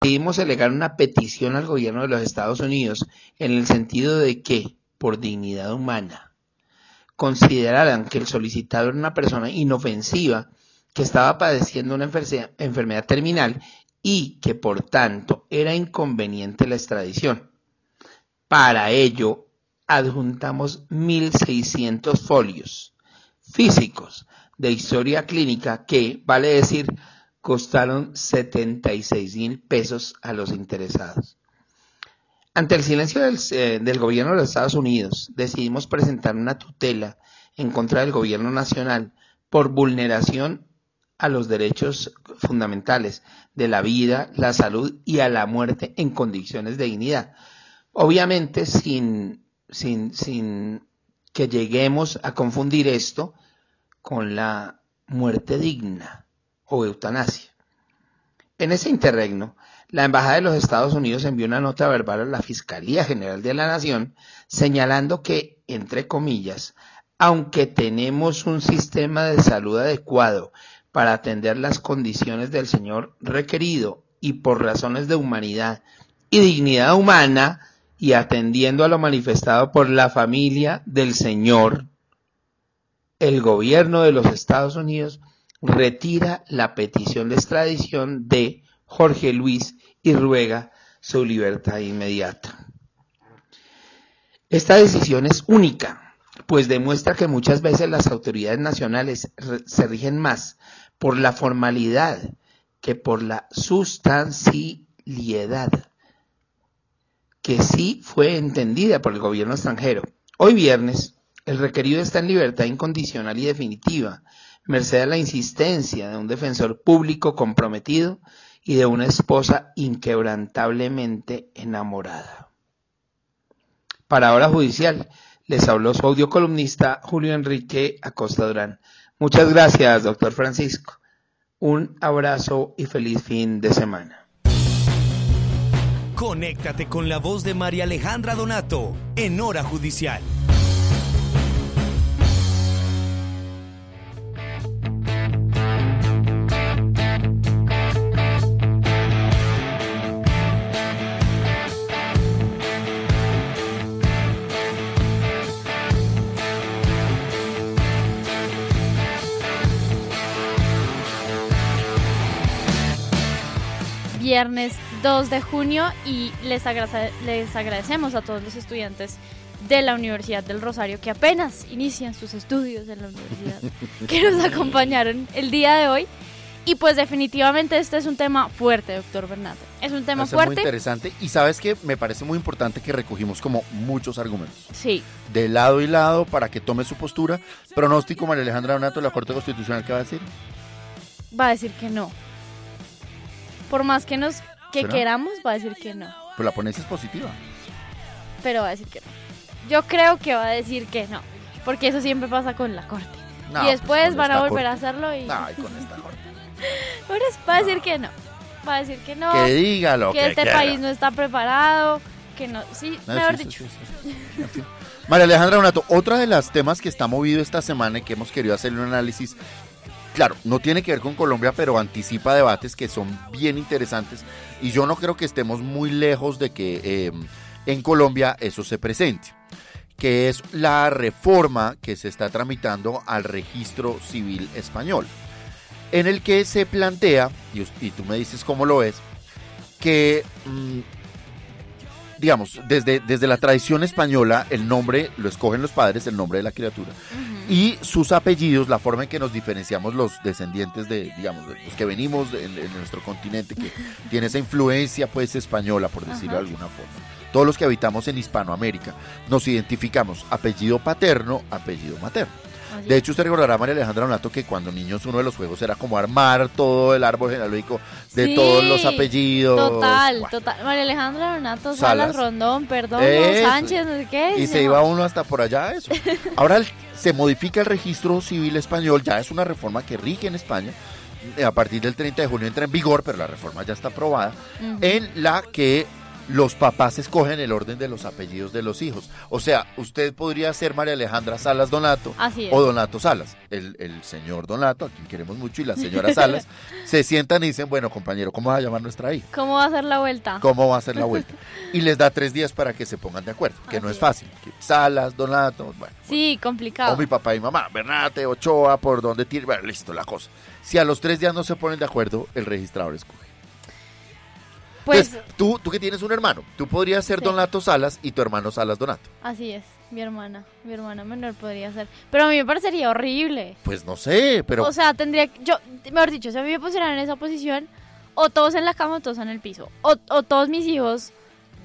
Decidimos alegar una petición al gobierno de los Estados Unidos en el sentido de que, por dignidad humana, consideraran que el solicitado era una persona inofensiva que estaba padeciendo una enfermedad terminal y que por tanto era inconveniente la extradición. Para ello, adjuntamos 1.600 folios físicos de historia clínica que, vale decir, costaron 76 mil pesos a los interesados. Ante el silencio del, eh, del gobierno de los Estados Unidos, decidimos presentar una tutela en contra del gobierno nacional por vulneración a los derechos fundamentales de la vida, la salud y a la muerte en condiciones de dignidad. Obviamente sin, sin, sin que lleguemos a confundir esto con la muerte digna o eutanasia. En ese interregno, la Embajada de los Estados Unidos envió una nota verbal a la Fiscalía General de la Nación señalando que, entre comillas, aunque tenemos un sistema de salud adecuado para atender las condiciones del señor requerido y por razones de humanidad y dignidad humana y atendiendo a lo manifestado por la familia del señor, el gobierno de los Estados Unidos retira la petición de extradición de Jorge Luis y ruega su libertad inmediata. Esta decisión es única, pues demuestra que muchas veces las autoridades nacionales se rigen más por la formalidad que por la sustancialidad, que sí fue entendida por el gobierno extranjero. Hoy viernes, el requerido está en libertad incondicional y definitiva, merced a la insistencia de un defensor público comprometido y de una esposa inquebrantablemente enamorada. Para Hora Judicial, les habló su audiocolumnista Julio Enrique Acosta Durán. Muchas gracias, doctor Francisco. Un abrazo y feliz fin de semana. Conéctate con la voz de María Alejandra Donato en Hora Judicial. Viernes 2 de junio y les, agrace- les agradecemos a todos los estudiantes de la Universidad del Rosario que apenas inician sus estudios en la universidad, que nos acompañaron el día de hoy. Y pues definitivamente este es un tema fuerte, doctor Bernardo. Es un tema Parece muy fuerte. interesante. Y sabes que me parece muy importante que recogimos como muchos argumentos. Sí. De lado y lado para que tome su postura. Pronóstico, María Alejandra Donato, la Corte Constitucional, ¿qué va a decir? Va a decir que no. Por más que nos que ¿Será? queramos, va a decir que no. Pues la ponencia es positiva. Pero va a decir que no. Yo creo que va a decir que no. Porque eso siempre pasa con la corte. No, y después pues con van a volver a hacerlo y. Ay, con esta corte. Pero va a decir que no. Va a decir que no. Que diga lo que este quiera. país no está preparado. Que no. Sí, No, mejor sí, sí, dicho. sí, sí. En fin. María Alejandra Donato, otra de las temas que está movido esta semana y que hemos querido hacerle un análisis, claro, no tiene que ver con Colombia, pero anticipa debates que son bien interesantes y yo no creo que estemos muy lejos de que eh, en Colombia eso se presente, que es la reforma que se está tramitando al registro civil español, en el que se plantea, y, tú me dices cómo lo es, que mm, digamos, desde, desde la tradición española, el nombre lo escogen los padres, el nombre de la criatura. Y sus apellidos, la forma en que nos diferenciamos los descendientes de, digamos, de los que venimos en, en nuestro continente, que tiene esa influencia pues española, por decirlo de alguna forma. Todos los que habitamos en Hispanoamérica nos identificamos apellido paterno, apellido materno. De hecho, usted recordará, María Alejandra Donato, que cuando niños uno de los juegos era como armar todo el árbol genealógico de Sí, todos los apellidos. Total, Bueno, total. María Alejandra Donato, Salas. Salas, Rondón, perdón, Eso. Sánchez, no sé qué. Y se iba uno hasta por allá, eso. Ahora el- se modifica el registro civil español, ya es una reforma que rige en España. A partir del 30 de junio entra en vigor, pero la reforma ya está aprobada, en la que los papás escogen el orden de los apellidos de los hijos. O sea, usted podría ser María Alejandra Salas Donato o Donato Salas. El, el señor Donato, a quien queremos mucho, y la señora Salas, se sientan y dicen, bueno, compañero, ¿cómo va a llamar nuestra hija? ¿Cómo va a ser la vuelta? cómo va a ser la vuelta. Y les da tres días para que se pongan de acuerdo, que no es fácil. Que Salas, Donato, bueno, Sí, complicado. o mi papá y mamá, Bernate, Ochoa, por donde tiene, bueno, listo la cosa. Si a los tres días no se ponen de acuerdo, el registrador escoge. Pues Entonces, tú, tú que tienes un hermano, tú podrías ser Sí. Donato Salas y tu hermano Salas Donato. así es, mi hermana, mi hermana menor podría ser. Pero a mí me parecería horrible. Pues no sé, pero O sea, tendría que- yo, mejor dicho, si a mí me pusieran en esa posición, o todos en la cama o todos en el piso. O, o todos mis hijos,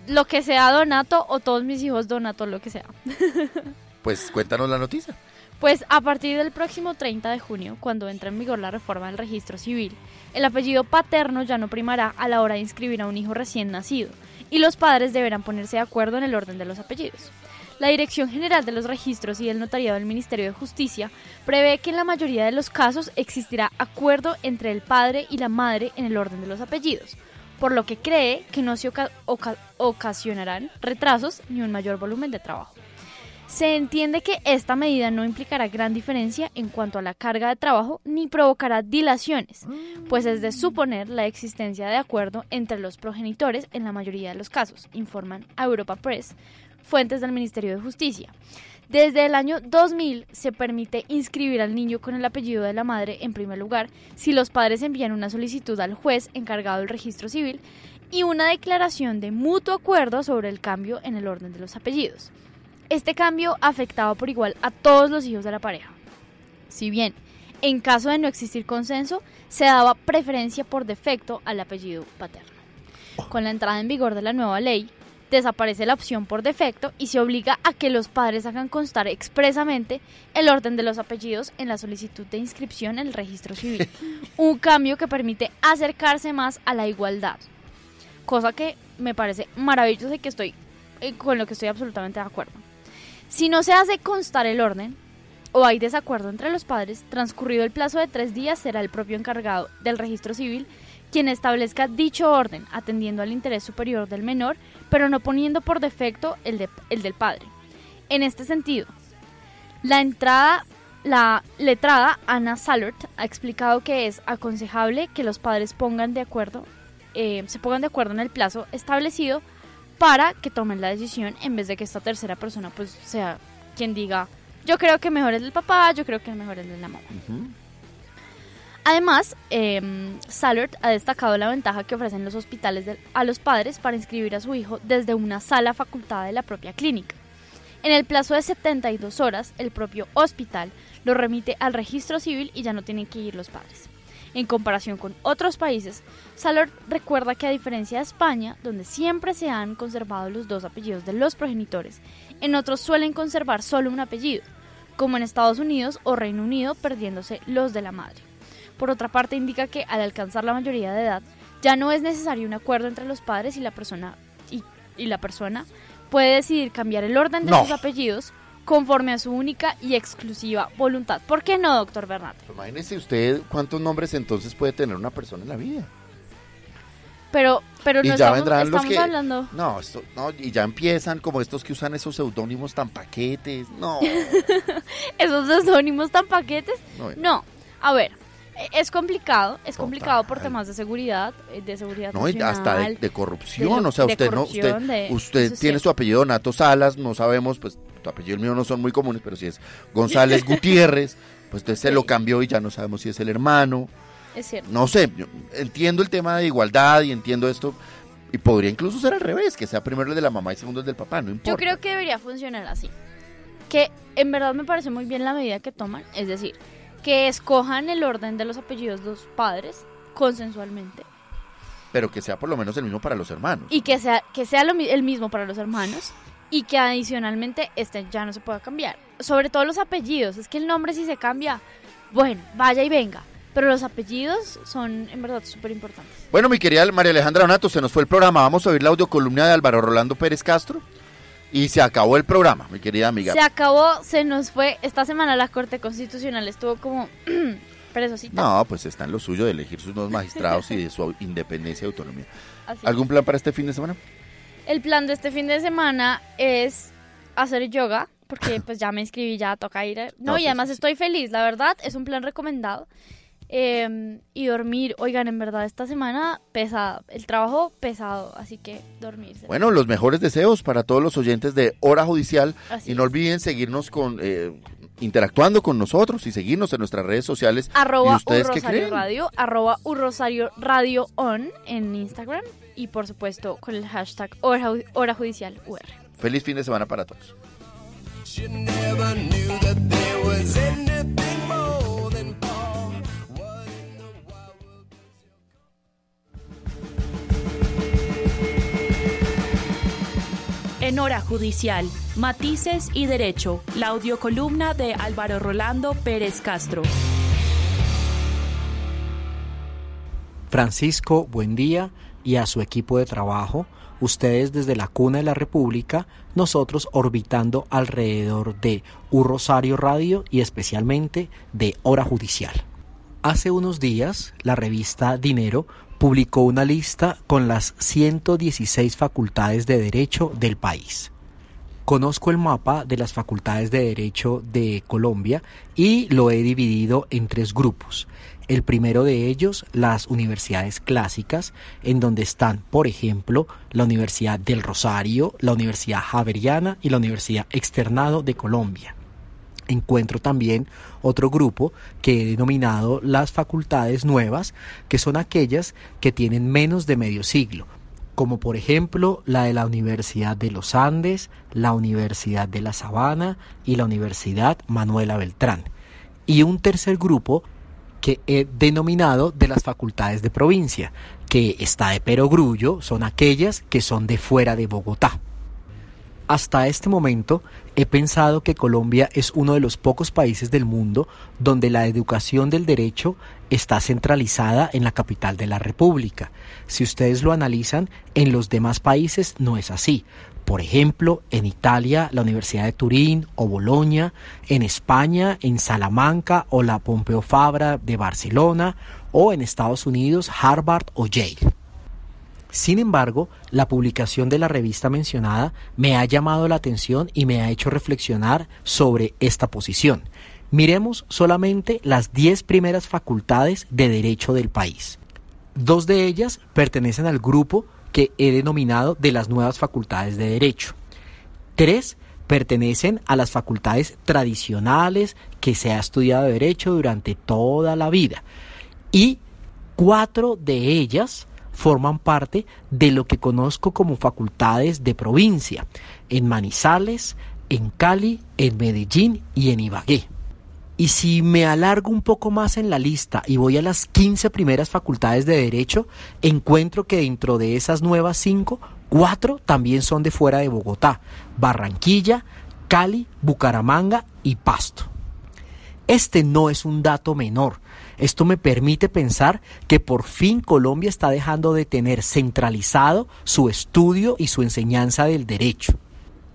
lo que sea Donato, o todos mis hijos Donato, lo que sea. pues cuéntanos la noticia. Pues a partir del próximo 30 de junio, cuando entre en vigor la reforma del registro civil, el apellido paterno ya no primará a la hora de inscribir a un hijo recién nacido, y los padres deberán ponerse de acuerdo en el orden de los apellidos. La Dirección General de los Registros y el Notariado del Ministerio de Justicia prevé que en la mayoría de los casos existirá acuerdo entre el padre y la madre en el orden de los apellidos, por lo que cree que no se oca- oca- ocasionarán retrasos ni un mayor volumen de trabajo. Se entiende que esta medida no implicará gran diferencia en cuanto a la carga de trabajo ni provocará dilaciones, pues es de suponer la existencia de acuerdo entre los progenitores en la mayoría de los casos, informan a Europa Press, fuentes del Ministerio de Justicia. Desde el año 2000 se permite inscribir al niño con el apellido de la madre en primer lugar si los padres envían una solicitud al juez encargado del registro civil y una declaración de mutuo acuerdo sobre el cambio en el orden de los apellidos. Este cambio afectaba por igual a todos los hijos de la pareja. Si bien, en caso de no existir consenso, se daba preferencia por defecto al apellido paterno. Con la entrada en vigor de la nueva ley, desaparece la opción por defecto y se obliga a que los padres hagan constar expresamente el orden de los apellidos en la solicitud de inscripción en el registro civil. Un cambio que permite acercarse más a la igualdad. Cosa que me parece maravilloso y que estoy eh, con lo que estoy absolutamente de acuerdo. Si no se hace constar el orden o hay desacuerdo entre los padres, transcurrido el plazo de tres días será el propio encargado del registro civil quien establezca dicho orden, atendiendo al interés superior del menor, pero no poniendo por defecto el, de- el del padre. En este sentido, la entrada, la letrada Ana Salert ha explicado que es aconsejable que los padres pongan de acuerdo, eh, se pongan de acuerdo en el plazo establecido para que tomen la decisión en vez de que esta tercera persona pues sea quien diga yo creo que mejor es el papá, yo creo que mejor es la mamá. Además, eh, Salert ha destacado la ventaja que ofrecen los hospitales de- a los padres para inscribir a su hijo desde una sala facultada de la propia clínica. En el plazo de 72 horas, el propio hospital lo remite al registro civil y ya no tienen que ir los padres. En comparación con otros países, Salor recuerda que a diferencia de España, donde siempre se han conservado los dos apellidos de los progenitores, en otros suelen conservar solo un apellido, como en Estados Unidos o Reino Unido perdiéndose los de la madre. Por otra parte, indica que al alcanzar la mayoría de edad, ya no es necesario un acuerdo entre los padres y la persona y, y la persona puede decidir cambiar el orden de No. sus apellidos conforme a su única y exclusiva voluntad. ¿Por qué no, doctor Bernat? Imagínese usted cuántos nombres entonces puede tener una persona en la vida. Pero, pero y no ya estamos, vendrán los que hablando. no, esto, no y ya empiezan como estos que usan esos seudónimos tan paquetes no Esos seudónimos tan paquetes. No, No, a ver, es complicado, es complicado por temas de seguridad, eh, de seguridad no y hasta de, nacional, de corrupción de- o sea usted no usted usted tiene cierto. su apellido Nato Salas no sabemos pues tu apellido y el mío no son muy comunes pero si es González Gutiérrez pues usted se lo cambió y ya no sabemos si es el hermano Es cierto. no sé yo entiendo el tema de igualdad y entiendo esto y podría incluso ser al revés que sea primero el de la mamá y segundo el del papá no importa Yo creo que debería funcionar así. Que en verdad me parece muy bien la medida que toman, es decir, que escojan el orden de los apellidos los padres consensualmente pero que sea por lo menos el mismo para los hermanos y que sea que sea lo el mismo para los hermanos y que adicionalmente este ya no se pueda cambiar. Sobre todo los apellidos, es que el nombre si se cambia, bueno, vaya y venga, pero los apellidos son en verdad súper importantes. Bueno, mi querida María Alejandra Donato, se nos fue el programa. Vamos a oír la audiocolumna de Álvaro Rolando Pérez Castro. Y se acabó el programa, mi querida amiga. Se acabó, se nos fue. Esta semana la Corte Constitucional estuvo como presosita. No, pues está en lo suyo de elegir sus nuevos magistrados y de su independencia y autonomía. ¿Algún plan para este fin de semana? El plan de este fin de semana es hacer yoga, porque pues ya me inscribí, ya toca ir. No, No, y sí, además estoy feliz, la verdad, es un plan recomendado. Eh, y dormir, oigan, en verdad esta semana pesado, el trabajo pesado, así que dormirse. Bueno, los mejores deseos para todos los oyentes de Hora Judicial. Así y no olviden seguirnos con... eh, interactuando con nosotros y seguirnos en nuestras redes sociales. ¿Y Arroba qué Urrosario creen? Radio, arroba Urrosario Radio On en Instagram y por supuesto con el hashtag Hora, Hora Judicial UR. Feliz fin de semana para todos. En Hora Judicial, Matices y Derecho, la audiocolumna de Álvaro Rolando Pérez Castro. Francisco, buen día y a su equipo de trabajo, ustedes desde la cuna de la República, nosotros orbitando alrededor de Un Rosario Radio y especialmente de Hora Judicial. Hace unos días, la revista Dinero publicó una lista con las 116 facultades de derecho del país. Conozco el mapa de las facultades de derecho de Colombia y lo he dividido en tres grupos. El primero de ellos, las universidades clásicas, en donde están, por ejemplo, la Universidad del Rosario, la Universidad Javeriana y la Universidad Externado de Colombia. Encuentro también otro grupo que he denominado las facultades nuevas, que son aquellas que tienen menos de medio siglo, como por ejemplo la de la Universidad de los Andes, la Universidad de la Sabana y la Universidad Manuela Beltrán. Y un tercer grupo que he denominado de las facultades de provincia, que está de perogrullo, son aquellas que son de fuera de Bogotá. Hasta este momento he pensado que Colombia es uno de los pocos países del mundo donde la educación del derecho está centralizada en la capital de la República. Si ustedes lo analizan, en los demás países no es así. Por ejemplo, en Italia, la Universidad de Turín o Bolonia, en España, en Salamanca o la Pompeu Fabra de Barcelona, o en Estados Unidos, Harvard o Yale. Sin embargo, la publicación de la revista mencionada me ha llamado la atención y me ha hecho reflexionar sobre esta posición. Miremos solamente las 10 primeras facultades de derecho del país. Dos de ellas pertenecen al grupo que he denominado de las nuevas facultades de derecho. Tres pertenecen a las facultades tradicionales que se ha estudiado derecho durante toda la vida. Y cuatro de ellas forman parte de lo que conozco como facultades de provincia, en Manizales, en Cali, en Medellín y en Ibagué. Y si me alargo un poco más en la lista y voy a las 15 primeras facultades de Derecho, encuentro que dentro de esas nuevas 5, 4 también son de fuera de Bogotá, Barranquilla, Cali, Bucaramanga y Pasto. Este no es un dato menor. Esto me permite pensar que por fin Colombia está dejando de tener centralizado su estudio y su enseñanza del derecho.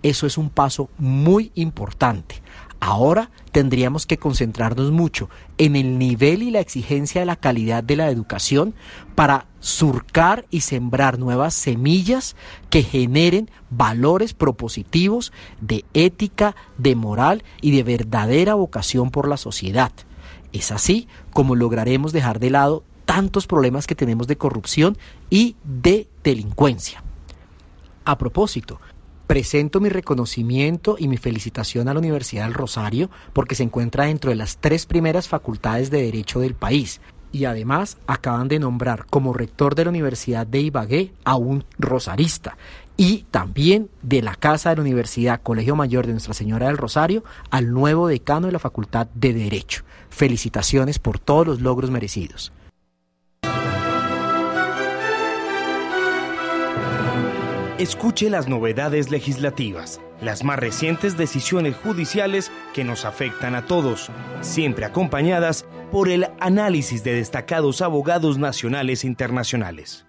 Eso es un paso muy importante. Ahora tendríamos que concentrarnos mucho en el nivel y la exigencia de la calidad de la educación para surcar y sembrar nuevas semillas que generen valores propositivos de ética, de moral y de verdadera vocación por la sociedad. Es así como lograremos dejar de lado tantos problemas que tenemos de corrupción y de delincuencia. A propósito, presento mi reconocimiento y mi felicitación a la Universidad del Rosario porque se encuentra dentro de las tres primeras facultades de Derecho del país. Y además acaban de nombrar como rector de la Universidad de Ibagué a un rosarista y también de la Casa de la Universidad Colegio Mayor de Nuestra Señora del Rosario al nuevo decano de la Facultad de Derecho. Felicitaciones por todos los logros merecidos. Escuche las novedades legislativas, las más recientes decisiones judiciales que nos afectan a todos, siempre acompañadas por el análisis de destacados abogados nacionales e internacionales.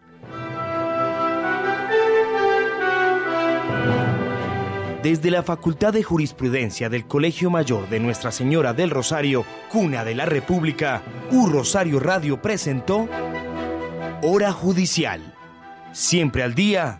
Desde la Facultad de Jurisprudencia del Colegio Mayor de Nuestra Señora del Rosario, Cuna de la República, U Rosario Radio presentó Hora Judicial. Siempre al día